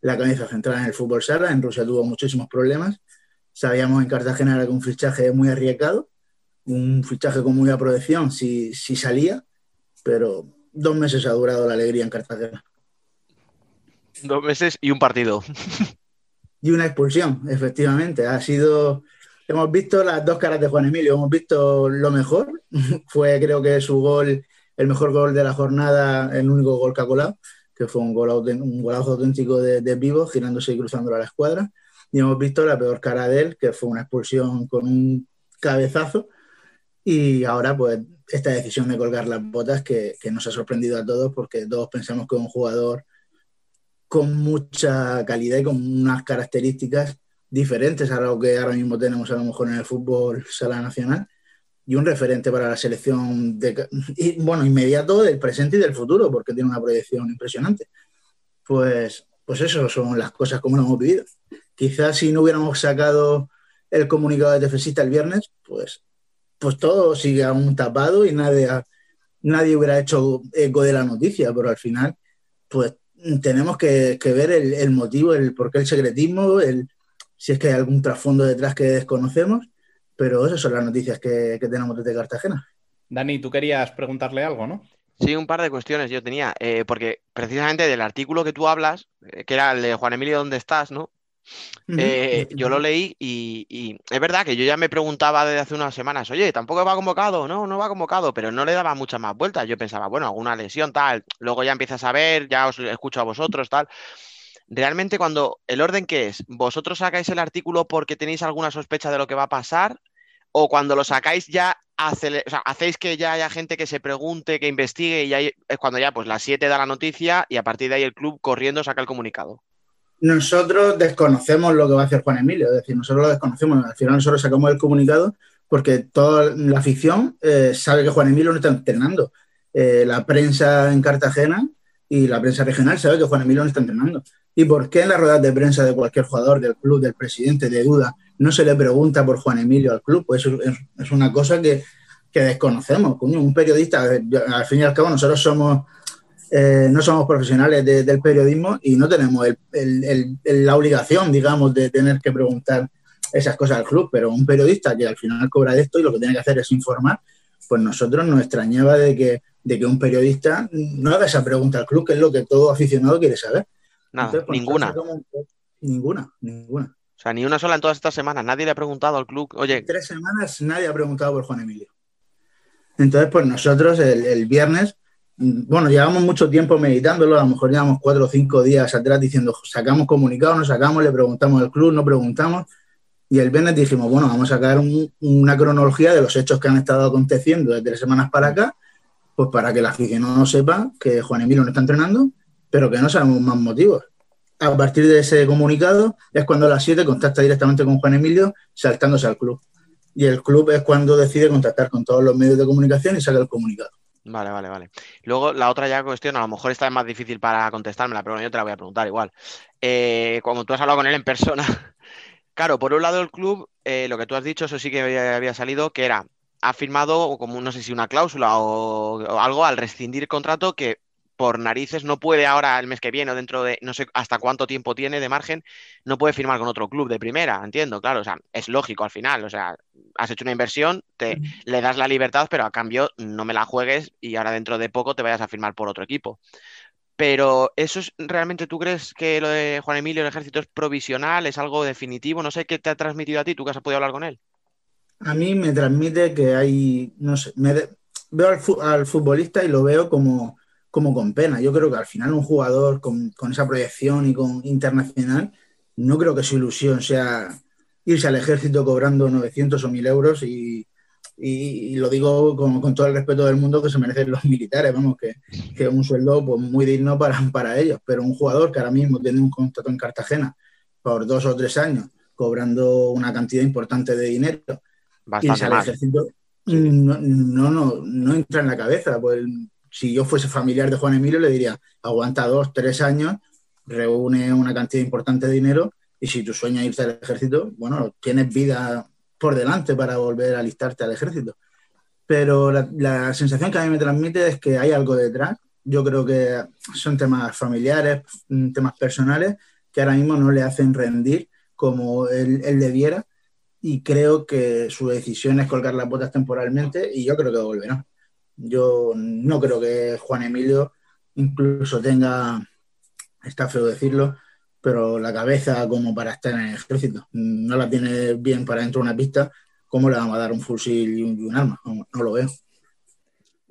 la cabeza centrada en el fútbol sala, en Rusia tuvo muchísimos problemas, sabíamos en Cartagena era un fichaje muy arriesgado, un fichaje con muy aprobación si, si salía, pero dos meses ha durado la alegría en Cartagena. Dos meses y un partido. [laughs] Y una expulsión, efectivamente. Ha sido. Hemos visto las dos caras de Juan Emilio. Hemos visto lo mejor. [laughs] fue, creo que su gol, el mejor gol de la jornada, el único gol que ha colado, que fue un, gol, un golazo auténtico de, de Vivo, girándose y cruzándolo a la escuadra. Y hemos visto la peor cara de él, que fue una expulsión con un cabezazo. Y ahora, pues, esta decisión de colgar las botas que, nos ha sorprendido a todos, porque todos pensamos que es un jugador con mucha calidad y con unas características diferentes a lo que ahora mismo tenemos a lo mejor en el fútbol sala nacional y un referente para la selección de, y, bueno, inmediato del presente y del futuro porque tiene una proyección impresionante. Pues, pues eso son las cosas como lo hemos vivido. Quizás si no hubiéramos sacado el comunicado de defensista el viernes, pues, pues todo sigue aún tapado y nadie, nadie hubiera hecho eco de la noticia, pero al final, pues tenemos que, que ver el, el motivo, el por qué el secretismo, el, si es que hay algún trasfondo detrás que desconocemos, pero esas son las noticias que, que tenemos desde Cartagena. Dani, tú querías preguntarle algo, ¿no? Sí, un par de cuestiones yo tenía, eh, porque precisamente del artículo que tú hablas, eh, que era el de Juan Emilio, ¿dónde estás? ¿no? Eh, yo lo leí y, es verdad que yo ya me preguntaba desde hace unas semanas, oye, tampoco va convocado, no, no va convocado, pero no le daba muchas más vueltas. Yo pensaba, bueno, alguna lesión, tal. Luego ya empiezas a ver, ya os escucho a vosotros, tal. Realmente cuando el orden que es, ¿vosotros sacáis el artículo porque tenéis alguna sospecha de lo que va a pasar? ¿O cuando lo sacáis ya hacéis que ya haya gente que se pregunte, que investigue y es cuando ya pues las 7 da la noticia y a partir de ahí el club corriendo saca el comunicado? Nosotros desconocemos lo que va a hacer Juan Emilio, es decir, nosotros lo desconocemos. Al final nosotros sacamos el comunicado porque toda la afición eh, sabe que Juan Emilio no está entrenando. Eh, la prensa en Cartagena y la prensa regional sabe que Juan Emilio no está entrenando. ¿Y por qué en las ruedas de prensa de cualquier jugador del club, del presidente, de duda, no se le pregunta por Juan Emilio al club? Pues es, es una cosa que, que desconocemos. Un periodista, al fin y al cabo, nosotros somos eh, no somos profesionales de- del periodismo y no tenemos el- el- el- el- la obligación, digamos, de tener que preguntar esas cosas al club, pero un periodista que al final cobra de esto y lo que tiene que hacer es informar, pues nosotros nos extrañaba de que, de que un periodista no haga esa pregunta al club, que es lo que todo aficionado quiere saber. Nada, Entonces, pues, ninguna. Ninguna, ninguna. O sea, ni una sola en todas estas semanas. Nadie le ha preguntado al club, oye, En tres semanas nadie ha preguntado por Juan Emilio. Entonces, pues nosotros el, el viernes, bueno, llevamos mucho tiempo meditándolo, a lo mejor llevamos cuatro o cinco días atrás diciendo, sacamos comunicados, no sacamos, le preguntamos al club, no preguntamos. Y el viernes dijimos, bueno, vamos a sacar un- una cronología de los hechos que han estado aconteciendo desde tres semanas para acá, pues para que el aficionado sepa que Juan Emilio no está entrenando, pero que no sabemos más motivos. A partir de ese comunicado es cuando a las 7 contacta directamente con Juan Emilio, saltándose al club. Y el club es cuando decide contactar con todos los medios de comunicación y saca el comunicado. Vale, vale, vale. Luego, la otra ya cuestión, a lo mejor esta es más difícil para contestármela, pero yo te la voy a preguntar igual. Eh, como tú has hablado con él en persona, [laughs] claro, por un lado el club, eh, lo que tú has dicho, eso sí que había, salido, que era, ha firmado como, no sé si una cláusula o algo al rescindir contrato que por narices no puede ahora el mes que viene o dentro de no sé hasta cuánto tiempo tiene de margen, no puede firmar con otro club de primera, entiendo, claro, o sea, es lógico al final, o sea, has hecho una inversión, te le das la libertad, pero a cambio no me la juegues y ahora dentro de poco te vayas a firmar por otro equipo. Pero eso es realmente tú crees que lo de Juan Emilio el ejército es provisional, es algo definitivo, no sé qué te ha transmitido a ti, tú que has podido hablar con él. A mí me transmite que hay, no sé, me de- veo al, fu- al futbolista y lo veo como, como con pena. Yo creo que al final un jugador con, con esa proyección y con internacional, no creo que su ilusión sea irse al ejército cobrando 900 o 1000 euros y, y- y lo digo con, con todo el respeto del mundo que se merecen los militares, vamos, que, que es un sueldo pues, muy digno para, para ellos, pero un jugador que ahora mismo tiene un contrato en Cartagena por dos o tres años, cobrando una cantidad importante de dinero, Bastante irse al ejército, no, no, no, no entra en la cabeza. Pues, si yo fuese familiar de Juan Emilio, le diría, aguanta dos, tres años, reúne una cantidad importante de dinero y si tu sueño es irte al ejército, bueno, tienes vida por delante para volver a alistarte al ejército. Pero la, sensación que a mí me transmite es que hay algo detrás. Yo creo que son temas familiares, mm, temas personales, que ahora mismo no le hacen rendir como él, él debiera y creo que su decisión es colgar las botas temporalmente y yo creo que volverá. Yo no creo que Juan Emilio incluso tenga, está feo decirlo, pero la cabeza como para estar en el ejército. No la tiene bien para dentro de una pista. ¿Cómo le vamos a dar un fusil y un, y un arma? No, no lo veo.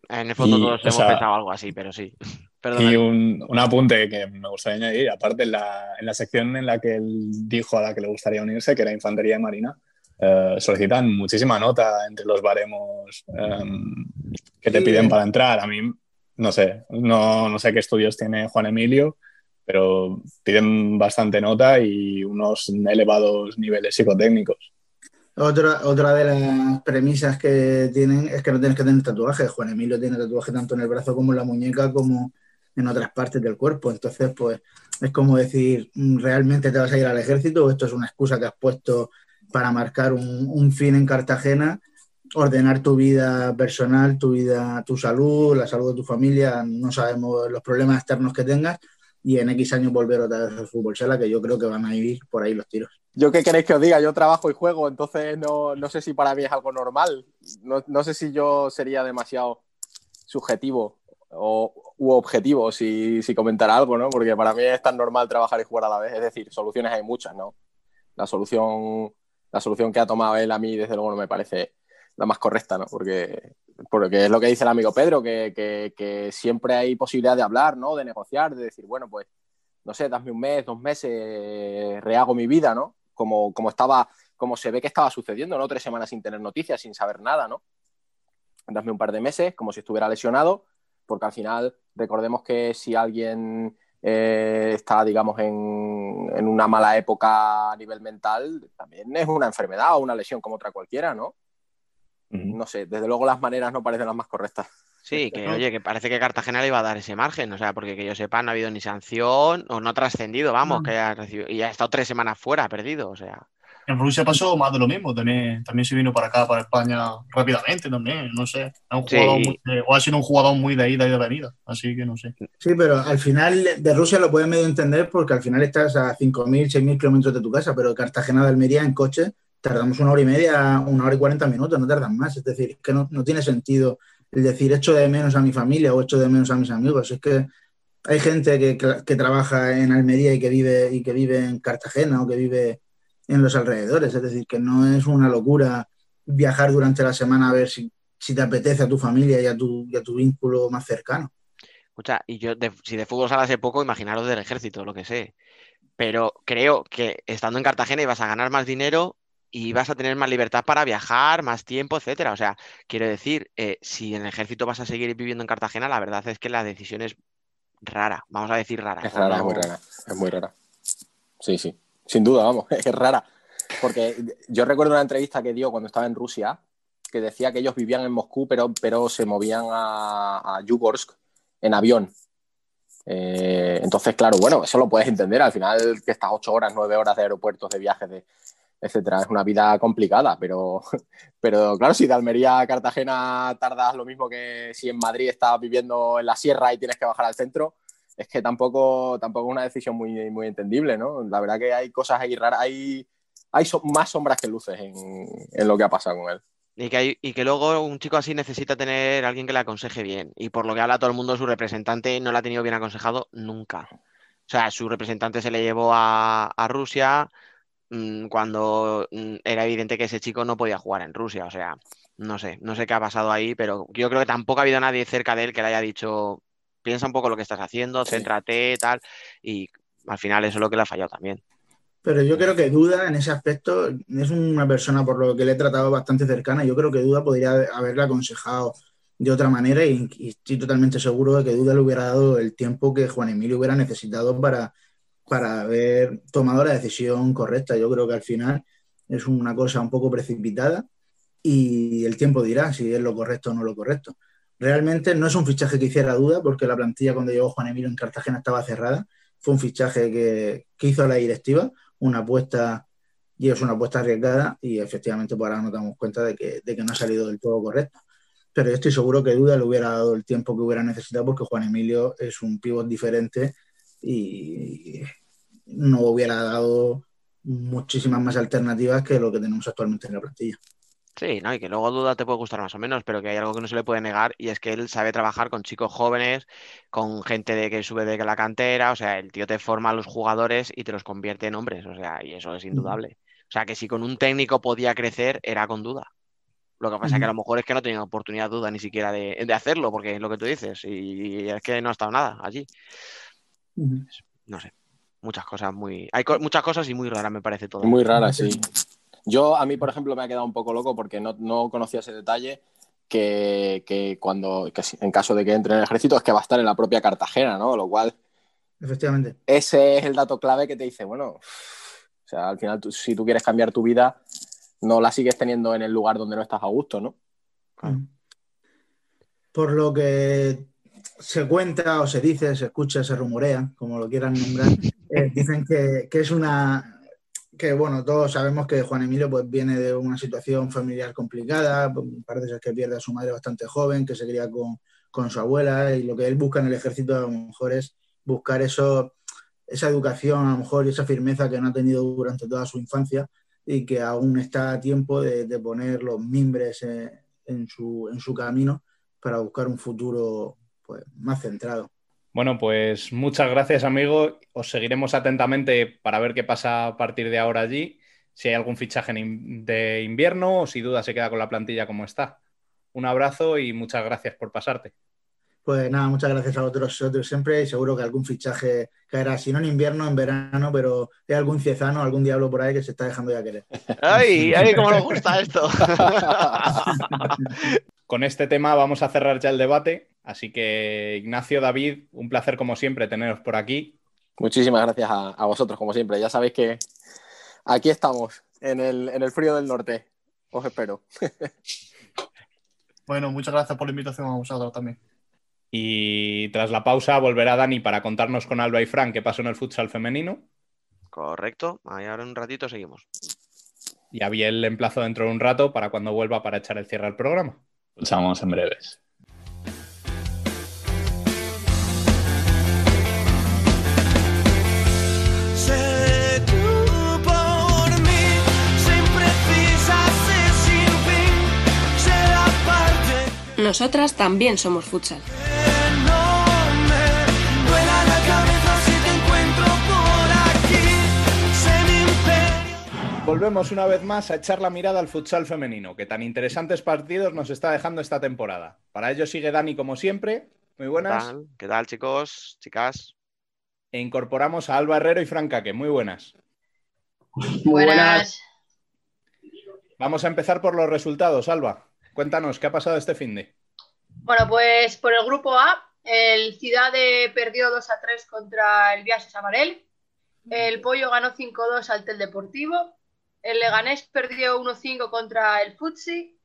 En el fondo Y, todos hemos sea, pensado algo así, pero sí. [laughs] Y un, un apunte que me gustaría añadir, aparte en la, en la sección en la que él dijo a la que le gustaría unirse, que era Infantería de Marina, eh, solicitan muchísima nota entre los baremos em, que te Sí. piden para entrar. A mí, no sé, no, no sé qué estudios tiene Juan Emilio, pero piden bastante nota y unos elevados niveles psicotécnicos. Otra, otra de las premisas que tienen es que no tienes que tener tatuajes. Juan Emilio tiene tatuaje tanto en el brazo como en la muñeca como en otras partes del cuerpo. Entonces, pues es como decir, ¿realmente te vas a ir al ejército o esto es una excusa que has puesto para marcar un, un fin en Cartagena, ordenar tu vida personal, tu vida, tu salud, la salud de tu familia? No sabemos los problemas externos que tengas y en X años volver otra vez al fútbol sala, que yo creo que van a ir por ahí los tiros. Yo qué queréis que os diga, yo trabajo y juego, entonces no, no sé si para mí es algo normal. No, no sé si yo sería demasiado subjetivo o, u objetivo si, si comentara algo, ¿no? Porque para mí es tan normal trabajar y jugar a la vez. Es decir, soluciones hay muchas, ¿no? La solución, la solución que ha tomado él a mí, desde luego, no me parece la más correcta, ¿no? Porque, porque es lo que dice el amigo Pedro, que, que, siempre hay posibilidad de hablar, ¿no? De negociar, de decir, bueno, pues, no sé, dame un mes, dos meses, rehago mi vida, ¿no? Como, como estaba, como se ve que estaba sucediendo, ¿no? Tres semanas sin tener noticias, sin saber nada, ¿no? Dame un par de meses, como si estuviera lesionado, porque al final, recordemos que si alguien eh, está, digamos, en, en, una mala época a nivel mental, también es una enfermedad o una lesión como otra cualquiera, ¿no? Uh -huh. No sé, desde luego las maneras no parecen las más correctas. Sí, [laughs] que oye, que parece que Cartagena le iba a dar ese margen, o sea, porque que yo sepa, no ha habido ni sanción o no ha trascendido, vamos, uh -huh. que ha recibido, y ha estado tres semanas fuera, perdido, o sea. En Rusia pasó más de lo mismo, también, también se vino para acá, para España, rápidamente también, no sé. Ha un sí. muy, o ha sido un jugador muy de ida y de venida, así que no sé. Sí, pero al final de Rusia lo puedes medio entender porque al final estás a 5.000, 6.000 kilómetros de tu casa, pero Cartagena de Almería en coche tardamos una hora y media, una hora y 40 minutos, no tardan más. Es decir, es que no, no tiene sentido el decir echo de menos a mi familia o echo de menos a mis amigos. Es que hay gente que, que trabaja en Almería y que vive y que vive en Cartagena o que vive en los alrededores. Es decir, que no es una locura viajar durante la semana a ver si, si te apetece a tu familia y a tu, y a tu vínculo más cercano. Escucha, y yo, de- si de fútbol sala hace poco, imaginaros del ejército, lo que sé. Pero creo que estando en Cartagena ibas a ganar más dinero y vas a tener más libertad para viajar, más tiempo, etcétera. O sea, quiero decir, eh, si en el ejército vas a seguir viviendo en Cartagena, la verdad es que la decisión es rara, vamos a decir rara. Es rara, es muy rara. Es muy rara. Sí, sí. Sin duda, vamos, [laughs] es rara. Porque yo recuerdo una entrevista que dio cuando estaba en Rusia, que decía que ellos vivían en Moscú, pero, pero se movían a, a Yugorsk en avión. Eh, entonces, claro, bueno, eso lo puedes entender. Al final, que estas ocho horas, nueve horas de aeropuertos, de viajes, de, etcétera, es una vida complicada. Pero, [laughs] pero claro, si de Almería a Cartagena tardas lo mismo que si en Madrid estás viviendo en la sierra y tienes que bajar al centro, es que tampoco, tampoco es una decisión muy, muy entendible, ¿no? La verdad que hay cosas ahí raras, hay, hay más sombras que luces en, en lo que ha pasado con él. Y que, hay- y que luego un chico así necesita tener alguien que le aconseje bien. Y por lo que habla todo el mundo, su representante no le ha tenido bien aconsejado nunca. O sea, su representante se le llevó a, a Rusia mm, cuando mm, era evidente que ese chico no podía jugar en Rusia. O sea, no sé, no sé qué ha pasado ahí, pero yo creo que tampoco ha habido nadie cerca de él que le haya dicho, piensa un poco lo que estás haciendo, céntrate, tal. Y al final eso es lo que le ha fallado también. Pero yo creo que Duda en ese aspecto es una persona por lo que le he tratado bastante cercana. Yo creo que Duda podría haberle aconsejado de otra manera y, y estoy totalmente seguro de que Duda le hubiera dado el tiempo que Juan Emilio hubiera necesitado para, para haber tomado la decisión correcta. Yo creo que al final es una cosa un poco precipitada y el tiempo dirá si es lo correcto o no lo correcto. Realmente no es un fichaje que hiciera duda porque la plantilla cuando llegó Juan Emilio en Cartagena estaba cerrada. Fue un fichaje que, hizo la directiva, una apuesta y es una apuesta arriesgada y efectivamente por ahora nos damos cuenta de que, de que no ha salido del todo correcto. Pero yo estoy seguro que Duda le hubiera dado el tiempo que hubiera necesitado porque Juan Emilio es un pivot diferente y no hubiera dado muchísimas más alternativas que lo que tenemos actualmente en la plantilla. Sí, ¿no? Y que luego duda te puede gustar más o menos, pero que hay algo que no se le puede negar y es que él sabe trabajar con chicos jóvenes, con gente de que sube de la cantera, o sea, el tío te forma a los jugadores y te los convierte en hombres, o sea, y eso es indudable. O sea, que si con un técnico podía crecer, era con duda. Lo que pasa es que a lo mejor es que no tenía oportunidad duda ni siquiera de, de hacerlo, porque es lo que tú dices, y es que no ha estado nada allí. No sé, muchas cosas muy... Hay co- muchas cosas y muy raras me parece todo. Muy rara, sí. Yo, a mí, por ejemplo, me ha quedado un poco loco porque no, no conocía ese detalle que, que cuando, que en caso de que entre en el ejército, es que va a estar en la propia Cartagena, ¿no? Lo cual, Efectivamente. ese es el dato clave que te dice, bueno, o sea, al final, tú- si tú quieres cambiar tu vida, no la sigues teniendo en el lugar donde no estás a gusto, ¿no? Por lo que se cuenta o se dice, se escucha, se rumorea, como lo quieran nombrar, eh, dicen que, que es una que bueno, todos sabemos que Juan Emilio pues viene de una situación familiar complicada, parece ser que pierde a su madre bastante joven, que se cría con, con su abuela y lo que él busca en el ejército a lo mejor es buscar eso, esa educación a lo mejor y esa firmeza que no ha tenido durante toda su infancia y que aún está a tiempo de, de poner los mimbres eh, en, su, en su camino para buscar un futuro pues, más centrado. Bueno, pues muchas gracias, amigo. Os seguiremos atentamente para ver qué pasa a partir de ahora allí. Si hay algún fichaje de invierno o si duda se queda con la plantilla como está. Un abrazo y muchas gracias por pasarte. Pues nada, muchas gracias a vosotros, otros siempre y seguro que algún fichaje caerá, si no en invierno, en verano, pero hay algún ciezano, algún diablo por ahí que se está dejando ya querer. ¡Ay! ¡Ay, cómo nos gusta esto! [laughs] [laughs] Con este tema vamos a cerrar ya el debate. Así que, Ignacio, David, un placer como siempre teneros por aquí. Muchísimas gracias a, a vosotros, como siempre. Ya sabéis que aquí estamos, en el, en el frío del norte. Os espero. [laughs] Bueno, muchas gracias por la invitación a vosotros también. Y tras la pausa volverá Dani para contarnos con Alba y Fran qué pasó en el futsal femenino. Correcto, ahí ahora en un ratito seguimos. Y a Biel le emplazo dentro de un rato para cuando vuelva para echar el cierre al programa. Escuchamos en breves. Nosotras también somos futsal. Volvemos una vez más a echar la mirada al futsal femenino, que tan interesantes partidos nos está dejando esta temporada. Para ello sigue Dani como siempre. Muy buenas. ¿Qué tal, chicos, chicas? E incorporamos a Alba Herrero y Francaque. Muy buenas. Buenas. Vamos a empezar por los resultados, Alba. Cuéntanos, ¿qué ha pasado este fin de? Bueno, pues por el grupo A, el Ciudade perdió 2 a 3 contra el Viajes Amarel. El Pollo ganó 5-2 al Tel Deportivo. El Leganés perdió 1-5 contra el Futsi.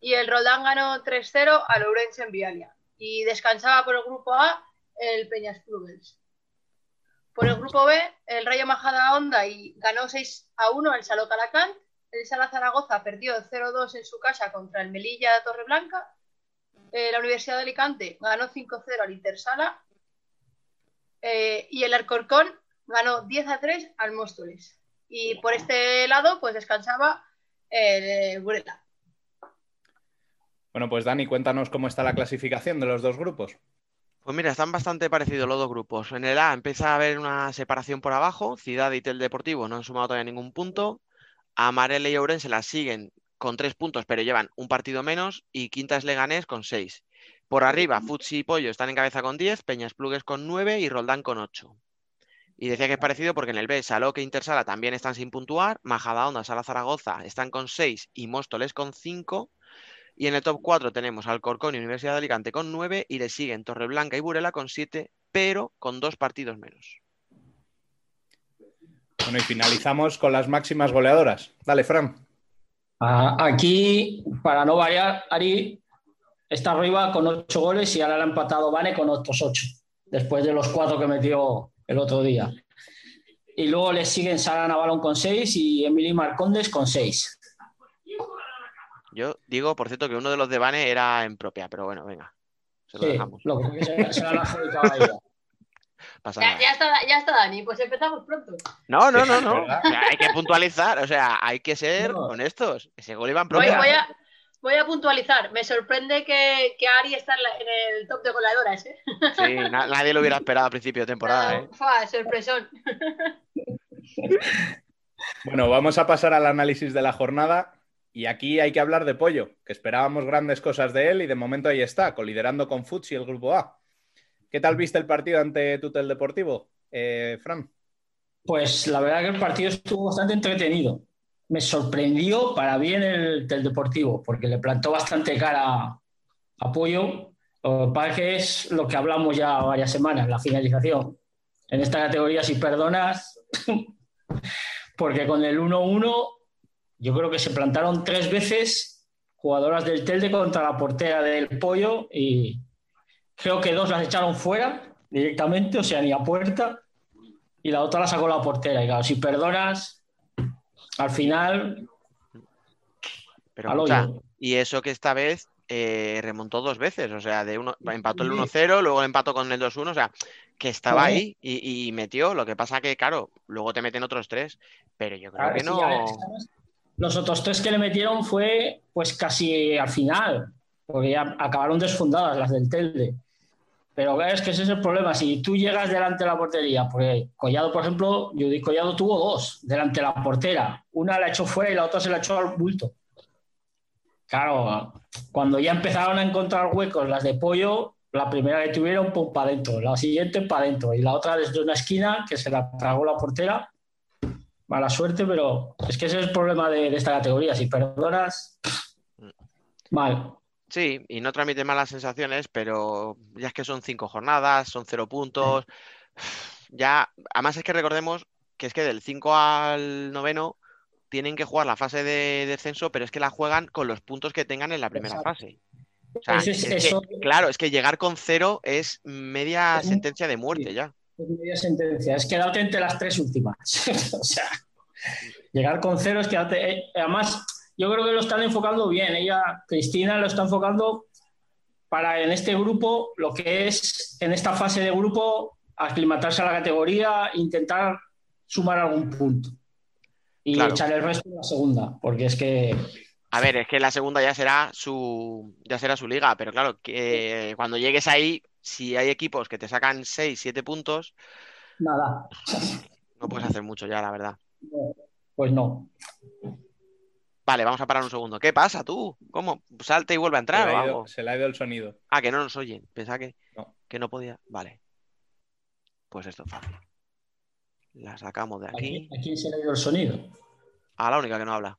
Y el Roldán ganó 3-0 al Ourense en Vialia. Y descansaba por el grupo A el Peñas Clubes. Por el grupo B, el Rayo Majada Honda y ganó 6 a 1 el Saló Calacán. El Sala Zaragoza perdió 0-2 en su casa contra el Melilla de Torreblanca. Eh, la Universidad de Alicante ganó 5-0 al Intersala. Eh, y el Alcorcón ganó 10 a 3 al Móstoles. Y por este lado, pues descansaba el eh, Burela. Bueno, pues Dani, cuéntanos cómo está la clasificación de los dos grupos. Pues mira, están bastante parecidos los dos grupos. En el A empieza a haber una separación por abajo. Ciudad y Tel Deportivo no han sumado todavía ningún punto. Amarele y Ourense las siguen con tres puntos, pero llevan un partido menos. Y Quintas Leganés con seis. Por arriba, Futsi y Pollo están en cabeza con 10, Peñas Plugues con 9 y Roldán con 8. Y decía que es parecido porque en el B, Saloque e Intersala también están sin puntuar, Majadahonda, Sala Zaragoza están con 6 y Móstoles con 5. Y en el top 4 tenemos Alcorcón y Universidad de Alicante con 9 y le siguen Torreblanca y Burela con 7, pero con dos partidos menos. Bueno, y finalizamos con las máximas goleadoras. Dale, Fran. Ah, Aquí, para no variar, Ari está arriba con ocho goles y ahora le ha empatado Vane con otros ocho, después de los cuatro que metió el otro día. Y luego le siguen Sara Navalón con seis y Emily Marcondes con seis. Yo digo, por cierto, que uno de los de Bane era en propia, pero bueno, venga, se lo Sí, dejamos. lo que se, se la han adjudicado a ella. Pasa Ya, nada. ya está, ya está, Dani. Pues empezamos pronto. No, no, no, no. ¿Verdad? O sea, hay que puntualizar, o sea, hay que ser No. honestos. Ese gol iba en Voy, voy a, voy a puntualizar. Me sorprende que, que Ari está en, la- en el top de goleadoras, ¿eh? Sí, na- nadie lo hubiera esperado a principio de temporada, ¿eh? Fua, sorpresón. [laughs] Bueno, vamos a pasar al análisis de la jornada. Y aquí hay que hablar de Pollo, que esperábamos grandes cosas de él y de momento ahí está, coliderando con Futs y el grupo A. ¿Qué tal viste el partido ante Tutel Deportivo, eh, Fran? Pues la verdad que el partido estuvo bastante entretenido. Me sorprendió para bien el Deportivo, porque le plantó bastante cara a Pollo. Lo que pasa es que es lo que hablamos ya varias semanas, la finalización. En esta categoría, si perdonas, [laughs] porque con el 1-1, yo creo que se plantaron tres veces jugadoras del Telde contra la portera del Pollo y creo que dos las echaron fuera directamente, o sea, ni a puerta y la otra la sacó la portera. Y claro, si perdonas, al final, Pero al escucha, y eso que esta vez eh, remontó dos veces, o sea, de uno, empató el 1-0, luego empató con el 2-1, o sea, que estaba ahí y, y metió. Lo que pasa que, claro, luego te meten otros tres, pero yo creo Claro, que no. ver, los otros tres que le metieron fue pues casi al final, porque ya acabaron desfundadas las del Telde. Pero es que ese es el problema. Si tú llegas delante de la portería, porque Collado, por ejemplo, Judith Collado tuvo dos delante de la portera. Una la echó fuera y la otra se la echó al bulto. Claro, cuando ya empezaron a encontrar huecos las de pollo, la primera que tuvieron, pues para adentro, la siguiente para adentro, y la otra desde una esquina que se la tragó la portera. Mala suerte, pero es que ese es el problema de, de esta categoría. Si perdonas, mal. Sí, y no transmite malas sensaciones, pero ya es que son cinco jornadas, son cero puntos. [sighs] Ya, además es que recordemos que es que del 5 al noveno tienen que jugar la fase de descenso, pero es que la juegan con los puntos que tengan en la primera Exacto. fase. O sea, Ese es- es que, eso- claro, es que llegar con cero es media sentencia de muerte ya. Es media sentencia. Es quedarte entre las tres últimas. [laughs] o sea, llegar con cero es quedarte. eh, además, yo creo que lo están enfocando bien. Ella, Cristina, lo está enfocando para en este grupo, lo que es en esta fase de grupo, aclimatarse a la categoría, intentar sumar algún punto. Y Claro. echar el resto en la segunda, porque es que A ver, es que la segunda ya será su, ya será su liga, pero claro, que cuando llegues ahí, si hay equipos que te sacan 6, 7 puntos, nada. no puedes hacer mucho ya, la verdad. Pues no. Vale, vamos a parar un segundo. ¿Qué pasa tú? ¿Cómo? Salte y vuelve a Se entrar le, o ha ido, se le ha ido el sonido. Ah, que no nos oyen. Pensaba que No. que no podía. Vale. Pues esto es fácil. La sacamos de ¿A quién, aquí. a quién se le ha ido el sonido? A la única que no habla.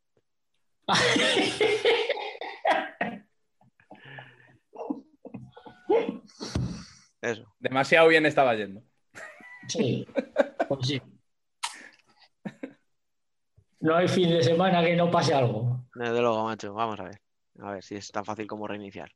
[laughs] Eso. Demasiado bien estaba yendo. Sí, pues sí. No hay fin de semana que no pase algo. Desde luego, macho. Vamos a ver. A ver si es tan fácil como reiniciar.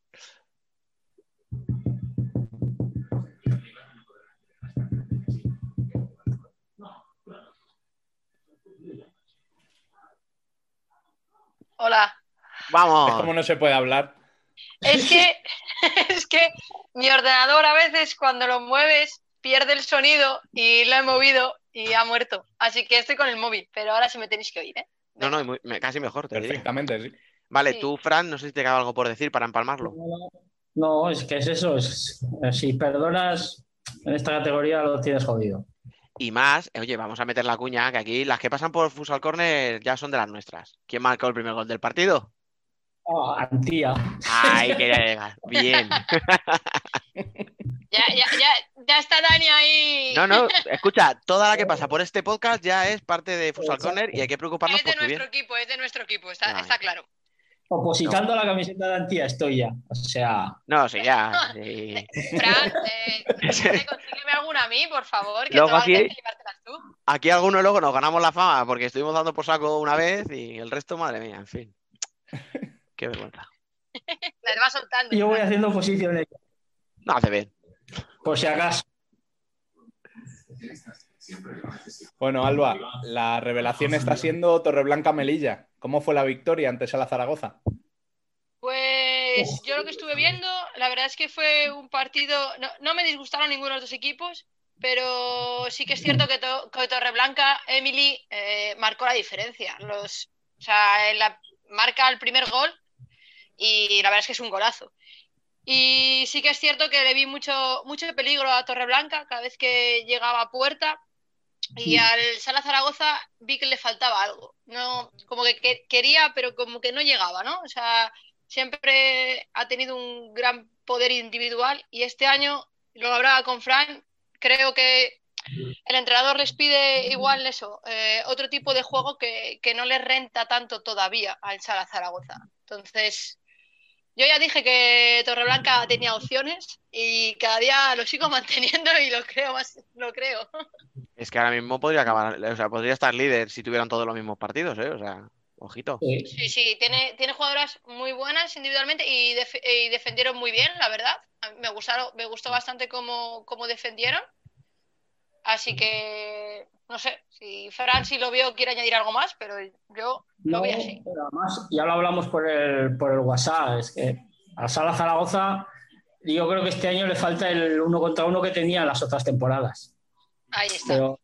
Hola. Es ¡Vamos! como no se puede hablar. Es que, [laughs] es que mi ordenador a veces cuando lo mueves pierde el sonido y lo he movido y ha muerto. Así que estoy con el móvil, pero ahora sí me tenéis que oír, ¿eh? No, no, muy- me- casi mejor, te diría. Perfectamente, sí. Vale, Sí. tú, Fran, no sé si te queda algo por decir para empalmarlo. No, es que es eso. Es, si perdonas en esta categoría lo tienes jodido. Y más, eh, oye, vamos a meter la cuña, que aquí las que pasan por Fusal Corner ya son de las nuestras. ¿Quién marcó el primer gol del partido? Ah, Antía. Ay, quería llegar. Bien. [laughs] Ya, ya, ya, ya está Dani ahí. No, no, escucha, toda la que pasa [laughs] por este podcast ya es parte de Fusal Corner y hay que preocuparnos Es de por tu bien. nuestro equipo, es de nuestro equipo, está, claro. Opositando a la camiseta de Antía estoy ya. O sea, No, sí, ya. [laughs] sí. Fran, eh, consígueme alguna a mí, por favor, que Luego aquí- tienes que llevártelas tú. Aquí algunos luego nos ganamos la fama porque estuvimos dando por saco una vez y el resto, madre mía, en fin. Qué vergüenza. [laughs] Las va soltando. yo voy haciendo posiciones No hace bien. por si acaso. Bueno, Alba, la revelación está siendo Torreblanca Melilla. ¿Cómo fue la victoria ante Sala Zaragoza? Pues yo lo que estuve viendo, la verdad es que fue un partido, no, no me disgustaron ninguno de los dos equipos, pero sí que es cierto que, to- que Torreblanca, Emily, eh, marcó la diferencia. Los, o sea, en la, marca el primer gol y la verdad es que es un golazo. Y sí que es cierto que le vi mucho, mucho peligro a Torreblanca cada vez que llegaba a puerta. Y al Sala Zaragoza vi que le faltaba algo. No, como que, que- quería, pero como que no llegaba, ¿no? O sea, siempre ha tenido un gran poder individual y este año, lo hablaba con Fran, creo que el entrenador les pide igual eso, eh, otro tipo de juego que, que no les renta tanto todavía al Sala Zaragoza. Entonces, yo ya dije que Torreblanca tenía opciones y cada día lo sigo [laughs] manteniendo y lo creo más, lo creo. Es que ahora mismo podría acabar, o sea, podría estar líder si tuvieran todos los mismos partidos, ¿eh? O sea, ojito. Sí, sí, tiene, tiene jugadoras muy buenas individualmente y, def- y defendieron muy bien, la verdad. A mí Me gustaron, me gustó bastante cómo, cómo defendieron. Así que no sé, si Fran si lo vio quiere añadir algo más, pero yo lo No, vi así. pero además, ya lo hablamos por el, por el WhatsApp, es que a Sala Zaragoza yo creo que este año le falta el uno contra uno que tenía en las otras temporadas. Ahí está. Pero,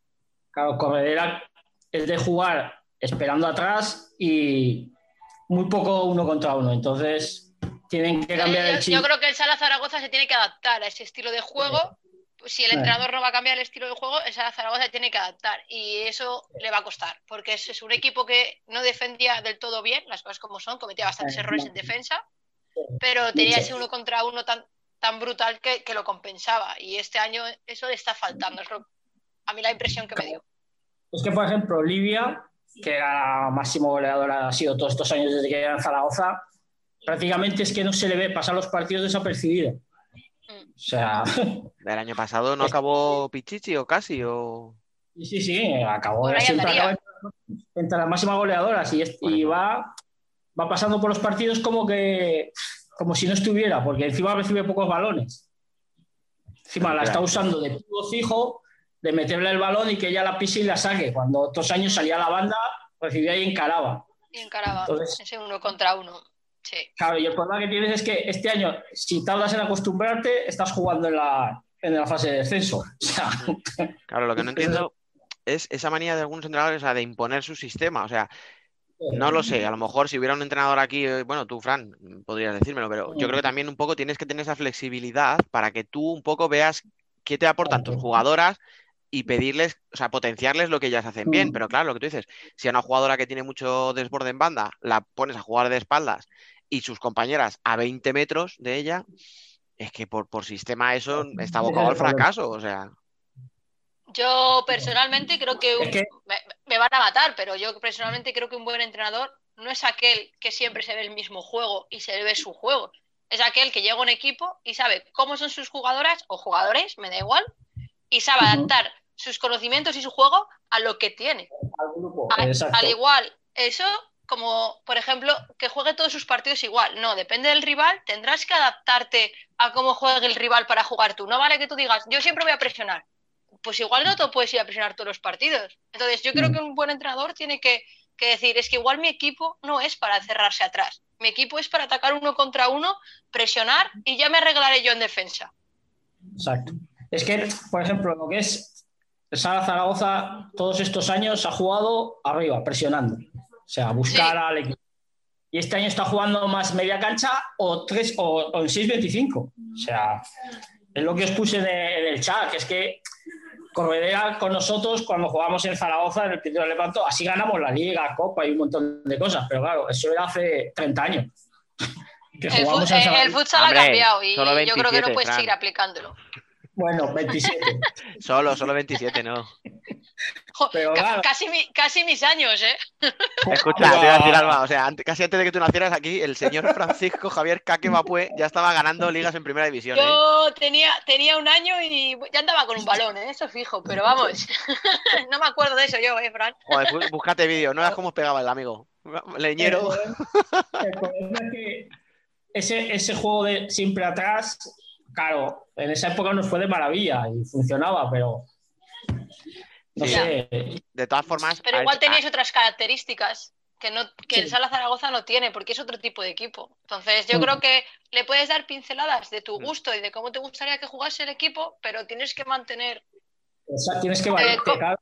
claro, Corredera es de jugar esperando atrás y muy poco uno contra uno. Entonces, tienen que cambiar yo, el chip. yo creo que el Sala Zaragoza se tiene que adaptar a ese estilo de juego. Si el entrenador no va a cambiar el estilo de juego, el Sala Zaragoza tiene que adaptar. Y eso le va a costar, porque es, un equipo que no defendía del todo bien, las cosas como son, cometía bastantes errores en defensa, pero tenía ese uno contra uno tan, tan brutal que, que lo compensaba. Y este año eso le está faltando. Es lo- a mí la impresión que me dio. Es que, por ejemplo, Olivia, que era la máximo goleadora, ha sido todos estos años desde que era en Zaragoza, prácticamente es que no se le ve pasar los partidos desapercibido. Mm. O sea, [laughs] El año pasado no acabó Pichichi o casi, o. sí, sí, sí, acabó, siempre acaba entre- las máximas goleadoras y, va, va pasando por los partidos como que como si no estuviera, porque encima recibe pocos balones. Encima la está usando de puro fijo, de meterle el balón y que ella la pise y la saque. Cuando otros años salía a la banda, recibía y encaraba. Y encaraba Entonces- ese uno contra uno. Sí. Claro, y el problema que tienes es que este año, si tardas en acostumbrarte, estás jugando en la, en la fase de descenso. [laughs] O sea, Claro, lo que no entiendo es esa manía de algunos entrenadores de imponer su sistema. O sea, no lo sé, a lo mejor si hubiera un entrenador aquí, bueno, tú, Fran, podrías decírmelo, pero yo creo que también un poco tienes que tener esa flexibilidad para que tú un poco veas qué te aportan tus jugadoras y pedirles, o sea, potenciarles lo que ellas hacen bien. Mm. Pero claro, lo que tú dices, si a una jugadora que tiene mucho desborde en banda la pones a jugar de espaldas y sus compañeras a 20 metros de ella, es que por, por sistema eso está [laughs] abocado al fracaso. O sea, Yo personalmente creo que, un- Es que- me, me van a matar, pero yo personalmente creo que un buen entrenador no es aquel que siempre se ve el mismo juego y se ve su juego. Es aquel que llega a un equipo y sabe cómo son sus jugadoras o jugadores, me da igual, y sabe adaptar sus conocimientos y su juego a lo que tiene. Al grupo. Al igual, eso como, por ejemplo, que juegue todos sus partidos igual. No, depende del rival, tendrás que adaptarte a cómo juegue el rival para jugar tú. No vale que tú digas, yo siempre voy a presionar. Pues igual no te puedes ir a presionar todos los partidos. Entonces, yo creo Mm. que un buen entrenador tiene que, que decir, es que igual mi equipo no es para cerrarse atrás. Mi equipo es para atacar uno contra uno, presionar y ya me arreglaré yo en defensa. Exacto. Es que, por ejemplo, lo que es el Sala Zaragoza, todos estos años ha jugado arriba, presionando. O sea, buscar al equipo. Y este año está jugando más media cancha o, tres, o, o en 6.25. O sea, es lo que os puse en el, en el chat, que es que Corredera con nosotros cuando jugamos en Zaragoza, en el Pinto de Lepanto, así ganamos la Liga, Copa y un montón de cosas. Pero claro, eso era hace 30 años. [laughs] Que El, en futsal Hombre, ha cambiado y solo yo creo que no 27, puedes Fran. seguir aplicándolo. Bueno, 27. [laughs] solo, solo 27, ¿no? Pero claro. casi, mi- casi mis años, ¿eh? Escucha, te iba a decir, Alba, o sea, casi antes de que tú nacieras aquí, el señor Francisco Javier Caque Mapue ya estaba ganando ligas en primera división, ¿eh? Yo tenía, tenía un año y ya andaba con un balón, ¿eh? eso fijo, pero vamos, [laughs] no me acuerdo de eso yo, ¿eh, Fran? Joder, bú- búscate vídeo, no veas cómo os pegaba el amigo. Leñero. [laughs] El problema es que ese, ese juego de siempre atrás, claro, en esa época nos fue de maravilla y funcionaba, pero no Sí. sé. De todas formas, Pero igual teníais otras características que, no, que el. Sala Zaragoza no tiene, porque es otro tipo de equipo. Entonces, yo Mm. creo que le puedes dar pinceladas de tu Mm. gusto y de cómo te gustaría que jugase el equipo, pero tienes que mantener. O sea, tienes que co- claro,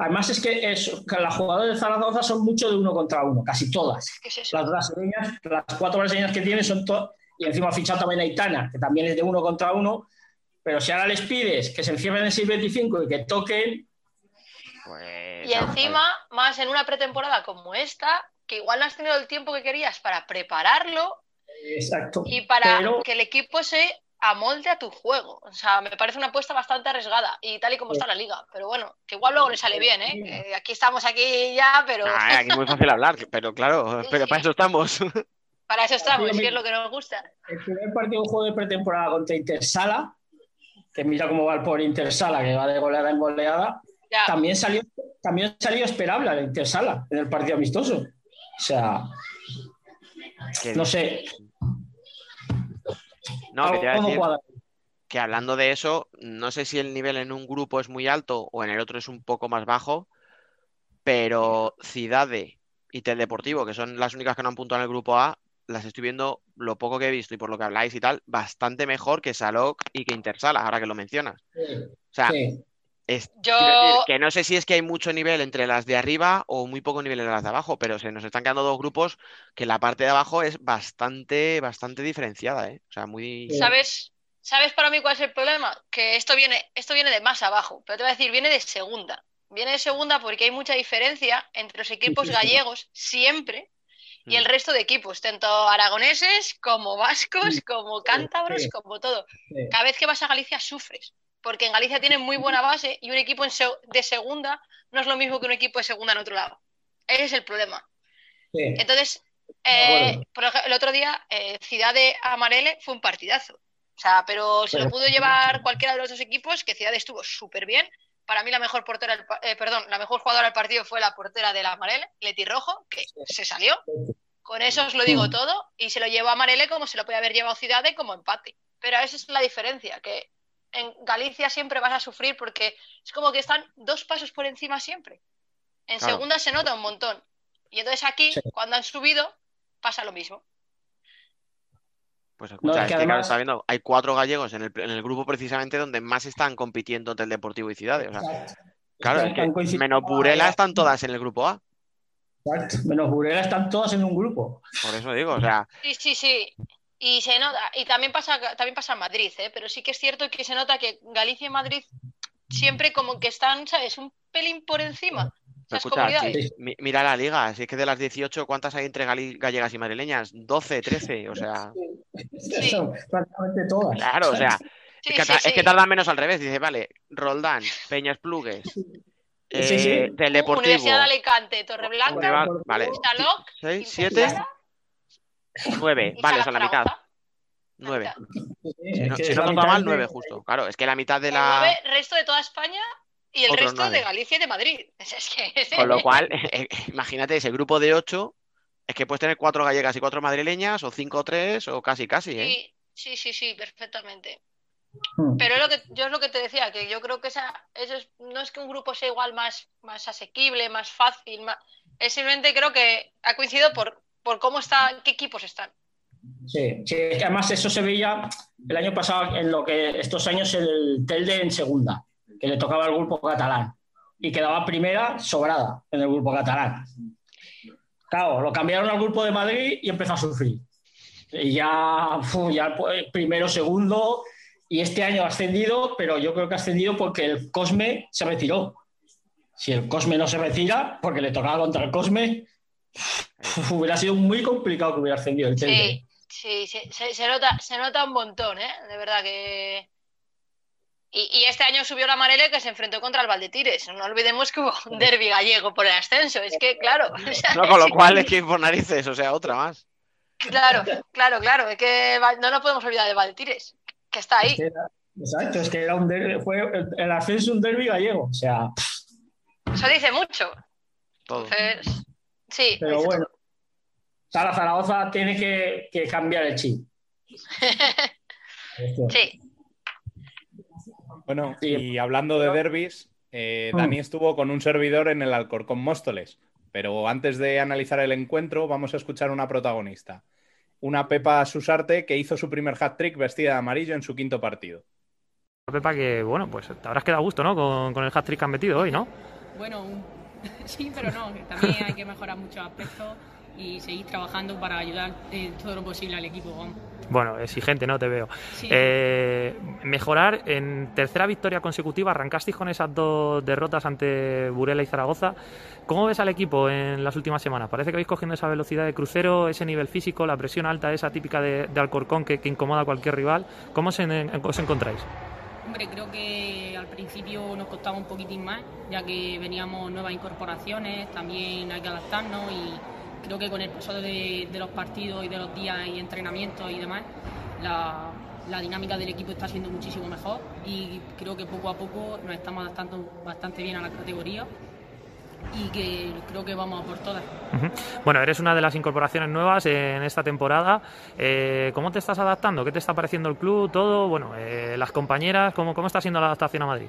Además es que, es, que las jugadoras de Zaragoza son mucho de uno contra uno, casi todas. ¿Qué es eso? Las brasileñas, las cuatro brasileñas que tienen son todas, y encima ha fichado también a Itana, que también es de uno contra uno, pero si ahora les pides que se encierren en 6.25 y que toquen, Pues, Y encima, más en una pretemporada como esta, que igual no has tenido el tiempo que querías para prepararlo exacto. y para Pero- que el equipo se amolde a tu juego. O sea, me parece una apuesta bastante arriesgada y tal y como está la liga. Pero bueno, que igual luego le sale bien, ¿eh? Eh, aquí estamos aquí ya, pero Ah, aquí es muy fácil hablar, pero claro, [laughs] pero para eso estamos. Para eso estamos, que es lo que nos gusta. El primer partido juego de pretemporada contra Intersala, que mira cómo va el pobre Intersala, que va de goleada en goleada, Ya. también salió, también salió esperable el Intersala en el partido amistoso. O sea, no sé. No, que te iba a decir que hablando de eso, no sé si el nivel en un grupo es muy alto o en el otro es un poco más bajo, pero Cidade y Teldeportivo, que son las únicas que no han puntuado en el grupo A, las estoy viendo, lo poco que he visto y por lo que habláis y tal, bastante mejor que Salok y que Intersala, ahora que lo mencionas. O sea, Sí. es- Yo- que no sé si es que hay mucho nivel entre las de arriba o muy poco nivel en las de abajo, pero se nos están quedando dos grupos que la parte de abajo es bastante, bastante diferenciada, ¿eh? O sea, muy... ¿Sabes? ¿Sabes para mí cuál es el problema? Que esto viene, esto viene de más abajo, pero te voy a decir, viene de segunda. Viene de segunda porque hay mucha diferencia entre los equipos gallegos siempre y el Mm. resto de equipos, tanto aragoneses como vascos, como cántabros, sí. como todo. Sí. Cada vez que vas a Galicia sufres, porque en Galicia tienen muy buena base y un equipo de segunda no es lo mismo que un equipo de segunda en otro lado. Ese es el problema. Sí. Entonces, eh, por el otro día, eh, Ciudad de Amarele fue un partidazo. O sea, pero se lo Pero- pudo llevar cualquiera de los dos equipos, que Ciudad estuvo súper bien. Para mí la mejor portera, del eh, perdón, la mejor jugadora del partido fue la portera de la Amarele, Leti Rojo, que se salió. Con eso os lo digo todo y se lo llevó a Amarele como se lo puede haber llevado Ciudad como empate. Pero esa es la diferencia, que en Galicia siempre vas a sufrir porque es como que están dos pasos por encima siempre. En Claro. segunda se nota un montón. Y entonces aquí, Sí. cuando han subido, pasa lo mismo. Pues No, escucha, es es que que, claro, además- está viendo, hay cuatro gallegos en el, en el grupo precisamente donde más están compitiendo entre el Deportivo y Ciudades. O sea, claro, es que menos Burela están todas en el grupo A. Exacto. Menos Burela están todas en un grupo. Por eso digo, o sea, Sí, sí, sí. Y se nota, y también pasa, también pasa en Madrid, ¿eh? pero sí que es cierto que se nota que Galicia y Madrid siempre como que están, ¿sabes? Un pelín por encima. Escucha, sí, mi- mira la liga, si es que de las 18, ¿cuántas hay entre gallegas y madrileñas? 12, 13, o sea, [laughs] Son prácticamente todas. claro, o sea, [laughs] Sí, es que, sí, es sí. que tardan menos al revés. Dice, vale, Roldán, Peñas Plugues, eh, Sí, sí. del Deportivo, Universidad de Alicante, Torreblanca, va- vale, Salok, 6, Imperial 7, 9, y vale, o sea, la mitad, Zaragoza. 9. Sí, Si no, si no mal, de- 9 justo. Claro, es que la mitad de la... nueve, resto de toda España y el resto de. Galicia y de Madrid. [laughs] Es que, Con lo cual, [laughs] imagínate ese grupo de 8, es que puedes tener 4 gallegas y 4 madrileñas, o 5 o 3, o casi, casi, ¿eh? Sí, sí, sí, sí, perfectamente. Hmm. Pero es lo que, yo es lo que te decía, que yo creo que esa, eso es- no es que un grupo sea igual más, más asequible, más fácil, más, es simplemente creo que ha coincidido por, por cómo está, qué equipos están. Sí, sí, es que además eso se veía el año pasado en lo que estos años el Telde en segunda, que le tocaba al grupo catalán y quedaba primera sobrada en el grupo catalán. Claro, lo cambiaron al grupo de Madrid y empezó a sufrir. Y ya, ya pues, primero, segundo, y este año ha ascendido, pero yo creo que ha ascendido porque el Cosme se retiró. Si el Cosme no se retira, porque le tocaba contra el Cosme, hubiera sido muy complicado que hubiera ascendido el Telde. Sí, sí, se- se nota, se nota un montón, ¿eh? De verdad que... Y, y este año subió la Marele que se enfrentó contra el Valdetires. No olvidemos que hubo un derbi gallego por el ascenso. Es que, claro, [laughs] o sea, No, con lo cual es que por narices, o sea, otra más. claro, claro, claro. Es que no nos podemos olvidar de Valdetires, que está ahí. Exacto, es que era un derbi- fue el, ascenso un derby gallego. O sea, Eso dice mucho. Todo. Entonces, sí. pero bueno. Sara Zaragoza tiene que, que cambiar el chip. [laughs] Sí. Bueno, Sí. y hablando de derbis, eh. Dani estuvo con un servidor en el Alcorcón Móstoles. Pero antes de analizar el encuentro, vamos a escuchar una protagonista. Una Pepa Susarte que hizo su primer hat-trick vestida de amarillo en su quinto partido. Pepa, que bueno, pues te habrás quedado a gusto, ¿no? Con, con el hat-trick que han metido hoy, ¿no? Bueno, [laughs] sí, pero no, que también hay que mejorar muchos aspectos y seguir trabajando para ayudar eh, todo lo posible al equipo. Bueno, exigente, ¿no? Te veo. Sí. Eh, mejorar en tercera victoria consecutiva, arrancasteis con esas dos derrotas ante Burela y Zaragoza. ¿Cómo ves al equipo en las últimas semanas? Parece que vais cogiendo esa velocidad de crucero, ese nivel físico, la presión alta, esa típica de, de Alcorcón que, que incomoda a cualquier rival. ¿Cómo os, en- os encontráis? Hombre, creo que al principio nos costaba un poquitín más, ya que veníamos nuevas incorporaciones, también hay que adaptarnos y creo que con el paso de, de los partidos y de los días y entrenamientos y demás, la, la dinámica del equipo está siendo muchísimo mejor y creo que poco a poco nos estamos adaptando bastante bien a la categoría y que creo que vamos a por todas. Bueno, eres una de las incorporaciones nuevas en esta temporada. Eh, ¿Cómo te estás adaptando? ¿Qué te está pareciendo el club? Todo, bueno, eh, las compañeras, ¿cómo, ¿cómo está siendo la adaptación a Madrid?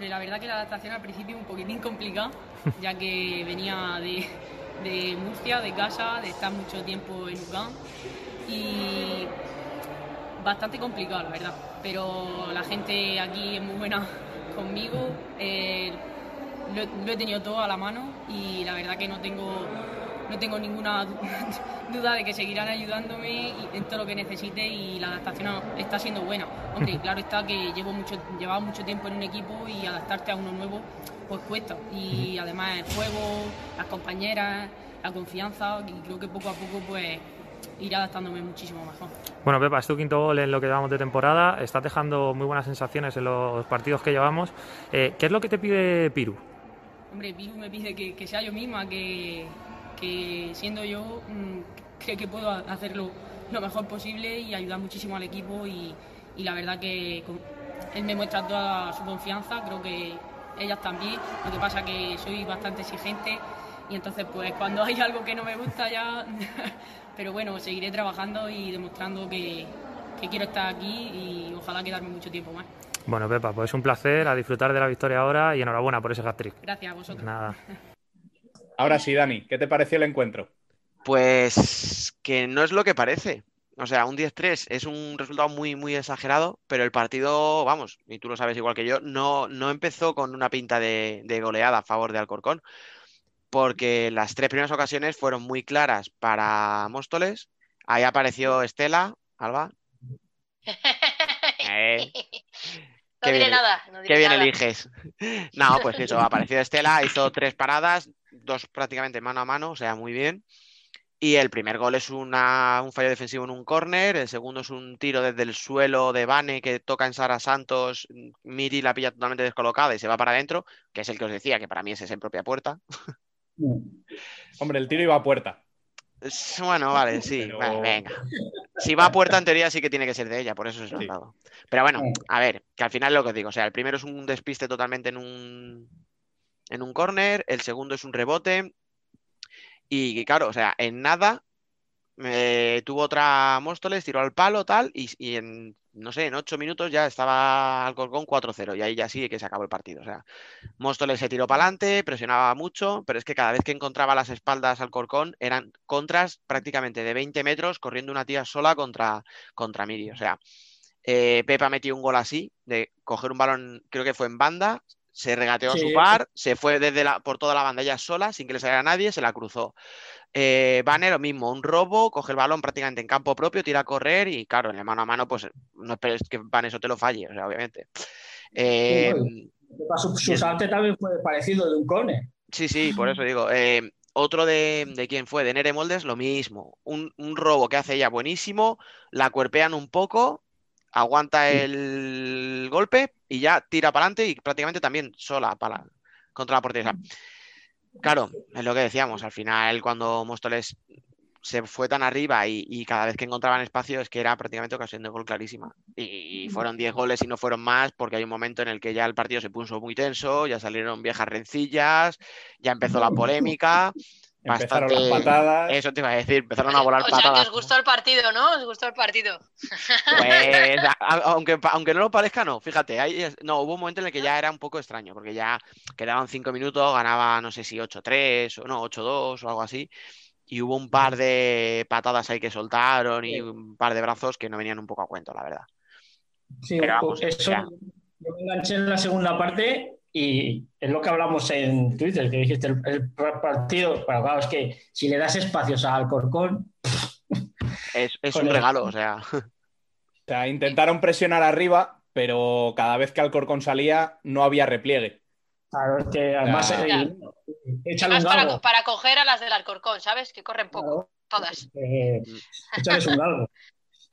La verdad que la adaptación al principio un poquitín complicada, ya que venía de, de Murcia, de casa, de estar mucho tiempo en UCAM y bastante complicado, la verdad. Pero la gente aquí es muy buena [laughs] conmigo, eh, lo he tenido todo a la mano y la verdad que no tengo, no tengo ninguna [laughs] duda de que seguirán ayudándome en todo lo que necesite y la adaptación está siendo buena. Hombre, [laughs] claro está que llevo mucho, llevaba mucho tiempo en un equipo y adaptarte a uno nuevo pues cuesta. Y además el juego, las compañeras, la confianza y creo que poco a poco pues iré adaptándome muchísimo mejor. Bueno, Pepa, es tu quinto gol en lo que llevamos de temporada. Estás dejando muy buenas sensaciones en los partidos que llevamos. Eh, ¿Qué es lo que te pide Piru? Hombre, Piru me pide que, que sea yo misma, que, que siendo yo mm, creo que puedo hacerlo lo mejor posible y ayudar muchísimo al equipo y, y la verdad que él me muestra toda su confianza, creo que ellas también, lo que pasa que soy bastante exigente y entonces pues cuando hay algo que no me gusta ya, [laughs] pero bueno, seguiré trabajando y demostrando que, que quiero estar aquí y ojalá quedarme mucho tiempo más. Bueno, Pepa, pues es un placer a disfrutar de la victoria ahora y enhorabuena por ese hat-trick. Gracias a vosotros. Nada. [laughs] Ahora sí, Dani, ¿qué te pareció el encuentro? Pues que no es lo que parece. O sea, un 10-3 es un resultado muy, muy exagerado, pero el partido, vamos, y tú lo sabes igual que yo, no, no empezó con una pinta de, de goleada a favor de Alcorcón, porque las tres primeras ocasiones fueron muy claras para Móstoles. Ahí apareció Estela, Alba. [laughs] Eh. No diré bien, nada. No diré qué bien nada. eliges. No, pues eso, apareció Estela, hizo tres paradas, dos prácticamente mano a mano, o sea, muy bien. Y el primer gol es una- un fallo defensivo en un córner, el segundo es un tiro desde el suelo de Bane que toca en Sara Santos, Miri la pilla totalmente descolocada y se va para adentro, que es el que os decía, que para mí ese es en propia puerta. [laughs] Hombre, el tiro iba a puerta. Bueno, vale, sí, Pero- venga. Si va a puerta, en teoría sí que tiene que ser de ella, por eso se lo han dado. Pero bueno, a ver, que al final lo que os digo, o sea, el primero es un despiste totalmente en un, en un córner, el segundo es un rebote, y claro, o sea, en nada tuvo otra Móstoles, tiró al palo, tal, y, en, no sé, en ocho minutos ya estaba Alcorcón 4-0, y ahí ya sí que se acabó el partido. O sea, Móstoles se tiró para adelante, presionaba mucho, pero es que cada vez que encontraba las espaldas al Corcón eran contras prácticamente de 20 metros corriendo una tía sola contra, contra Miri. O sea, eh, Pepa metió un gol así, de coger un balón, creo que fue en banda, se regateó a Sí. su par, se fue desde la, por toda la banda ella sola, sin que le saliera nadie, se la cruzó. Eh, Vane lo mismo, un robo, coge el balón prácticamente en campo propio, tira a correr y claro, en el mano a mano, pues no esperes que Vane eso te lo falle, o sea, obviamente. Eh, Su, su salte también fue parecido de un córner. Sí, sí, por eso digo. eh, otro de, de quién fue, de Nere Moldes, lo mismo. Un, un robo que hace ella buenísimo, la cuerpean un poco, aguanta el golpe y ya tira para adelante y prácticamente también sola para, contra la portería. Claro, es lo que decíamos, al final cuando Móstoles se fue tan arriba y, y cada vez que encontraban espacio es que era prácticamente ocasión de gol clarísima. Y, y fueron 10 goles y no fueron más porque hay un momento en el que ya el partido se puso muy tenso, ya salieron viejas rencillas, ya empezó la polémica. Empezaron bastante- las patadas. Eso te iba a decir, empezaron a volar O sea, que patadas. os gustó el partido, ¿no? Os gustó el partido. Pues, [laughs] aunque, aunque no lo parezca, no, fíjate, no, hubo un momento en el que ya era un poco extraño, porque ya quedaban cinco minutos, ganaba, no sé si 8-3 o no, 8-2 o algo así, y hubo un par de patadas ahí que soltaron y un par de brazos que no venían un poco a cuento, la verdad. Sí, Pero vamos, pues eso ya. yo me enganché en la segunda parte y es lo que hablamos en Twitter, que dijiste el, el partido, pero claro, es que si le das espacios al Alcorcón, [laughs] Es, un el- regalo, o [laughs] sea, O sea, intentaron presionar arriba, pero cada vez que Alcorcón salía no había repliegue. claro, es que además eh, échale Más un para, coger a las del Alcorcón, ¿sabes? Que corren poco, todas. eh, échales un galgo.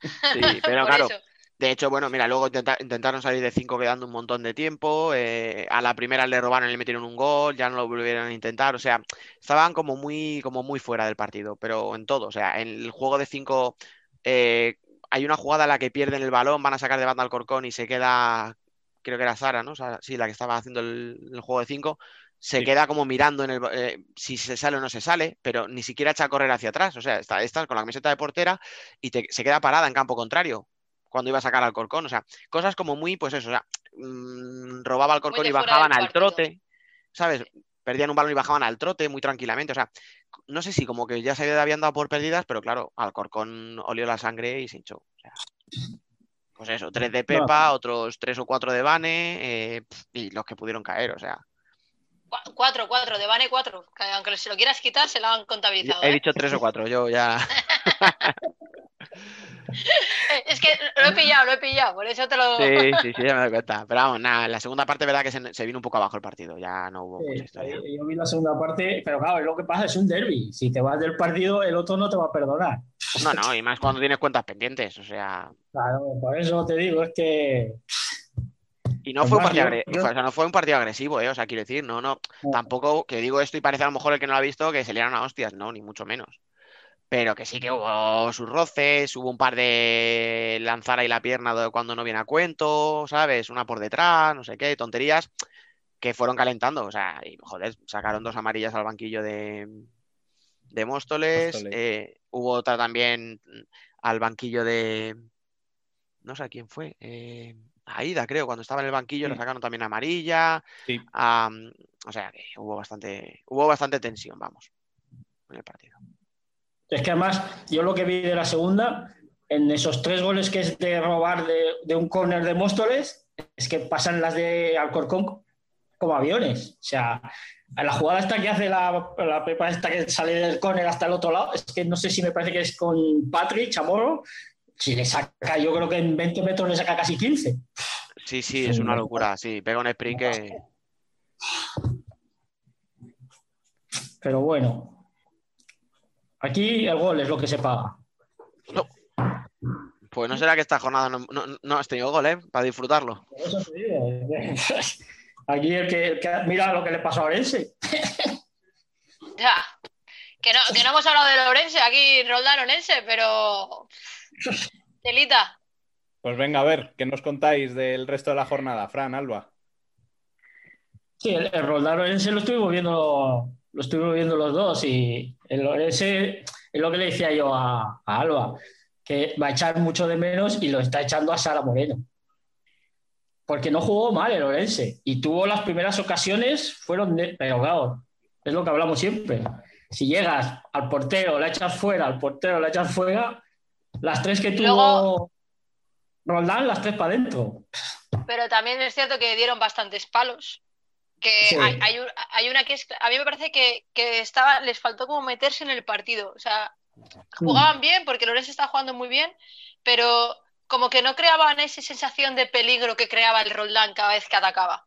[laughs] sí, pero Por claro. eso. De hecho, bueno, mira, luego intenta- intentaron salir de cinco quedando un montón de tiempo. eh, a la primera le robaron y le metieron un gol, ya no lo volvieron a intentar. O sea, estaban como muy, como muy fuera del partido, pero en todo. O sea, en el juego de cinco eh, hay una jugada en la que pierden el balón, van a sacar de banda al Corcón y se queda, creo que era Sara, ¿no? Sí, la que estaba haciendo el, el juego de cinco. Se Sí. queda como mirando en el, eh, si se sale o no se sale, pero ni siquiera echa a correr hacia atrás. O sea, está, está con la camiseta de portera y te- se queda parada en campo contrario cuando iba a sacar al Corcón. O sea, cosas como muy, pues eso, o sea, mm, robaba al Corcón y bajaban al trote, ¿sabes? Perdían un balón y bajaban al trote muy tranquilamente. O sea, no sé si como que ya se habían dado por perdidas, pero claro, al Corcón olió la sangre y se hinchó. O sea, pues eso, tres de Pepa, otros tres o cuatro de Bane eh, y los que pudieron caer. O sea, Cu- Cuatro, cuatro, de Bane cuatro. Que aunque se lo quieras quitar, se lo han contabilizado. he ¿eh? dicho tres o cuatro, yo ya. [laughs] [laughs] Es que lo he pillado, lo he pillado, por eso te lo. Sí, [laughs] sí, sí, ya me doy cuenta. Pero vamos, nada, en la segunda parte, verdad que se, se vino un poco abajo el partido, ya no hubo mucha historia. Yo vi la segunda parte, pero claro, es lo que pasa, es un derby. Si te vas del partido, el otro no te va a perdonar. No, no, y más cuando tienes cuentas pendientes, o sea. Claro, por eso te digo, es que Y no Pues fue un partido yo- agre- yo- o sea, no fue un partido agresivo, ¿eh? O sea, quiero decir, no, no, tampoco que digo esto y parece a lo mejor el que no lo ha visto que se liaron a hostias, no, ni mucho menos. Pero que sí que hubo sus roces, hubo un par de lanzar ahí la pierna cuando no viene a cuento, ¿sabes? Una por detrás, no sé qué, tonterías que fueron calentando, o sea, y joder, sacaron dos amarillas al banquillo de, de Móstoles, eh, hubo otra también al banquillo de, no sé a quién fue, eh, Aida, creo, cuando estaba en el banquillo le sacaron también amarilla. Sí. am, o sea que hubo bastante, hubo bastante tensión, vamos, en el partido. Es que además, yo lo que vi de la segunda, en esos tres goles que es de robar de, de un córner de Móstoles, es que pasan las de Alcorcón como aviones. O sea, a la jugada esta que hace la, la pepa esta que sale del córner hasta el otro lado, es que no sé si me parece que es con Patrick Chamorro, si le saca, yo creo que en 20 metros le saca casi 15. Sí, sí, es una locura. Sí, pega un sprint que. Pero bueno, aquí el gol es lo que se paga. Pues no será que esta jornada no, no- no has tenido gol, ¿eh? Para disfrutarlo. Por eso te digo, eh, [laughs] Aquí el que, el que- mira lo que le pasó a Orense. [laughs] Ya. Que no, que no hemos hablado de Lorense, aquí Roldán Orense, pero. [laughs] Telita. Pues venga, a ver, ¿qué nos contáis del resto de la jornada? Fran, Alba. Sí, el, el Roldán Orense lo estuvimos viendo, lo estuvimos viendo los dos y el Orense es lo que le decía yo a, a Alba, que va a echar mucho de menos y lo está echando a Sara Moreno. Porque no jugó mal el Orense y tuvo las primeras ocasiones, fueron de, pero claro, es lo que hablamos siempre. Si llegas al portero, la echas fuera, al portero, la echas fuera, las tres que tuvo Luego- Roldán, las tres para adentro. Pero también es cierto que dieron bastantes palos. Que Sí. hay, hay un- hay una que es. A mí me parece que, que estaba, les faltó como meterse en el partido. O sea, jugaban bien porque Lorenzo está jugando muy bien, pero como que no creaban esa sensación de peligro que creaba el Roldán cada vez que atacaba.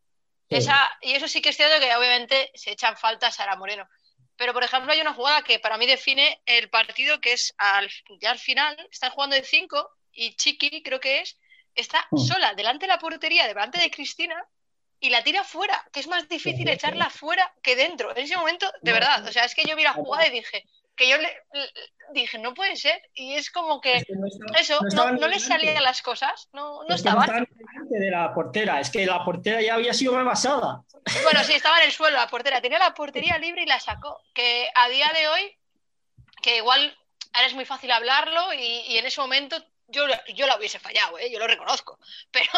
Sí. Esa, y eso sí que es cierto que obviamente se echan falta a Sara Moreno. Pero, por ejemplo, hay una jugada que para mí define el partido, que es al, ya al final, están jugando de cinco y Chiqui, creo que es, está Mm. sola delante de la portería, delante de Cristina, y la tira fuera, que es más difícil echarla fuera que dentro. En ese momento, de verdad, o sea, es que yo vi la jugada y dije, que yo le, le- dije, no puede ser, y es como que, eso, no no, no les salían las cosas, no, no no estaban. delante de la portera, es que la portera ya había sido rebasada. Bueno, sí, estaba en el suelo la portera. Tenía la [laughs] portería libre y la sacó. Que a día de hoy, que igual ahora es muy fácil hablarlo y, y en ese momento yo, yo la hubiese fallado, ¿eh? yo lo reconozco. [laughs] Pero,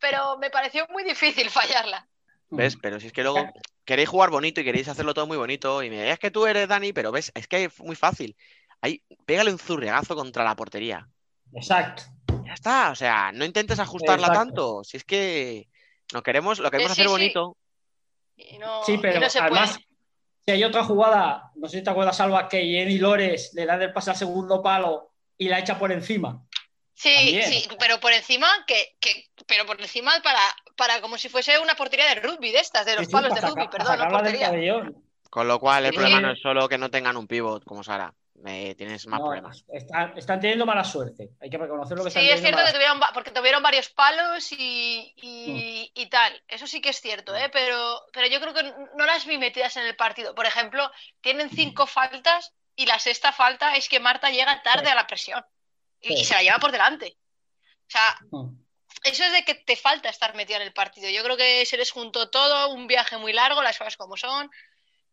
pero me pareció muy difícil fallarla. ¿Ves? Pero si es que luego queréis jugar bonito y queréis hacerlo todo muy bonito y me digáis que tú eres Dani, pero ves, es que es muy fácil. Ahí, pégale un zurriagazo contra la portería. Exacto. Ya está, o sea, no intentes ajustarla Exacto. tanto. Si es que no queremos, lo queremos Eh, sí, hacer sí. bonito. Y no, Sí, y pero no se además, puede. si hay otra jugada, no sé si te acuerdas, Salva, que Jenny Lores le da el pase al segundo palo y la echa por encima. Sí, También. sí, pero por encima, que, que, pero por encima para, para como si fuese una portería de rugby de estas, de los Sí, palos de rugby, perdón, no portería. Con lo cual, el Sí. problema no es solo que no tengan un pivot como Sara. Eh, tienes más No, problemas. Están, están teniendo mala suerte. Hay que reconocer lo que están Sí, es teniendo cierto que tuvieron, porque tuvieron varios palos y, y- y tal. Eso sí que es cierto, ¿eh? Pero, pero yo creo que no las vi metidas en el partido. Por ejemplo, tienen cinco faltas y la sexta falta es que Marta llega tarde a la presión y, se la lleva por delante. O sea, Mm. eso es de que te falta estar metida en el partido. Yo creo que se les juntó todo, un viaje muy largo, las cosas como son.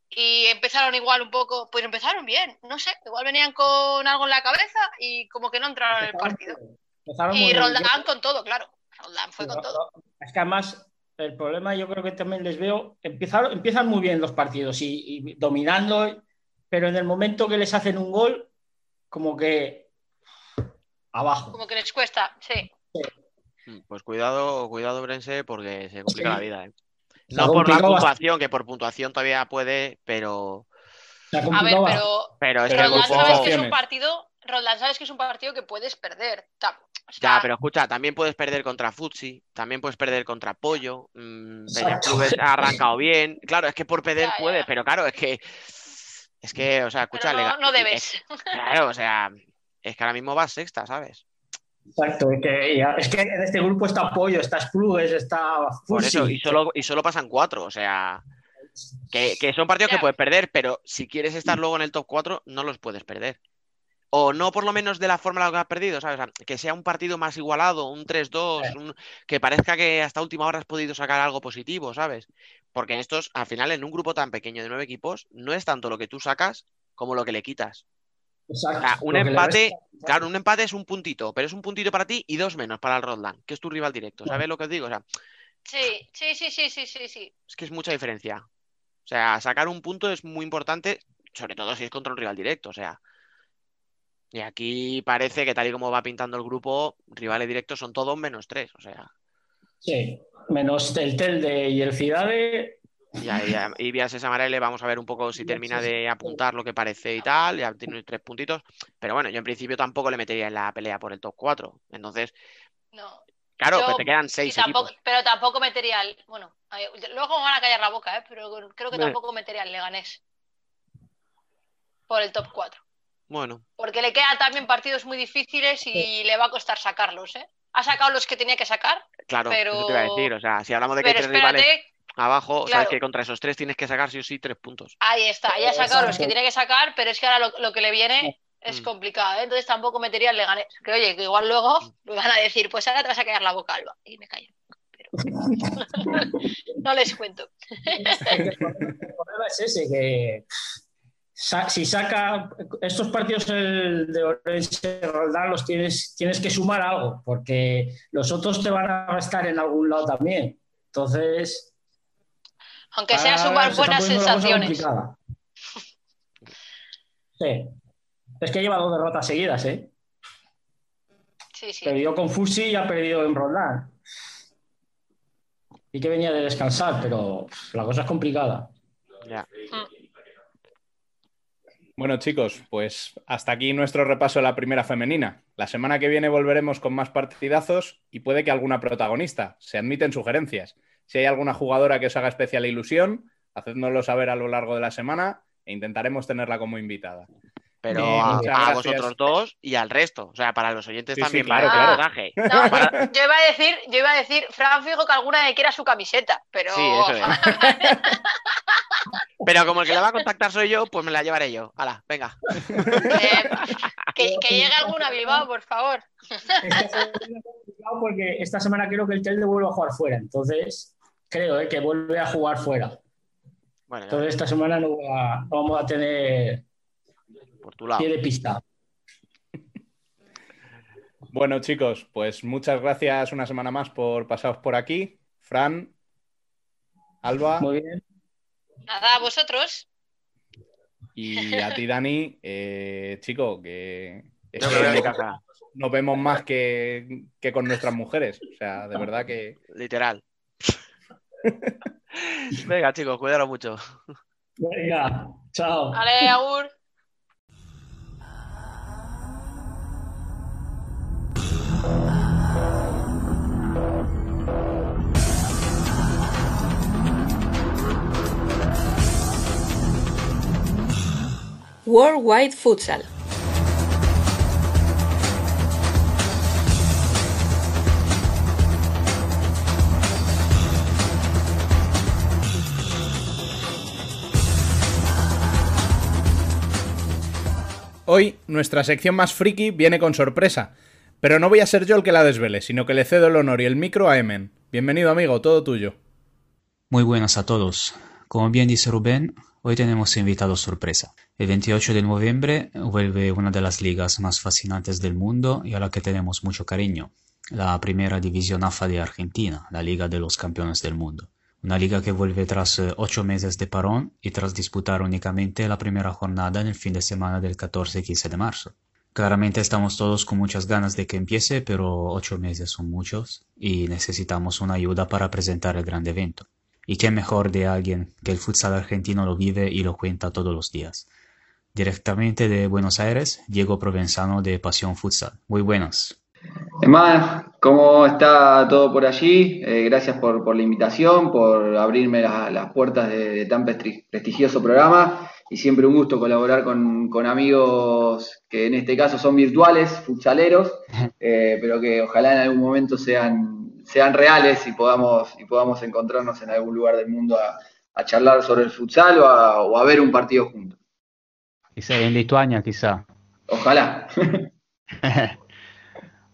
Y empezaron igual un poco, pues empezaron bien, no sé, igual venían con algo en la cabeza y como que no entraron en el partido. Empezaron muy Y bien. Roldán con todo, claro. Roldán fue Sí, con todo. Es que además el problema yo creo que también les veo, empezaron, empiezan muy bien los partidos y, y dominando, pero en el momento que les hacen un gol, como que abajo. Como que les cuesta, sí. Mm, Pues cuidado, cuidado, Brense, porque se complica Sí. la vida, ¿eh? No por la complicado puntuación, que por puntuación todavía puede, pero, A ver, pero pero es Pero que el Roldán grupo- sabes que es un partido, Roldán sabes que es un partido que puedes perder. Ta- o sea, Ya, pero escucha, también puedes perder contra Futsi, también puedes perder contra Pollo. mm. Peñaclubes ha arrancado [laughs] bien. Claro, es que por perder puedes, pero claro, es que. Es que, o sea, escucha, no, no debes. es- [laughs] claro, o sea, es que ahora mismo vas sexta, ¿sabes? Exacto, es que, y es que en este grupo está Pollo, está Splugues, está Por Fusi. eso, y solo, y solo pasan cuatro, o sea. Que, que son partidos que puedes perder, pero si quieres estar luego en el top 4, no los puedes perder. O no por lo menos de la forma en la que has perdido, ¿sabes? O sea, que sea un partido más igualado, un 3-2, un- que parezca que hasta última hora has podido sacar algo positivo, ¿sabes? Porque en estos, al final, en un grupo tan pequeño de nueve equipos, no es tanto lo que tú sacas como lo que le quitas. Exacto, O sea, un empate, resta. claro, un empate es un puntito, pero es un puntito para ti y dos menos para el Rodland, que es tu rival directo. ¿Sabes lo que os digo? O sea, Sí, sí, sí, sí, sí, sí, sí. es que es mucha diferencia. O sea, sacar un punto es muy importante, sobre todo si es contra un rival directo. O sea, y aquí parece que tal y como va pintando el grupo, rivales directos son todos menos tres. O sea, Sí, menos el Telde y el Cidade. Ya, ya, y Vías Samarele, vamos a ver un poco si termina de apuntar lo que parece y tal. Ya tiene tres puntitos. Pero bueno, yo en principio tampoco le metería en la pelea por el top 4. Entonces, No. Claro, Yo- pero te quedan seis tampoco, equipos. pero tampoco metería al. Bueno, luego me van a callar la boca, ¿eh? pero creo que tampoco metería al Leganés por el top 4. Bueno, Porque le quedan también partidos muy difíciles y le va a costar sacarlos, ¿eh? Ha sacado los que tenía que sacar, claro, pero. eso te iba a decir. O sea, si hablamos de que hay Pero tres rivales espérate, abajo, claro. sabes que contra esos tres tienes que sacar sí o sí tres puntos. ahí está, ya ha sacado los que tiene que sacar, pero es que ahora lo, lo que le viene es Mm. complicado, ¿eh? Entonces tampoco metería al Leganés. Que oye, que igual luego me van a decir, pues ahora te vas a callar la boca, Alba. Y me callo. Pero [laughs] no les cuento. El problema es ese, que si saca estos partidos el de Orense Roldán los tienes, tienes que sumar algo, porque los otros te van a estar en algún lado también. Entonces, Aunque sea se está buenas poniendo la cosa sensaciones. complicada. Sí. Es que lleva dos derrotas seguidas, ¿eh? Sí, sí. Perdió con Fusi y ha perdido en Roldán. Y que venía de descansar, pero la cosa es complicada. Ya. Bueno, chicos, pues hasta aquí nuestro repaso de la primera femenina. La semana que viene volveremos con más partidazos y puede que alguna protagonista. Se admiten sugerencias. Si hay alguna jugadora que os haga especial ilusión, hacednoslo saber a lo largo de la semana e intentaremos tenerla como invitada. Pero Eh, a, a vosotros dos y al resto. O sea, para los oyentes Sí, sí, también claro, claro. No, [laughs] Para- yo iba a decir, yo iba a decir, Fran fijo que alguna que quiera su camiseta, pero Sí, eso es. [laughs] Pero como el que la va a contactar soy yo, pues me la llevaré yo. Hala, venga. que, [laughs] que llegue alguna a Bilbao, por favor. complicado porque esta semana creo que el Telde vuelve a jugar fuera. Entonces, creo eh, que vuelve a jugar fuera. Bueno, Entonces, esta semana no, va- no vamos a tener por tu lado. pie de pista. Bueno, chicos, pues muchas gracias una semana más por pasaros por aquí. Fran, Alba Muy bien. Nada, a vosotros. y a ti, Dani. Eh, chico, que nos- nos vemos más que, que con nuestras mujeres. O sea, de verdad que. Literal. [laughs] Venga, chicos, cuidaros mucho. Venga, chao. Vale, Agur. Worldwide Futsal. Hoy nuestra sección más friki viene con sorpresa. Pero no voy a ser yo el que la desvele, sino que le cedo el honor y el micro a Emen. Bienvenido, amigo, todo tuyo. Muy buenas a todos. Como bien dice Rubén, hoy tenemos invitado sorpresa. El 28 de noviembre vuelve una de las ligas más fascinantes del mundo y a la que tenemos mucho cariño, la primera división AFA de Argentina, la Liga de los Campeones del Mundo. Una liga que vuelve tras eh, ocho meses de parón y tras disputar únicamente la primera jornada en el fin de semana del 14 y 15 de marzo. Claramente estamos todos con muchas ganas de que empiece, pero ocho meses son muchos y necesitamos una ayuda para presentar el gran evento. Y qué mejor de alguien que el futsal argentino lo vive y lo cuenta todos los días. Directamente de Buenos Aires, Diego Provenzano de Pasión Futsal. Muy buenas. Emma, ¿cómo está todo por allí? Eh, gracias por, por la invitación, por abrirme la- las puertas de, de tan presti- prestigioso programa y siempre un gusto colaborar con, con amigos que en este caso son virtuales, futsaleros, [laughs] eh, pero que ojalá en algún momento sean, sean reales y podamos, y podamos encontrarnos en algún lugar del mundo a, a charlar sobre el futsal o a, o a ver un partido juntos. Quizá en Lituania, quizá. Ojalá. [laughs]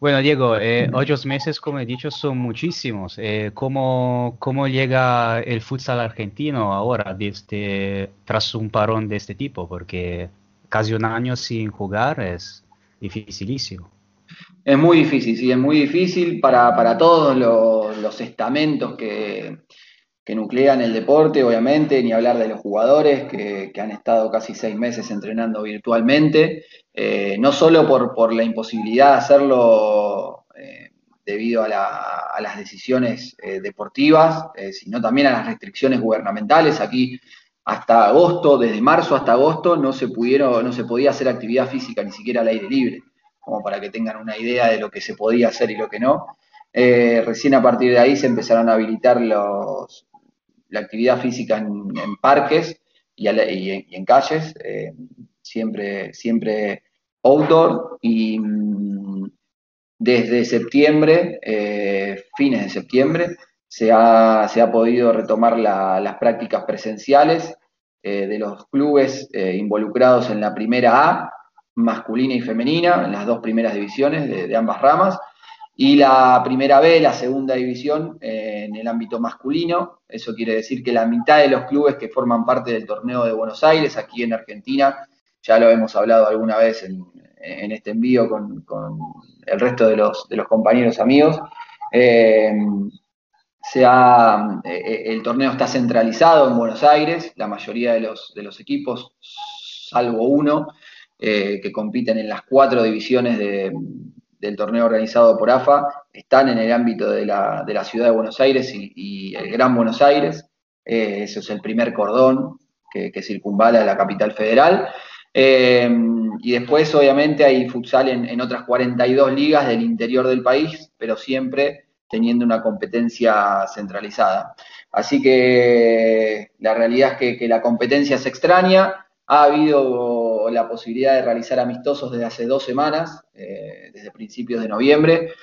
Bueno, Diego, eh, ocho meses, como he dicho, son muchísimos. Eh, ¿cómo, cómo llega el futsal argentino ahora, desde, tras un parón de este tipo? Porque casi un año sin jugar es dificilísimo. Es muy difícil, sí, es muy difícil para, para todos los, los estamentos que, que nuclean el deporte, obviamente, ni hablar de los jugadores que, han estado casi seis meses entrenando virtualmente, eh, no solo por, por la imposibilidad de hacerlo eh, debido a, la- a las decisiones eh, deportivas, sino también a las restricciones gubernamentales. Aquí hasta agosto, desde marzo hasta agosto, no se pudieron, no se podía hacer actividad física ni siquiera al aire libre como para que tengan una idea de lo que se podía hacer y lo que no. Recién a partir de ahí se empezaron a habilitar los, la actividad física en, parques y, en- calles, eh, siempre, siempre outdoor. Y mm, desde septiembre, eh, fines de septiembre, se ha, se ha podido retomar la- las prácticas presenciales eh, de los clubes eh, involucrados en la primera A, masculina y femenina, en las dos primeras divisiones de, de ambas ramas, y la primera B, la segunda división, en el ámbito masculino. Eso quiere decir que la mitad de los clubes que forman parte del torneo de Buenos Aires, aquí en Argentina, ya lo hemos hablado alguna vez en, este envío con, el resto de los, compañeros amigos. eh, se ha- eh, el torneo está centralizado en Buenos Aires, la mayoría de los, de los equipos, salvo uno, eh, que compiten en las cuatro divisiones de- del torneo organizado por AFA, están en el ámbito de la, de la ciudad de Buenos Aires y, el Gran Buenos Aires. Eh, ese es el primer cordón que, que circunvala la capital federal. Eh, y después, obviamente, hay futsal en, en otras 42 ligas del interior del país, pero siempre teniendo una competencia centralizada. Así que la realidad es que, que la competencia se extraña. Ha habido la posibilidad de realizar amistosos desde hace dos semanas, eh, desde principios de noviembre.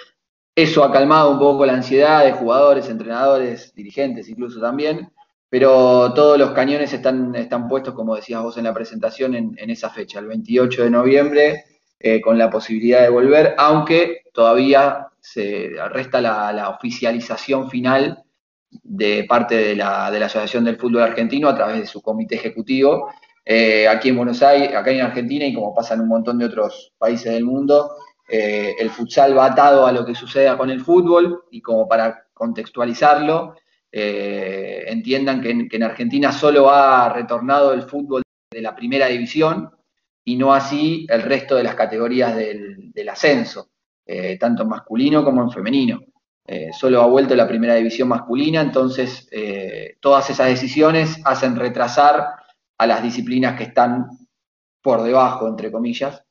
Eso ha calmado un poco la ansiedad de jugadores, entrenadores, dirigentes incluso también, pero todos los cañones están, están puestos, como decías vos en la presentación, en, esa fecha, el 28 de noviembre, eh, con la posibilidad de volver, aunque todavía se resta la, oficialización final de parte de la Asociación del Fútbol Argentino a través de su comité ejecutivo. Eh, aquí en Buenos Aires, acá en Argentina y como pasa en un montón de otros países del mundo, eh, el futsal va atado a lo que suceda con el fútbol y como para contextualizarlo, eh, entiendan que en, Argentina solo ha retornado el fútbol de la primera división y no así el resto de las categorías del, del ascenso, tanto en masculino como en femenino. Solo ha vuelto la primera división masculina, entonces todas esas decisiones hacen retrasar a las disciplinas que están por debajo, entre comillas,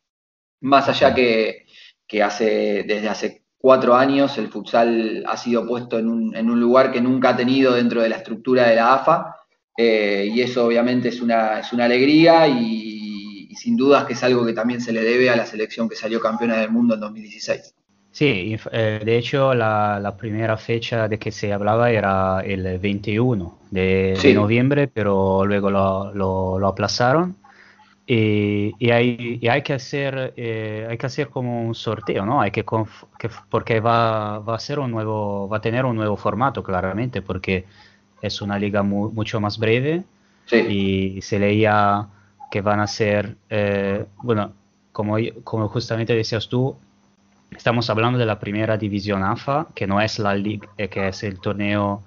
más allá que, que hace, desde hace cuatro años el futsal ha sido puesto en un, en un lugar que nunca ha tenido dentro de la estructura de la AFA, eh, y eso obviamente es una, es una alegría y, y sin dudas que es algo que también se le debe a la selección que salió campeona del mundo en 2016. Sí, eh, de hecho la, la primera fecha de que se hablaba era el 21 de, de Sí. noviembre, pero luego lo, lo- lo aplazaron y, y hay, y hay que hacer, eh, hay que hacer como un sorteo, ¿no? Hay que, que- porque va, va a ser un nuevo, va a tener un nuevo formato claramente, porque es una liga mu- mucho más breve y se leía que van a ser, eh, bueno, como, como justamente decías tú, Estamos hablando de la primera división AFA, que no es la liga, eh, que es el torneo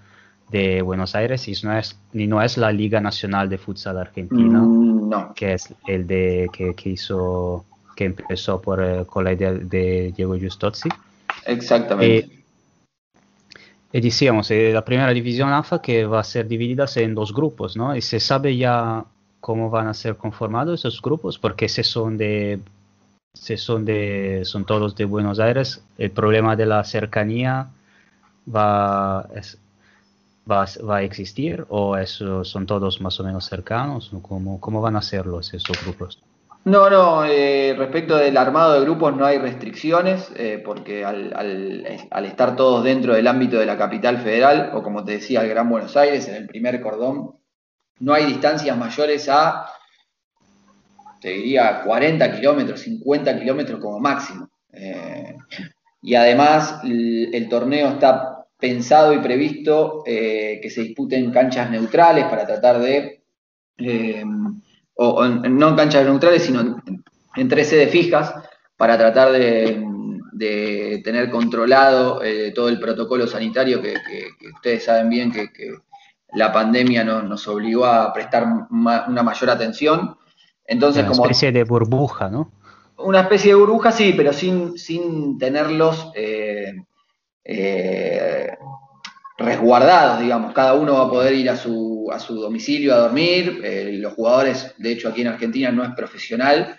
de Buenos Aires y no es, ni no es la Liga Nacional de Futsal Argentina, Mm, no. que es el de que, que hizo, que empezó por, eh, con la idea de Diego Giustozzi. Exactamente. Eh, y decíamos, eh, la primera división AFA que va a ser dividida en dos grupos, ¿no? Y se sabe ya cómo van a ser conformados esos grupos, porque si son de, si son de, son todos de Buenos Aires, el problema de la cercanía va, es- va, va a existir, o eso son todos más o menos cercanos, ¿O ¿cómo, cómo van a ser los esos grupos? No, no, eh, respecto del armado de grupos no hay restricciones, eh, porque al, al- al estar todos dentro del ámbito de la capital federal, o como te decía, el Gran Buenos Aires, en el primer cordón, no hay distancias mayores a, te diría, 40 kilómetros, 50 kilómetros como máximo. Eh, y además el, torneo está pensado y previsto eh, que se disputen canchas neutrales para tratar de... eh, o, o no en canchas neutrales, sino en, tres sedes fijas, para tratar de, de tener controlado eh, todo el protocolo sanitario que, que- que ustedes saben bien que, la pandemia no- nos obligó a prestar una mayor atención. Entonces, Una como especie de burbuja, ¿no? una especie de burbuja, sí, pero sin, sin tenerlos eh, eh, resguardados, digamos. Cada uno va a poder ir a su, a su domicilio a dormir. eh, los jugadores, de hecho, aquí en Argentina no es profesional,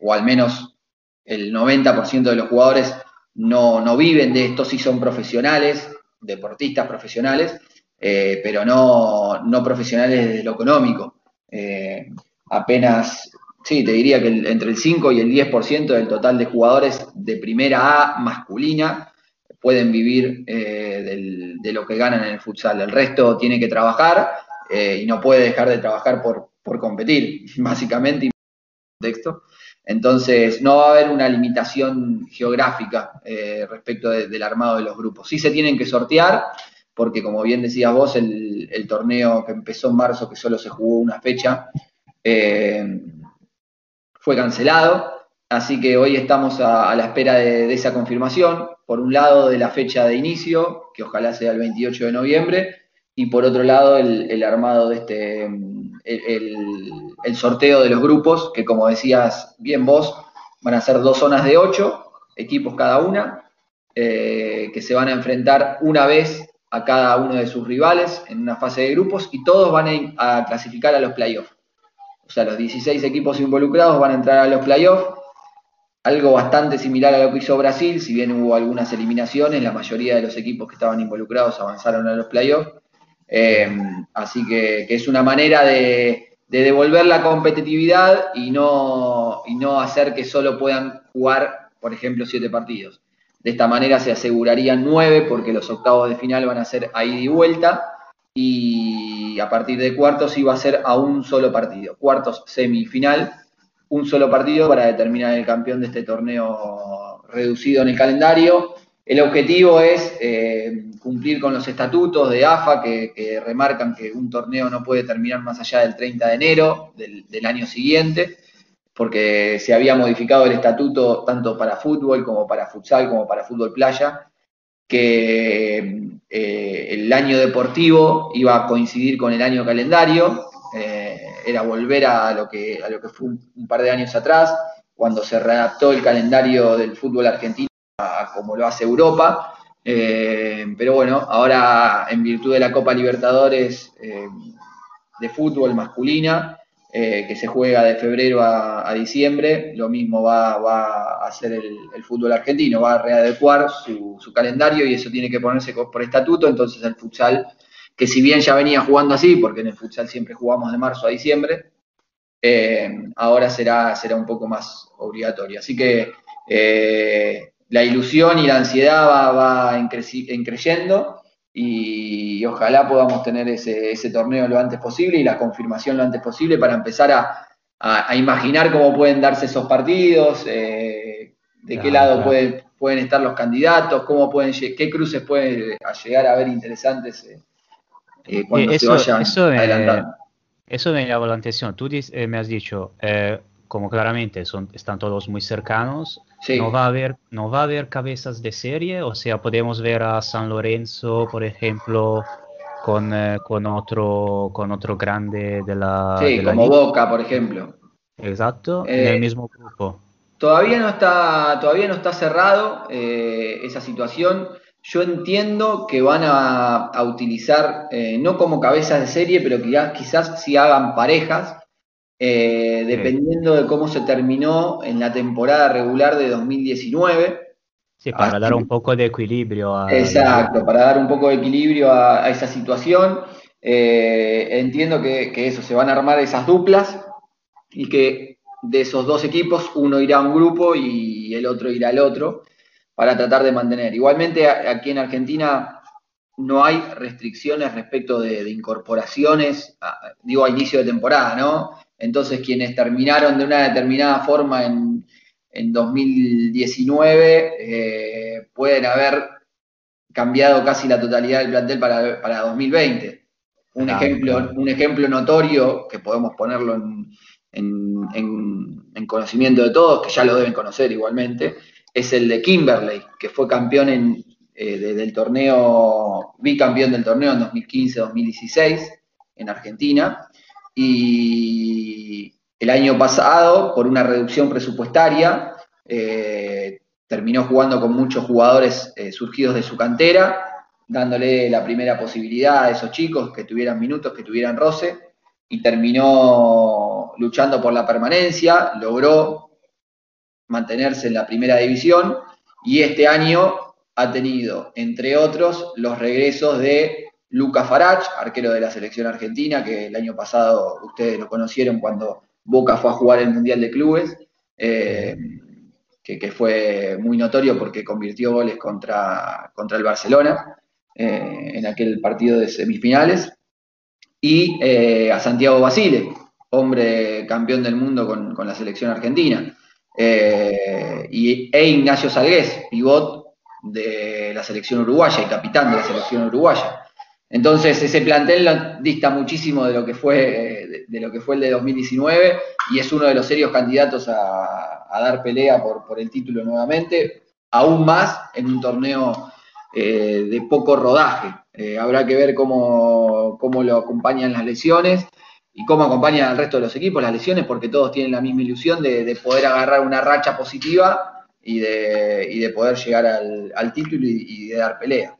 o al menos el 90% de los jugadores no, no viven de esto, sí son profesionales, deportistas profesionales, pero no, no profesionales de lo económico. Eh, apenas, sí, te diría que entre el 5 y el 10% del total de jugadores de primera A masculina pueden vivir eh, de lo que ganan en el futsal. El resto tiene que trabajar eh, y no puede dejar de trabajar por, por competir, [laughs] básicamente, y contexto. Entonces, no va a haber una limitación geográfica eh, respecto de- del armado de los grupos. Sí se tienen que sortear, porque como bien decías vos, el torneo que empezó en marzo, que solo se jugó una fecha, eh, fue cancelado. Así que hoy estamos a, la espera de, esa confirmación. Por un lado, de la fecha de inicio, que ojalá sea el 28 de noviembre, y por otro lado, el, armado de este, el sorteo de los grupos, que como decías bien vos, van a ser dos zonas de ocho, equipos cada una, eh, que se van a enfrentar una vez a cada uno de sus rivales en una fase de grupos y todos van a, a clasificar a los playoffs. O sea, los 16 equipos involucrados van a entrar a los playoffs. Algo bastante similar a lo que hizo Brasil, si bien hubo algunas eliminaciones, la mayoría de los equipos que estaban involucrados avanzaron a los playoffs. Eh, así que, es una manera de, de devolver la competitividad y no, hacer que solo puedan jugar, por ejemplo, siete partidos. De esta manera se asegurarían nueve porque los octavos de final van a ser a ida y vuelta y a partir de cuartos iba a ser a un solo partido. Cuartos semifinal, un solo partido para determinar el campeón de este torneo reducido en el calendario. El objetivo es eh, cumplir con los estatutos de AFA que, remarcan que un torneo no puede terminar más allá del 30 de enero del año siguiente, porque se había modificado el estatuto tanto para fútbol como para futsal como para fútbol playa, que eh, el año deportivo iba a coincidir con el año calendario, eh, era volver a lo, que, a lo que fue un, par de años atrás, cuando se readaptó el calendario del fútbol argentino a como lo hace Europa. Eh, pero bueno, ahora en virtud de la Copa Libertadores de fútbol masculina, eh, que se juega de febrero a, diciembre, lo mismo va, va a hacer el, fútbol argentino, va a readecuar su, calendario y eso tiene que ponerse por estatuto, entonces el futsal, que si bien ya venía jugando así, porque en el futsal siempre jugamos de marzo a diciembre, eh, ahora será, será un poco más obligatorio. Así que eh, la ilusión y la ansiedad va, va y, ojalá podamos tener ese, ese torneo lo antes posible y la confirmación lo antes posible para empezar a, a- a imaginar cómo pueden darse esos partidos, eh, de qué lado claro. pueden, pueden estar los candidatos, cómo pueden, qué cruces pueden llegar a ver interesantes eh, eh, cuando Eh, se eso, vayan eso me, adelantando. eso me llama la atención. Tú me has dicho, como claramente son, están todos muy cercanos, Sí. no va a haber, no va a haber cabezas de serie, o sea, podemos ver a San Lorenzo, por ejemplo, con, eh, con otro, con otro grande de la, Sí, de la como liga. Boca, por ejemplo. Exacto, en Eh, el mismo grupo. Todavía no está, todavía no está cerrado eh, esa situación. Yo entiendo que van a, a utilizar, no como cabezas de serie, pero ya quizás sí hagan parejas, eh, dependiendo de cómo se terminó en la temporada regular de 2019. Sí, para Así- dar un poco de equilibrio a... Exacto, para dar un poco de equilibrio a, a esa situación. Eh, entiendo que, que eso, se van a armar esas duplas y que de esos dos equipos uno irá a un grupo y el otro irá al otro para tratar de mantener. Igualmente aquí en Argentina no hay restricciones respecto de, de incorporaciones, a- digo a inicio de temporada, ¿no? Entonces quienes terminaron de una determinada forma en, en 2019 eh, pueden haber cambiado casi la totalidad del plantel para, para 2020. Un, Claro, ejemplo, claro. un ejemplo notorio que podemos ponerlo en, en- en- en conocimiento de todos, que ya lo deben conocer igualmente, es el de Kimberley, que fue campeón en, eh, de- del torneo, bicampeón del torneo en 2015-2016 en Argentina. Y el año pasado, por una reducción presupuestaria, eh, terminó jugando con muchos jugadores eh, surgidos de su cantera, dándole la primera posibilidad a esos chicos que tuvieran minutos, que tuvieran roce, y terminó luchando por la permanencia, logró mantenerse en la primera división Y este año ha tenido, entre otros, los regresos de Luca Farach, arquero de la selección argentina, que el año pasado ustedes lo conocieron cuando Boca fue a jugar el Mundial de Clubes, eh, que, fue muy notorio porque convirtió goles contra, contra el Barcelona eh, en aquel partido de semifinales, y eh, a Santiago Basile, hombre campeón del mundo con, con la selección argentina, y, e Ignacio Salgués, pivot de la selección uruguaya y capitán de la selección uruguaya. Entonces ese plantel dista muchísimo de lo que fue de, lo que fue el de 2019 y es uno de los serios candidatos a, dar pelea por, el título nuevamente, aún más en un torneo eh, de poco rodaje. Eh, habrá que ver cómo, lo acompañan las lesiones y cómo acompañan al resto de los equipos las lesiones, porque todos tienen la misma ilusión de, de poder agarrar una racha positiva y de, y de poder llegar al, título y de dar pelea.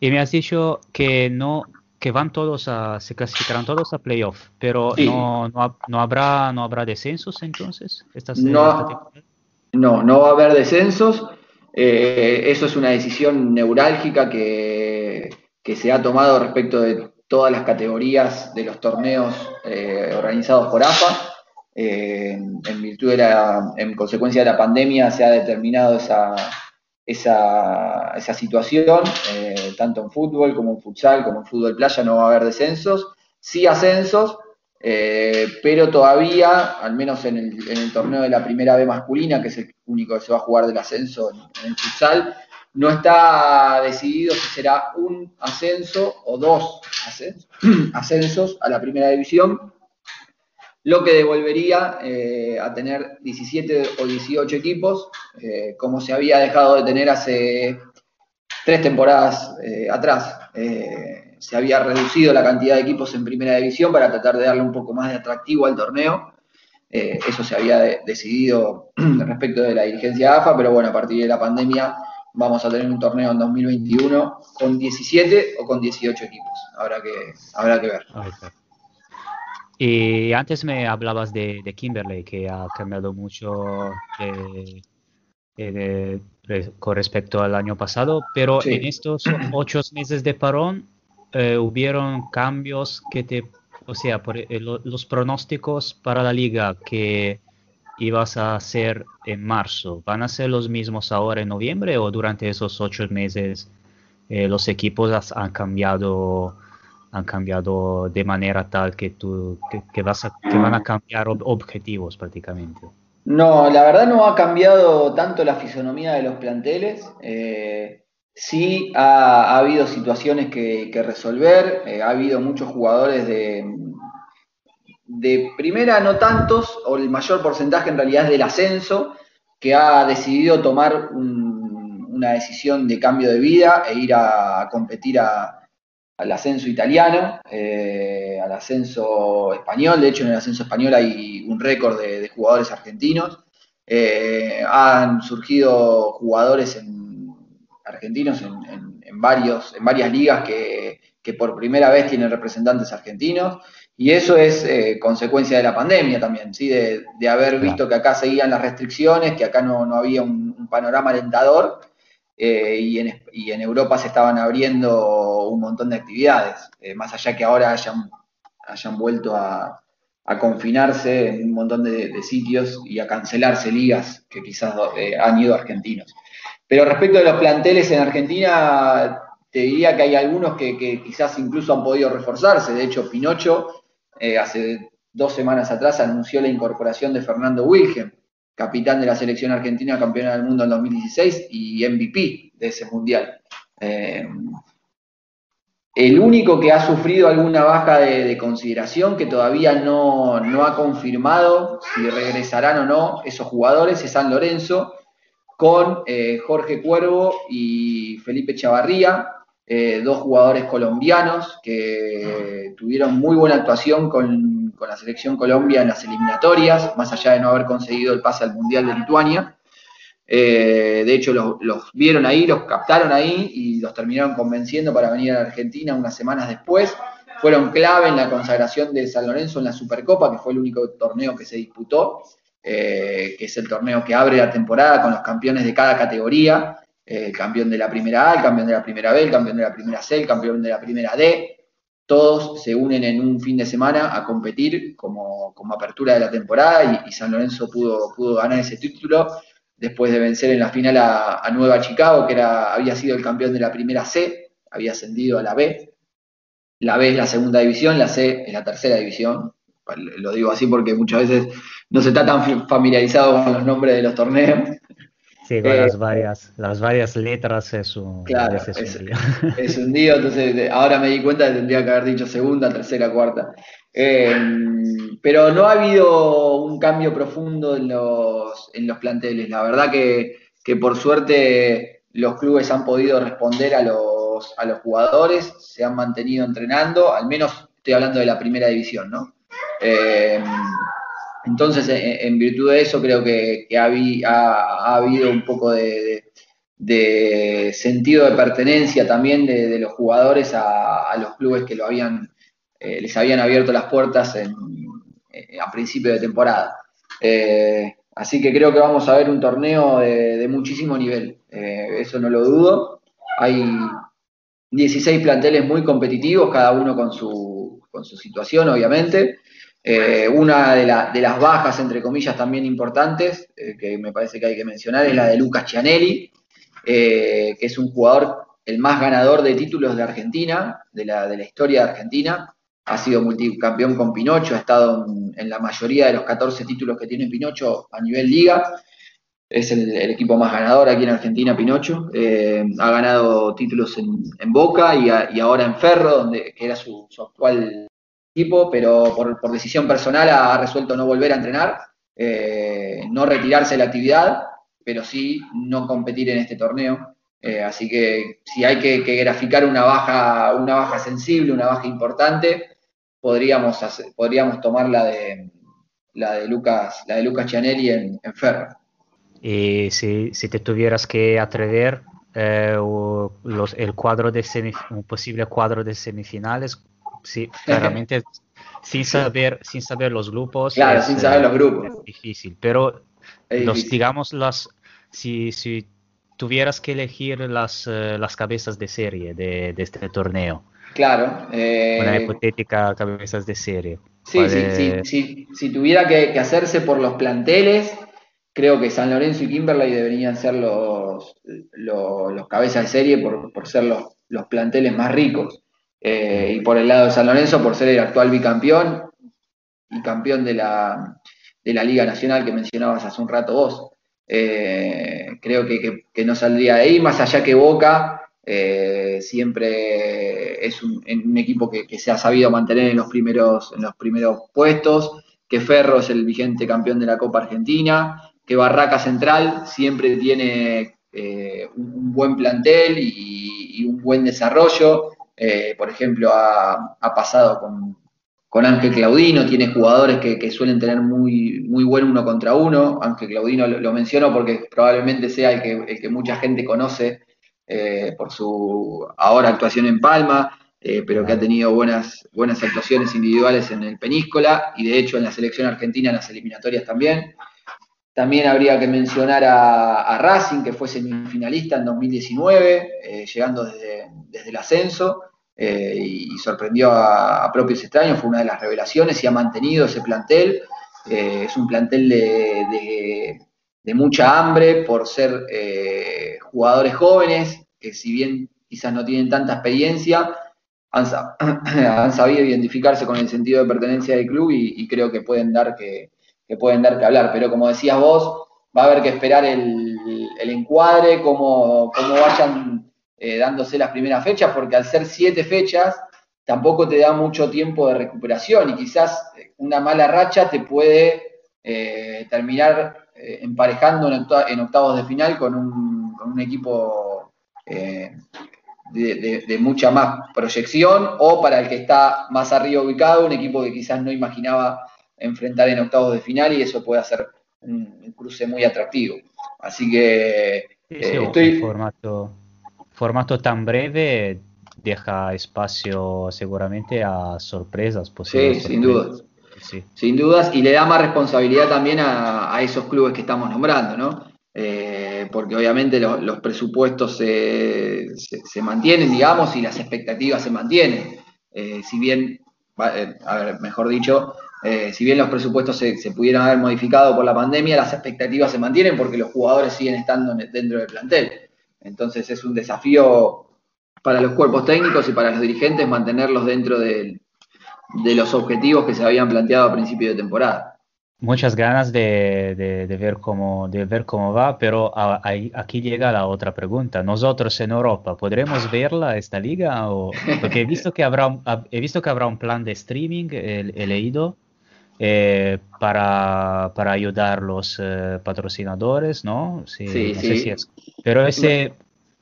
Y me has dicho que no que van todos a se clasificarán todos a playoff, pero Sí. no, no, no habrá no habrá descensos entonces esta, esta No, no, no va a haber descensos. Eh, eso es una decisión neurálgica que, que se ha tomado respecto de todas las categorías de los torneos eh, organizados por AFA. Eh, en virtud de la, en consecuencia de la pandemia se ha determinado esa, esa, esa situación, eh, tanto en fútbol como en futsal, como en fútbol playa, no va a haber descensos, sí ascensos, eh, pero todavía, al menos en el, en el torneo de la primera B masculina, que es el único que se va a jugar del ascenso en, el futsal, no está decidido si será un ascenso o dos ascensos, [clears throat] ascensos a la primera división, lo que devolvería eh, a tener 17 o 18 equipos, eh, como se había dejado de tener hace tres temporadas eh, atrás. Se había reducido la cantidad de equipos en primera división para tratar de darle un poco más de atractivo al torneo. Eso se había de- decidido [clears throat] respecto de la dirigencia AFA, pero bueno, a partir de la pandemia vamos a tener un torneo en 2021 con 17 o con 18 equipos. Habrá que, habrá que ver. Y antes me hablabas de, de Kimberley, que ha cambiado mucho eh, eh, con respecto al año pasado, pero Sí. en estos ocho meses de parón eh, hubieron cambios que te, o sea, por, eh, lo- los pronósticos para la liga que ibas a hacer en marzo, ¿van a ser los mismos ahora en noviembre o durante esos ocho meses eh, los equipos has- han cambiado? Han cambiado de manera tal que tú que, que vas a, que van a cambiar ob- objetivos prácticamente. No, la verdad no ha cambiado tanto la fisonomía de los planteles. eh, sí ha, ha habido situaciones que, que resolver. eh, ha habido muchos jugadores de, de primera, no tantos, o el mayor porcentaje en realidad es del ascenso, que ha decidido tomar un- una decisión de cambio de vida e ir a, competir a- al ascenso italiano, eh, al ascenso español. De hecho, en el ascenso español hay un récord de, de jugadores argentinos. Eh, han surgido jugadores en- argentinos en, en- en varios, en varias ligas que, que por primera vez tienen representantes argentinos. Y eso es eh, consecuencia de la pandemia también, ¿sí? de, de haber visto que acá seguían las restricciones, que acá no, no había un, un panorama alentador eh, y, en, y en Europa se estaban abriendo un montón de actividades, eh, más allá que ahora hayan, hayan vuelto a, a confinarse en un montón de, de sitios y a cancelarse ligas que quizás eh, han ido argentinos. Pero respecto de los planteles en Argentina, te diría que hay algunos que, que quizás incluso han podido reforzarse. De hecho, Pinocho hace dos semanas atrás anunció la incorporación de Fernando Wilhelm, capitán de la selección argentina, campeona del mundo en 2016 y MVP de ese mundial. Eh, el único que ha sufrido alguna baja de, de consideración, que todavía no, no ha confirmado si regresarán o no esos jugadores, es San Lorenzo, con eh, Jorge Cuervo y Felipe Chavarría, eh, dos jugadores colombianos que tuvieron muy buena actuación con, con la selección Colombia en las eliminatorias, más allá de no haber conseguido el pase al Mundial de Lituania. Eh, de hecho, los, vieron ahí, los captaron ahí y los terminaron convenciendo para venir a la Argentina unas semanas después. Fueron clave en la consagración de San Lorenzo en la Supercopa, que fue el único torneo que se disputó eh, que es el torneo que abre la temporada con los campeones de cada categoría, eh, el campeón de la primera A, el campeón de la primera B, el campeón de la primera C, el campeón de la primera D, todos se unen en un fin de semana a competir como, como apertura de la temporada y, San Lorenzo pudo, pudo ganar ese título después de vencer en la final a, a Nueva Chicago, que era, había sido el campeón de la primera C, había ascendido a la B. La B es la segunda división, la C es la tercera división. Lo digo así porque muchas veces no se está tan familiarizado con los nombres de los torneos. Sí, con Eh, las, varias, las varias letras es un, Claro, es un lío. [laughs] es un lío, entonces de- ahora me di cuenta que tendría que haber dicho segunda, tercera, cuarta. Eh, pero no ha habido un cambio profundo en los, en los planteles. La verdad que, que por suerte los clubes han podido responder a los, a los jugadores, se han mantenido entrenando, al menos estoy hablando de la primera división, ¿no? Eh, entonces, en, en virtud de eso, creo que, ha, habi- ha- ha habido un poco de, sentido de pertenencia también de, los jugadores a, los clubes que lo habían, eh, les habían abierto las puertas en- eh, a principio de temporada. Eh, así que creo que vamos a ver un torneo de, de muchísimo nivel, eh, eso no lo dudo. Hay 16 planteles muy competitivos, cada uno con su, con su situación, obviamente. Eh, una de, la- de las bajas, entre comillas, también importantes, eh, que me parece que hay que mencionar, es la de Lucas Chianelli, eh, que es un jugador el más ganador de títulos de Argentina, de la, de la historia de Argentina. Ha sido multicampeón con Pinocho, ha estado en, la mayoría de los 14 títulos que tiene Pinocho a nivel liga. Es el, equipo más ganador aquí en Argentina, Pinocho. Eh, ha ganado títulos en, Boca y ahora en Ferro, donde, que era su, su actual equipo, pero por, decisión personal ha resuelto no volver a entrenar, eh, no retirarse de la actividad, pero sí no competir en este torneo. Eh, así que si hay que, graficar una baja, una baja sensible, una baja importante, podríamos, podríamos tomar la de, la de Lucas, la de Lucas Chianelli en, Ferro. Y si, te tuvieras que atrever eh, los, el cuadro de semif- un posible cuadro de semifinales, sí, [laughs] claramente sin saber, sin saber los grupos. Claro, es, sin saber eh, los grupos. es difícil, pero Es los, difícil. digamos, las, si, si tuvieras que elegir las, eh, las cabezas de serie de, de este torneo, Claro. eh, una hipotética cabezas de serie. Sí, ¿cuál sí, es- sí, sí, si tuviera que, que hacerse por los planteles, creo que San Lorenzo y Kimberley deberían ser los, los, los cabezas de serie por, por ser los, los planteles más ricos. Eh, y por el lado de San Lorenzo, por ser el actual bicampeón y campeón de la, de la Liga Nacional que mencionabas hace un rato vos. Eh, creo que, que- no saldría de ahí, más allá que Boca eh, siempre es un, equipo que, se ha sabido mantener en los, primeros, en los primeros puestos, que Ferro es el vigente campeón de la Copa Argentina, que Barraca Central siempre tiene un, buen plantel y un buen desarrollo. Eh, por ejemplo, ha, pasado con, con Ángel Claudino, tiene jugadores que, suelen tener muy, muy buen uno contra uno. Ángel Claudino lo, lo menciono porque probablemente sea el que, mucha gente conoce eh, por su ahora actuación en Palma, eh, pero que ha tenido buenas, buenas actuaciones individuales en el Peníscola y de hecho en la selección argentina en las eliminatorias también. También habría que mencionar a, Racing, que fue semifinalista en 2019, eh, llegando desde, desde el ascenso eh, y sorprendió a, a propios extraños, fue una de las revelaciones y ha mantenido ese plantel. Eh, es un plantel de, de- mucha hambre por ser eh, jugadores jóvenes, que si bien quizás no tienen tanta experiencia, han, sa- [clears throat] han sabido identificarse con el sentido de pertenencia del club y, creo que pueden dar que, que pueden dar que hablar. Pero como decías vos, va a haber que esperar el, el encuadre, cómo, cómo vayan eh, dándose las primeras fechas, porque al ser siete fechas, tampoco te da mucho tiempo de recuperación y quizás una mala racha te puede eh, terminar eh, emparejando en, octa- en octavos de final con un, con un equipo eh, de, de- de mucha más proyección o para el que está más arriba ubicado, un equipo que quizás no imaginaba enfrentar en octavos de final y eso puede hacer un, un cruce muy atractivo. Así que eh, estoy, formato, formato tan breve deja espacio seguramente a sorpresas Sí, posibles sin sorpresas. duda. Sí. Sin dudas, y le da más responsabilidad también a, esos clubes que estamos nombrando, ¿no? Eh, porque obviamente lo- los presupuestos se, se- se mantienen, digamos, y las expectativas se mantienen. Eh, si bien, eh, a ver, mejor dicho, eh, si bien los presupuestos se, se pudieran haber modificado por la pandemia, las expectativas se mantienen porque los jugadores siguen estando en- dentro del plantel. Entonces es un desafío para los cuerpos técnicos y para los dirigentes mantenerlos dentro del- de los objetivos que se habían planteado a principio de temporada. Muchas ganas de, de- de ver cómo, de ver cómo va, pero a- ahí- aquí llega la otra pregunta. ¿Nosotros en Europa podremos verla esta liga? O, porque he visto que habrá, he visto que habrá un plan de streaming, he, he leído, eh, para, para ayudar los eh, patrocinadores, ¿no? Sí, Sí, no sé sí. si es- pero ese,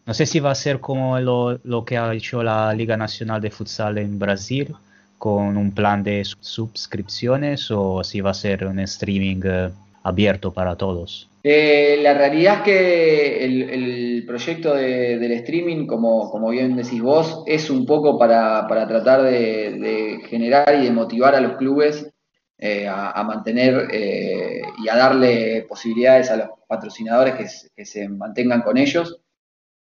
no sé si va a ser como lo, lo que ha hecho la Liga Nacional de Futsal en Brasil, con un plan de su- suscripciones, o si va a ser un streaming eh, abierto para todos. La realidad es que el, el proyecto de- del streaming, como, como bien decís vos, es un poco para, para tratar de, de generar y de motivar a los clubes eh, a, mantener eh, y a darle posibilidades a los patrocinadores que, se- mantengan con ellos.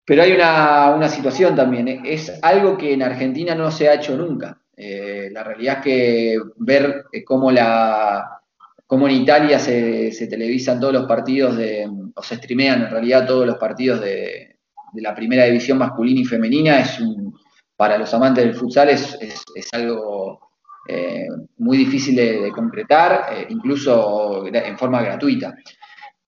Pero hay una, una situación también, eh, es algo que en Argentina no se ha hecho nunca. Eh, la realidad es que ver cómo la, cómo en Italia se, se televisan todos los partidos de, o se streamean en realidad todos los partidos de, de la primera división masculina y femenina, es un, para los amantes del futsal es- es algo eh, muy difícil de, concretar, eh, incluso en forma gratuita.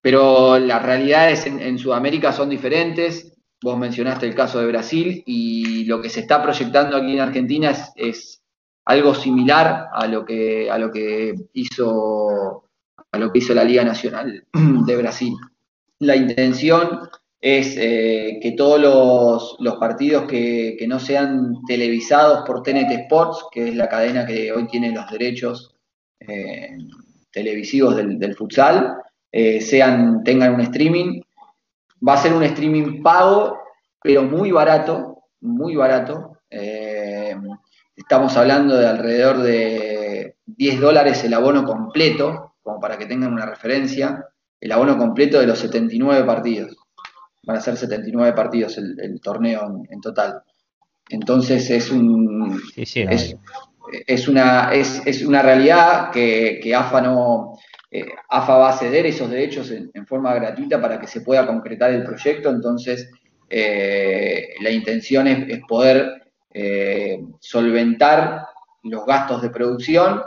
Pero las realidades en, en Sudamérica son diferentes. Vos mencionaste el caso de Brasil y lo que se está proyectando aquí en Argentina es, es algo similar a lo que, a lo que hizo a lo que hizo la Liga Nacional de Brasil. La intención es eh, que todos los, los partidos que, que no sean televisados por TNT Sports, que es la cadena que hoy tiene los derechos eh, televisivos del, del futsal, eh, sean, tengan un streaming. Va a ser un streaming pago, pero muy barato, muy barato. Estamos hablando de alrededor de 10 dólares el abono completo, como para que tengan una referencia, el abono completo de los 79 partidos. Van a ser 79 partidos el, el torneo en, en total. Entonces es un Sí, sí, no, es, es una, es, es una realidad que, que AFA no eh, AFA va a ceder esos derechos en, en forma gratuita para que se pueda concretar el proyecto. Entonces, eh, la intención es, es poder eh, solventar los gastos de producción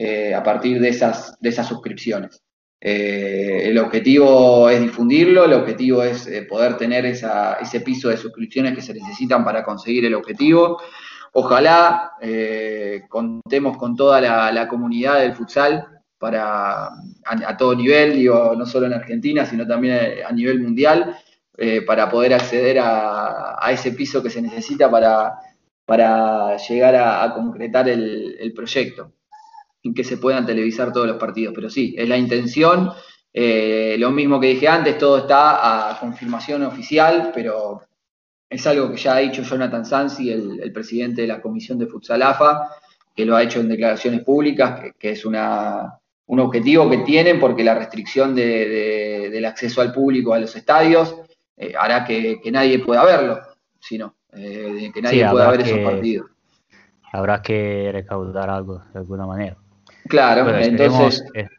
a partir de esas, de esas suscripciones. Eh, el objetivo es difundirlo, el objetivo es eh, poder tener ese piso de suscripciones que se necesitan para conseguir el objetivo. Ojalá eh, contemos con toda la, comunidad del futsal para a, todo nivel, digo, no solo en Argentina, sino también a, nivel mundial, para poder acceder a, ese piso que se necesita para, llegar a, concretar el, proyecto que se puedan televisar todos los partidos. Pero sí, es la intención. eh, lo mismo que dije antes, todo está a confirmación oficial, pero es algo que ya ha dicho Jonathan Sansi, el, el presidente de la Comisión de Futsal AFA, que lo ha hecho en declaraciones públicas, que, que es una, un objetivo que tienen porque la restricción de- de- del acceso al público a los estadios eh, hará que, que nadie pueda verlo, sino eh, que nadie Sí, pueda ver esos partidos. Habrá que recaudar algo de alguna manera. Claro, Pero entonces- esperemos,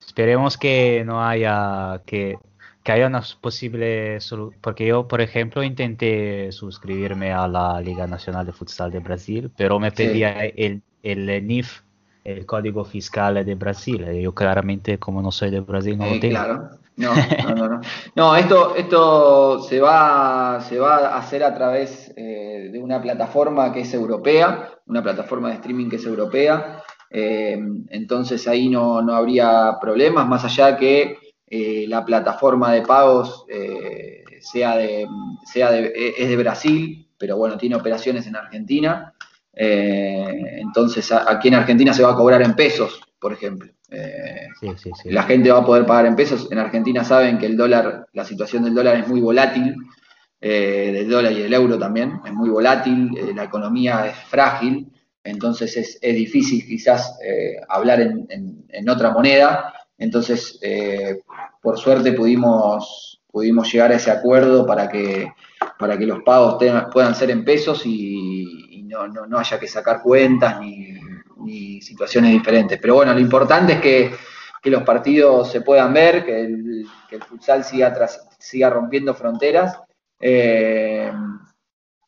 esperemos que no haya que, que haya una posible solu- porque yo, por ejemplo, intenté suscribirme a la Liga Nacional de Futsal de Brasil, pero me Sí. pedía el, el NIF, el código fiscal de Brasil. Yo claramente, como no soy de Brasil, no Eh, lo tengo. claro. No, no, no, no. No, esto, esto se, va, se va a hacer a través eh, de una plataforma que es europea, una plataforma de streaming que es europea. Eh, entonces ahí no, no habría problemas, más allá que eh, la plataforma de pagos eh, sea de, sea de, es de Brasil, pero bueno, tiene operaciones en Argentina. Entonces aquí en Argentina se va a cobrar en pesos, por ejemplo. Sí, sí, sí. la gente va a poder pagar en pesos. En Argentina saben que el dólar, la situación del dólar es muy volátil, del dólar y del euro también, es muy volátil, la economía es frágil, entonces es, es difícil quizás eh, hablar en, en- en otra moneda. Entonces, eh, por suerte pudimos, pudimos llegar a ese acuerdo para que, para que los pagos tengan- puedan ser en pesos y, no, no- no haya que sacar cuentas ni, ni situaciones diferentes. Pero bueno, lo importante es que, que los partidos se puedan ver, que el, que el futsal siga, tras- siga rompiendo fronteras. eh,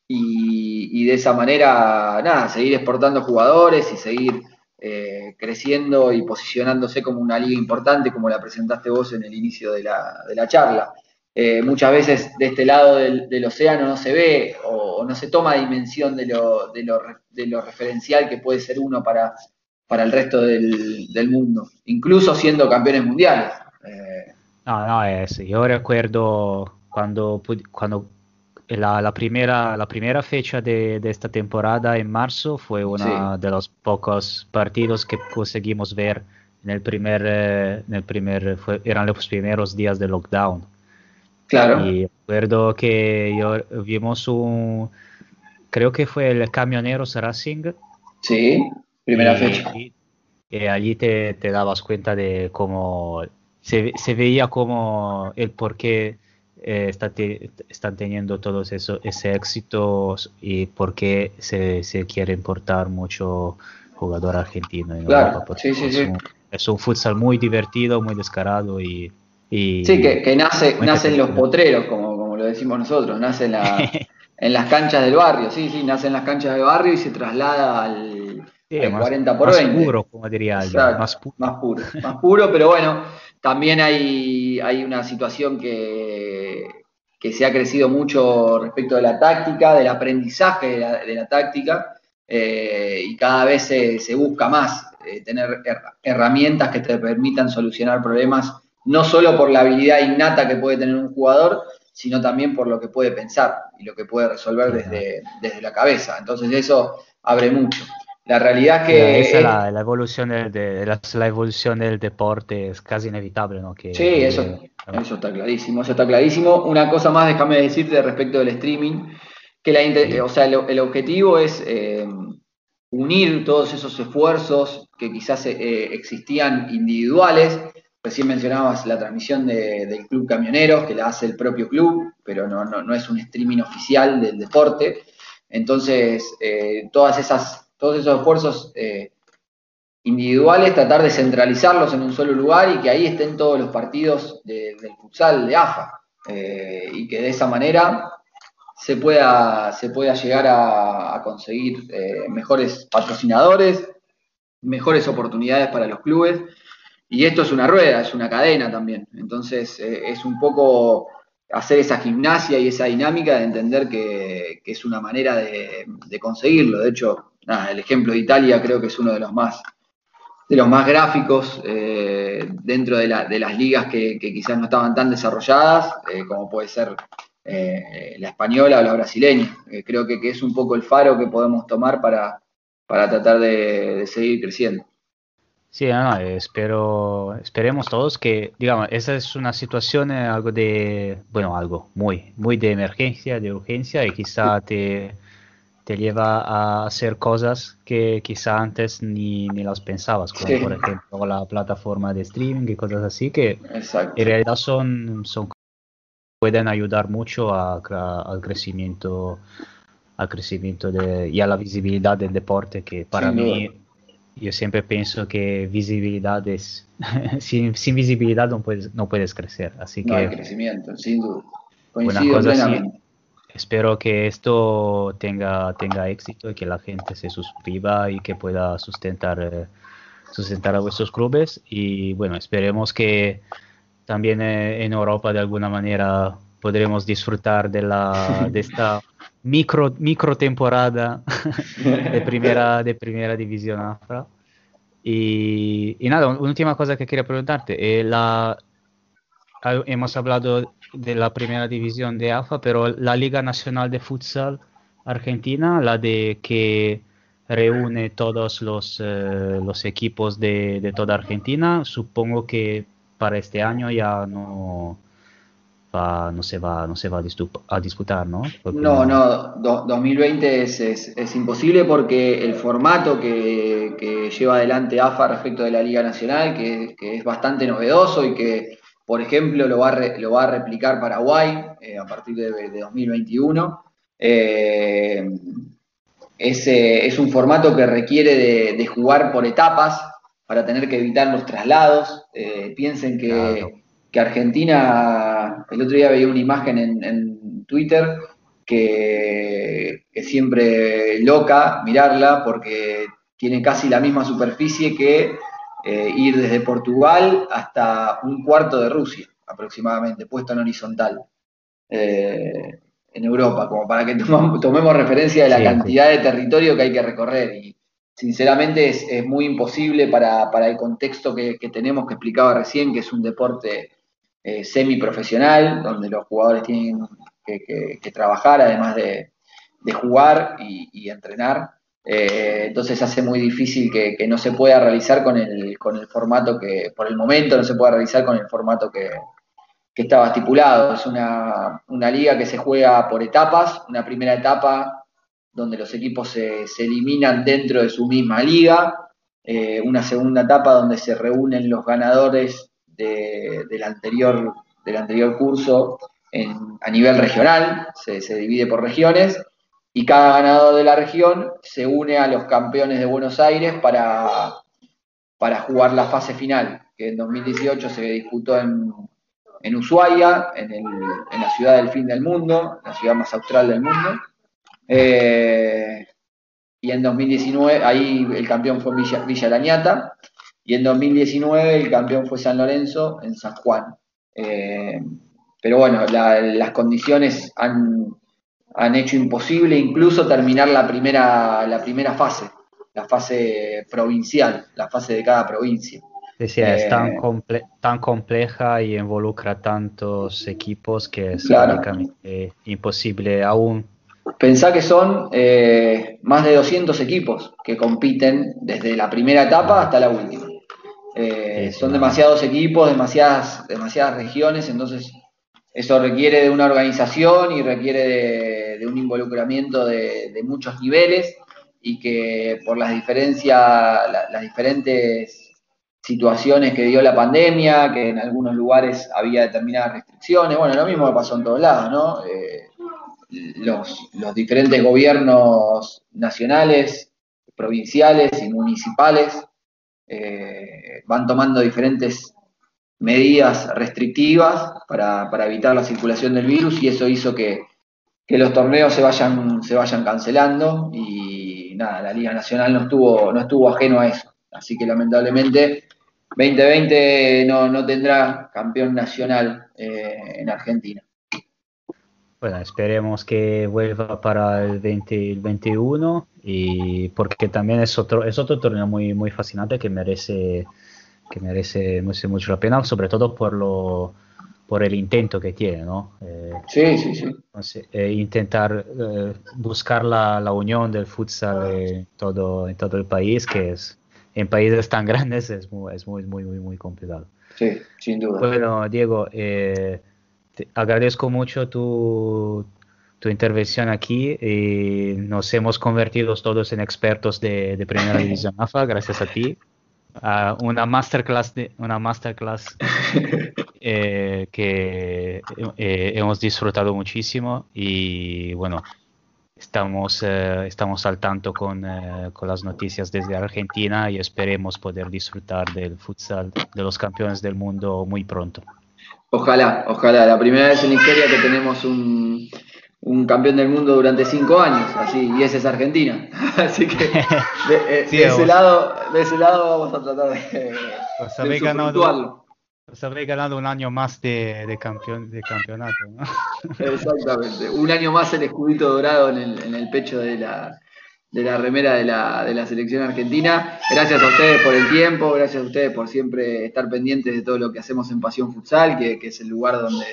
y, y de esa manera, nada, seguir exportando jugadores y seguir eh, creciendo y posicionándose como una liga importante, como la presentaste vos en el inicio de la, de la charla. Eh, muchas veces de este lado del, océano no se ve o, no se toma dimensión de lo, de, lo, de lo referencial que puede ser uno para, para el resto del, del mundo, incluso siendo campeones mundiales. Eh, No, no, es, yo recuerdo cuando, pud- cuando la, la primera, la primera fecha de, de esta temporada en marzo fue uno de los pocos partidos que conseguimos ver en el primer, eh, en el primer fue- eran los primeros días de lockdown. Claro. Y recuerdo que yo, vimos un, creo que fue el Camioneros Racing. Sí, primera y, fecha. y- y allí te, te dabas cuenta de cómo se, se veía como el por qué eh, está te- están teniendo todos eso, ese éxito y por qué se, se quiere importar mucho jugador argentino en Claro, Europa, sí, sí, es, sí. Un, es un futsal muy divertido, muy descarado y... y Sí, que, que nace, nacen los potreros, como, como lo decimos nosotros, nace en, la- [laughs] en las canchas del barrio, sí, sí, nace en las canchas del barrio y se traslada al, Sí, más- 40 por más 20. puro, como diría alguien, más más puro, más puro, pero bueno, también hay, hay una situación que, que se ha crecido mucho respecto de la táctica, del aprendizaje de la, de la táctica, eh, y cada vez se, se busca más eh, tener her- herramientas que te permitan solucionar problemas, no solo por la habilidad innata que puede tener un jugador, sino también por lo que puede pensar y lo que puede resolver desde, desde la cabeza. Entonces eso abre mucho. La realidad es que... Esa es- la, la evolución del, de, la, la evolución del deporte es casi inevitable, ¿no? Que, Sí, eso, eso está clarísimo, eso está clarísimo. Una cosa más, déjame decirte respecto del streaming, que la, inte- o sea, el, el objetivo es eh, unir todos esos esfuerzos que quizás eh, existían individuales. Recién mencionabas la transmisión de- del Club Camioneros, que la hace el propio club, pero no, no, no es un streaming oficial del deporte. Entonces, eh, todas esas, todos esos esfuerzos eh, individuales, tratar de centralizarlos en un solo lugar y que ahí estén todos los partidos de- del futsal de AFA. eh, y que de esa manera se pueda, se pueda llegar a, conseguir eh, mejores patrocinadores, mejores oportunidades para los clubes. Y esto es una rueda, es una cadena también. Entonces es un poco hacer esa gimnasia y esa dinámica de entender que, que es una manera de, de conseguirlo. De hecho, el ejemplo de Italia creo que es uno de los más de los más gráficos eh, dentro de, la- de las ligas que, quizás no estaban tan desarrolladas, eh, como puede ser eh, la española o la brasileña. Creo que, es un poco el faro que podemos tomar para, para tratar de, seguir creciendo. Sí, no, espero, esperemos todos que, digamos, esa es una situación, algo de, bueno, algo muy, muy de emergencia, de urgencia y quizá te, te lleva a hacer cosas que quizá antes ni, ni las pensabas, como Sí. por ejemplo la plataforma de streaming y cosas así que Exacto. en realidad son, son pueden ayudar mucho a, a- al crecimiento, al crecimiento de, y a la visibilidad del deporte que para mí yo siempre pienso que visibilidad es, [laughs] sin, sin visibilidad no puedes, no puedes crecer. Así No que crecimiento, sin duda. una así. Espero que esto tenga, tenga éxito y que la gente se suscriba y que pueda sustentar, eh, sustentar a vuestros clubes. Y bueno, esperemos que también eh, en Europa de alguna manera podremos disfrutar de, la, de esta [laughs] micro, micro temporada [laughs] de primera, de primera división AFRA. Y, y nada, una última cosa que quería preguntarte. eh, la, hemos hablado de la primera división de AFA, pero la Liga Nacional de Futsal Argentina, la de que reúne todos los, eh, los equipos de, de toda Argentina, supongo que para este año ya no, va- no se va, no se va a, disputar, ¿no? Porque No, no, do- 2020 es, es- es imposible porque el formato que, que que lleva adelante AFA respecto de la Liga Nacional, que, que es bastante novedoso y que, por ejemplo, lo va a, re- lo va a replicar Paraguay eh, a partir de, de 2021. Eh, es, es un formato que requiere de, de jugar por etapas para tener que evitar los traslados. Eh, piensen que, que Argentina, el otro día veía una imagen en, en Twitter que, que siempre loca mirarla porque tiene casi la misma superficie que eh, ir desde Portugal hasta un cuarto de Rusia aproximadamente, puesto en horizontal. Eh, en Europa, como para que [laughs] tomamos- tomemos referencia de la Sí, sí. cantidad de territorio que hay que recorrer. Y sinceramente es, es muy imposible para, para el contexto que, que tenemos, que explicaba recién, que es un deporte eh, semiprofesional, donde los jugadores tienen que, que- que trabajar además de, de jugar y, y entrenar. Eh, entonces hace muy difícil que, no se pueda realizar con el, con el formato que, por el momento, no se pueda realizar con el formato que, que estaba estipulado. Es una, una liga que se juega por etapas, una primera etapa donde los equipos se, se eliminan dentro de su misma liga, eh, una segunda etapa donde se reúnen los ganadores de- del, anterior, del anterior curso en- a nivel regional, se, se divide por regiones, y cada ganador de la región se une a los campeones de Buenos Aires para, para jugar la fase final, que en 2018 se disputó en, en Ushuaia, en, la ciudad del fin del mundo, la ciudad más austral del mundo. Eh, y en 2019, ahí el campeón fue Villa, Villa Lañata, y en 2019 el campeón fue San Lorenzo en San Juan. Eh, pero bueno, la- las condiciones han, han hecho imposible incluso terminar la primera, la primera fase, la fase provincial, la fase de cada provincia. Decía, es tan, Eh, comple- tan compleja y involucra tantos equipos que es Claro. prácticamente imposible aún. Pensá que son eh, más de 200 equipos que compiten desde la primera etapa hasta la última. Eh, son demasiados equipos, demasiadas, demasiadas regiones, entonces eso requiere de una organización y requiere de, de un involucramiento de, muchos niveles y que por las diferencias, la- las diferentes situaciones que dio la pandemia, que en algunos lugares había determinadas restricciones, bueno, lo mismo pasó en todos lados, ¿no? Eh, los, los diferentes gobiernos nacionales, provinciales y municipales eh, van tomando diferentes medidas restrictivas para, para evitar la circulación del virus y eso hizo que, que los torneos se vayan, se vayan cancelando y nada, la Liga Nacional no estuvo, no estuvo ajeno a eso. Así que lamentablemente 2020 no, no tendrá campeón nacional eh, en Argentina. Bueno, esperemos que vuelva para el 2021 y porque también es otro, es otro torneo muy, muy fascinante que merece, que merece, merece mucho la pena, sobre todo por lo, por el intento que tiene, ¿no? Eh, Sí, sí, sí. entonces, eh, intentar eh, buscar la, la unión del futsal en todo, en todo el país, que es en países tan [laughs] grandes es muy, es muy, muy, muy, muy complicado. Sí, sin duda. Bueno, Diego, te agradezco mucho tu, tu intervención aquí y nos hemos convertido todos en expertos de, de Primera [laughs] División AFA, gracias a ti. a una masterclass, de, una masterclass [laughs] eh, que eh, hemos disfrutado muchísimo y bueno, estamos, eh, estamos al tanto con, eh, con las noticias desde Argentina y esperemos poder disfrutar del futsal de los campeones del mundo muy pronto. Ojalá, ojalá. La primera vez en la historia que tenemos un, un campeón del mundo durante cinco años, así, y ese es Argentina. [laughs] Así que de, eh, Sí, de ese lado, de ese lado vamos a tratar de, de habéis ganado, un año más de, de, campeón, de campeonato. Exactamente. Un año más el escudito dorado en el, en el pecho de la, de la remera de la, de la selección argentina. Gracias a ustedes por el tiempo, gracias a ustedes por siempre estar pendientes de todo lo que hacemos en Pasión Futsal, que, que es el lugar donde,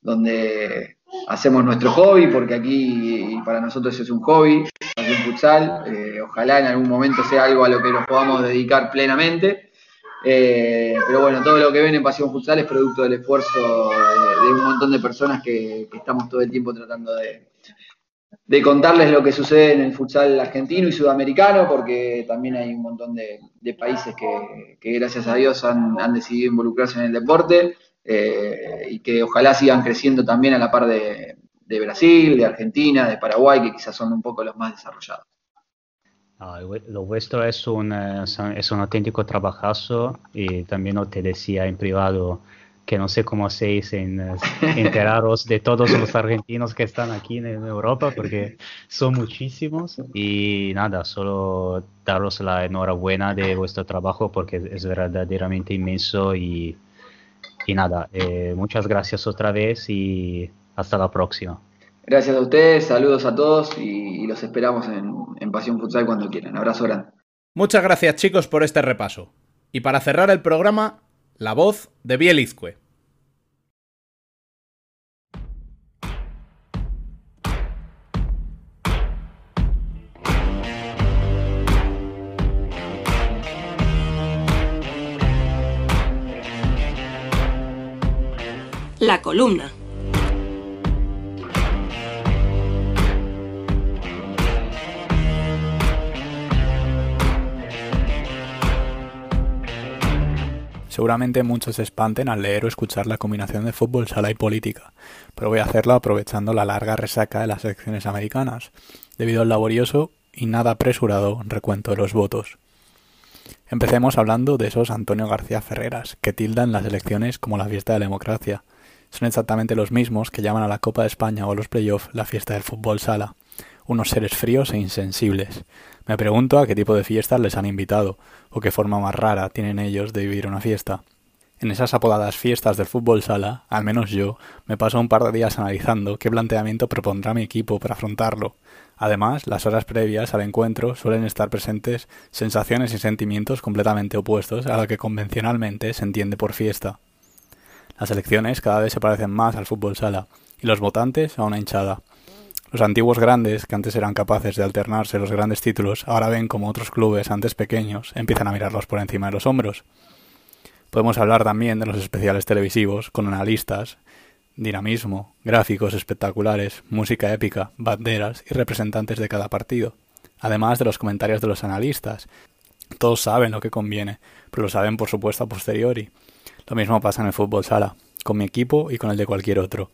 donde hacemos nuestro hobby, porque aquí para nosotros es un hobby, Pasión Futsal. Eh, ojalá en algún momento sea algo a lo que nos podamos dedicar plenamente. Eh, pero bueno, todo lo que ven en Pasión Futsal es producto del esfuerzo de, un montón de personas que, estamos todo el tiempo tratando de, contarles lo que sucede en el futsal argentino y sudamericano, porque también hay un montón de, países que, gracias a Dios han, han, decidido involucrarse en el deporte eh, y que ojalá sigan creciendo también a la par de, de Brasil, de Argentina, de Paraguay, que quizás son un poco los más desarrollados. Ah, lo vuestro es un, eh, es un auténtico trabajazo y también te decía en privado que no sé cómo hacéis en eh, [laughs] enteraros de todos los argentinos que están aquí en Europa porque son muchísimos y nada, solo daros la enhorabuena de vuestro trabajo porque es verdaderamente inmenso y, y nada, eh, muchas gracias otra vez y hasta la próxima. Gracias a ustedes, saludos a todos y, y los esperamos en, en Pasión Futsal cuando quieran. Abrazo grande. Muchas gracias chicos por este repaso. Y para cerrar el programa, la voz de Bielizque. La columna. Seguramente muchos se espanten al leer o escuchar la combinación de fútbol, sala y política, pero voy a hacerlo aprovechando la larga resaca de las elecciones americanas, debido al laborioso y nada apresurado recuento de los votos. Empecemos hablando de esos Antonio García Ferreras, que tildan las elecciones como la fiesta de la democracia. Son exactamente los mismos que llaman a la Copa de España o a los playoffs la fiesta del fútbol sala, unos seres fríos e insensibles. Me pregunto a qué tipo de fiestas les han invitado, o qué forma más rara tienen ellos de vivir una fiesta. En esas apodadas fiestas del fútbol sala, al menos yo, me paso un par de días analizando qué planteamiento propondrá mi equipo para afrontarlo. Además, las horas previas al encuentro suelen estar presentes sensaciones y sentimientos completamente opuestos a lo que convencionalmente se entiende por fiesta. Las elecciones cada vez se parecen más al fútbol sala, y los votantes a una hinchada. Los antiguos grandes, que antes eran capaces de alternarse los grandes títulos, ahora ven como otros clubes antes pequeños empiezan a mirarlos por encima de los hombros. Podemos hablar también de los especiales televisivos, con analistas, dinamismo, gráficos espectaculares, música épica, banderas y representantes de cada partido, además de los comentarios de los analistas. Todos saben lo que conviene, pero lo saben por supuesto a posteriori. Lo mismo pasa en el fútbol sala, con mi equipo y con el de cualquier otro.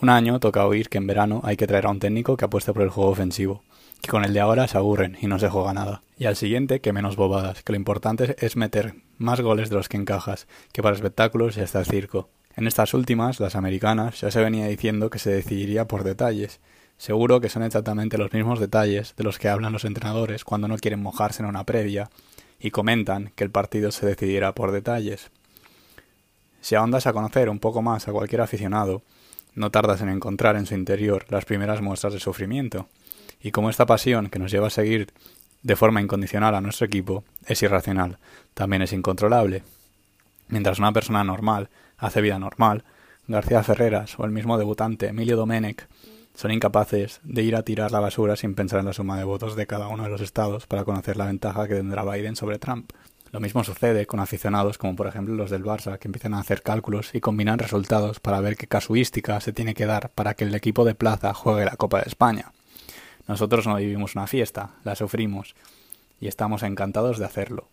Un año toca oír que en verano hay que traer a un técnico que apueste por el juego ofensivo, que con el de ahora se aburren y no se juega nada. Y al siguiente que menos bobadas, que lo importante es meter más goles de los que encajas, que para espectáculos ya está el circo. En estas últimas, las americanas, ya se venía diciendo que se decidiría por detalles. Seguro que son exactamente los mismos detalles de los que hablan los entrenadores cuando no quieren mojarse en una previa y comentan que el partido se decidirá por detalles. Si ahondas a conocer un poco más a cualquier aficionado, no tardas en encontrar en su interior las primeras muestras de sufrimiento. Y como esta pasión que nos lleva a seguir de forma incondicional a nuestro equipo es irracional, también es incontrolable. Mientras una persona normal hace vida normal, García Ferreras o el mismo debutante Emilio Domenech son incapaces de ir a tirar la basura sin pensar en la suma de votos de cada uno de los estados para conocer la ventaja que tendrá Biden sobre Trump. Lo mismo sucede con aficionados como por ejemplo los del Barça, que empiezan a hacer cálculos y combinan resultados para ver qué casuística se tiene que dar para que el equipo de plaza juegue la Copa de España. Nosotros no vivimos una fiesta, la sufrimos, y estamos encantados de hacerlo.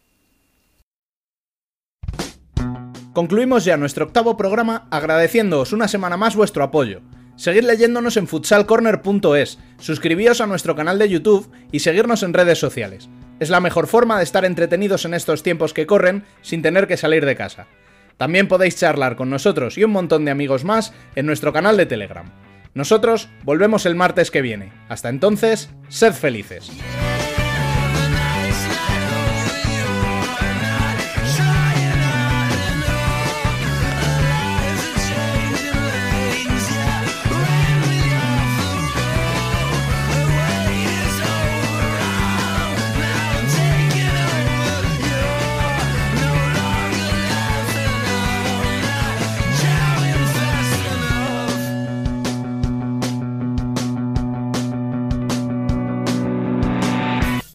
Concluimos ya nuestro octavo programa agradeciéndoos una semana más vuestro apoyo. Seguid leyéndonos en futsalcorner.es, suscribíos a nuestro canal de YouTube y seguirnos en redes sociales. Es la mejor forma de estar entretenidos en estos tiempos que corren sin tener que salir de casa. También podéis charlar con nosotros y un montón de amigos más en nuestro canal de Telegram. Nosotros volvemos el martes que viene. Hasta entonces, sed felices.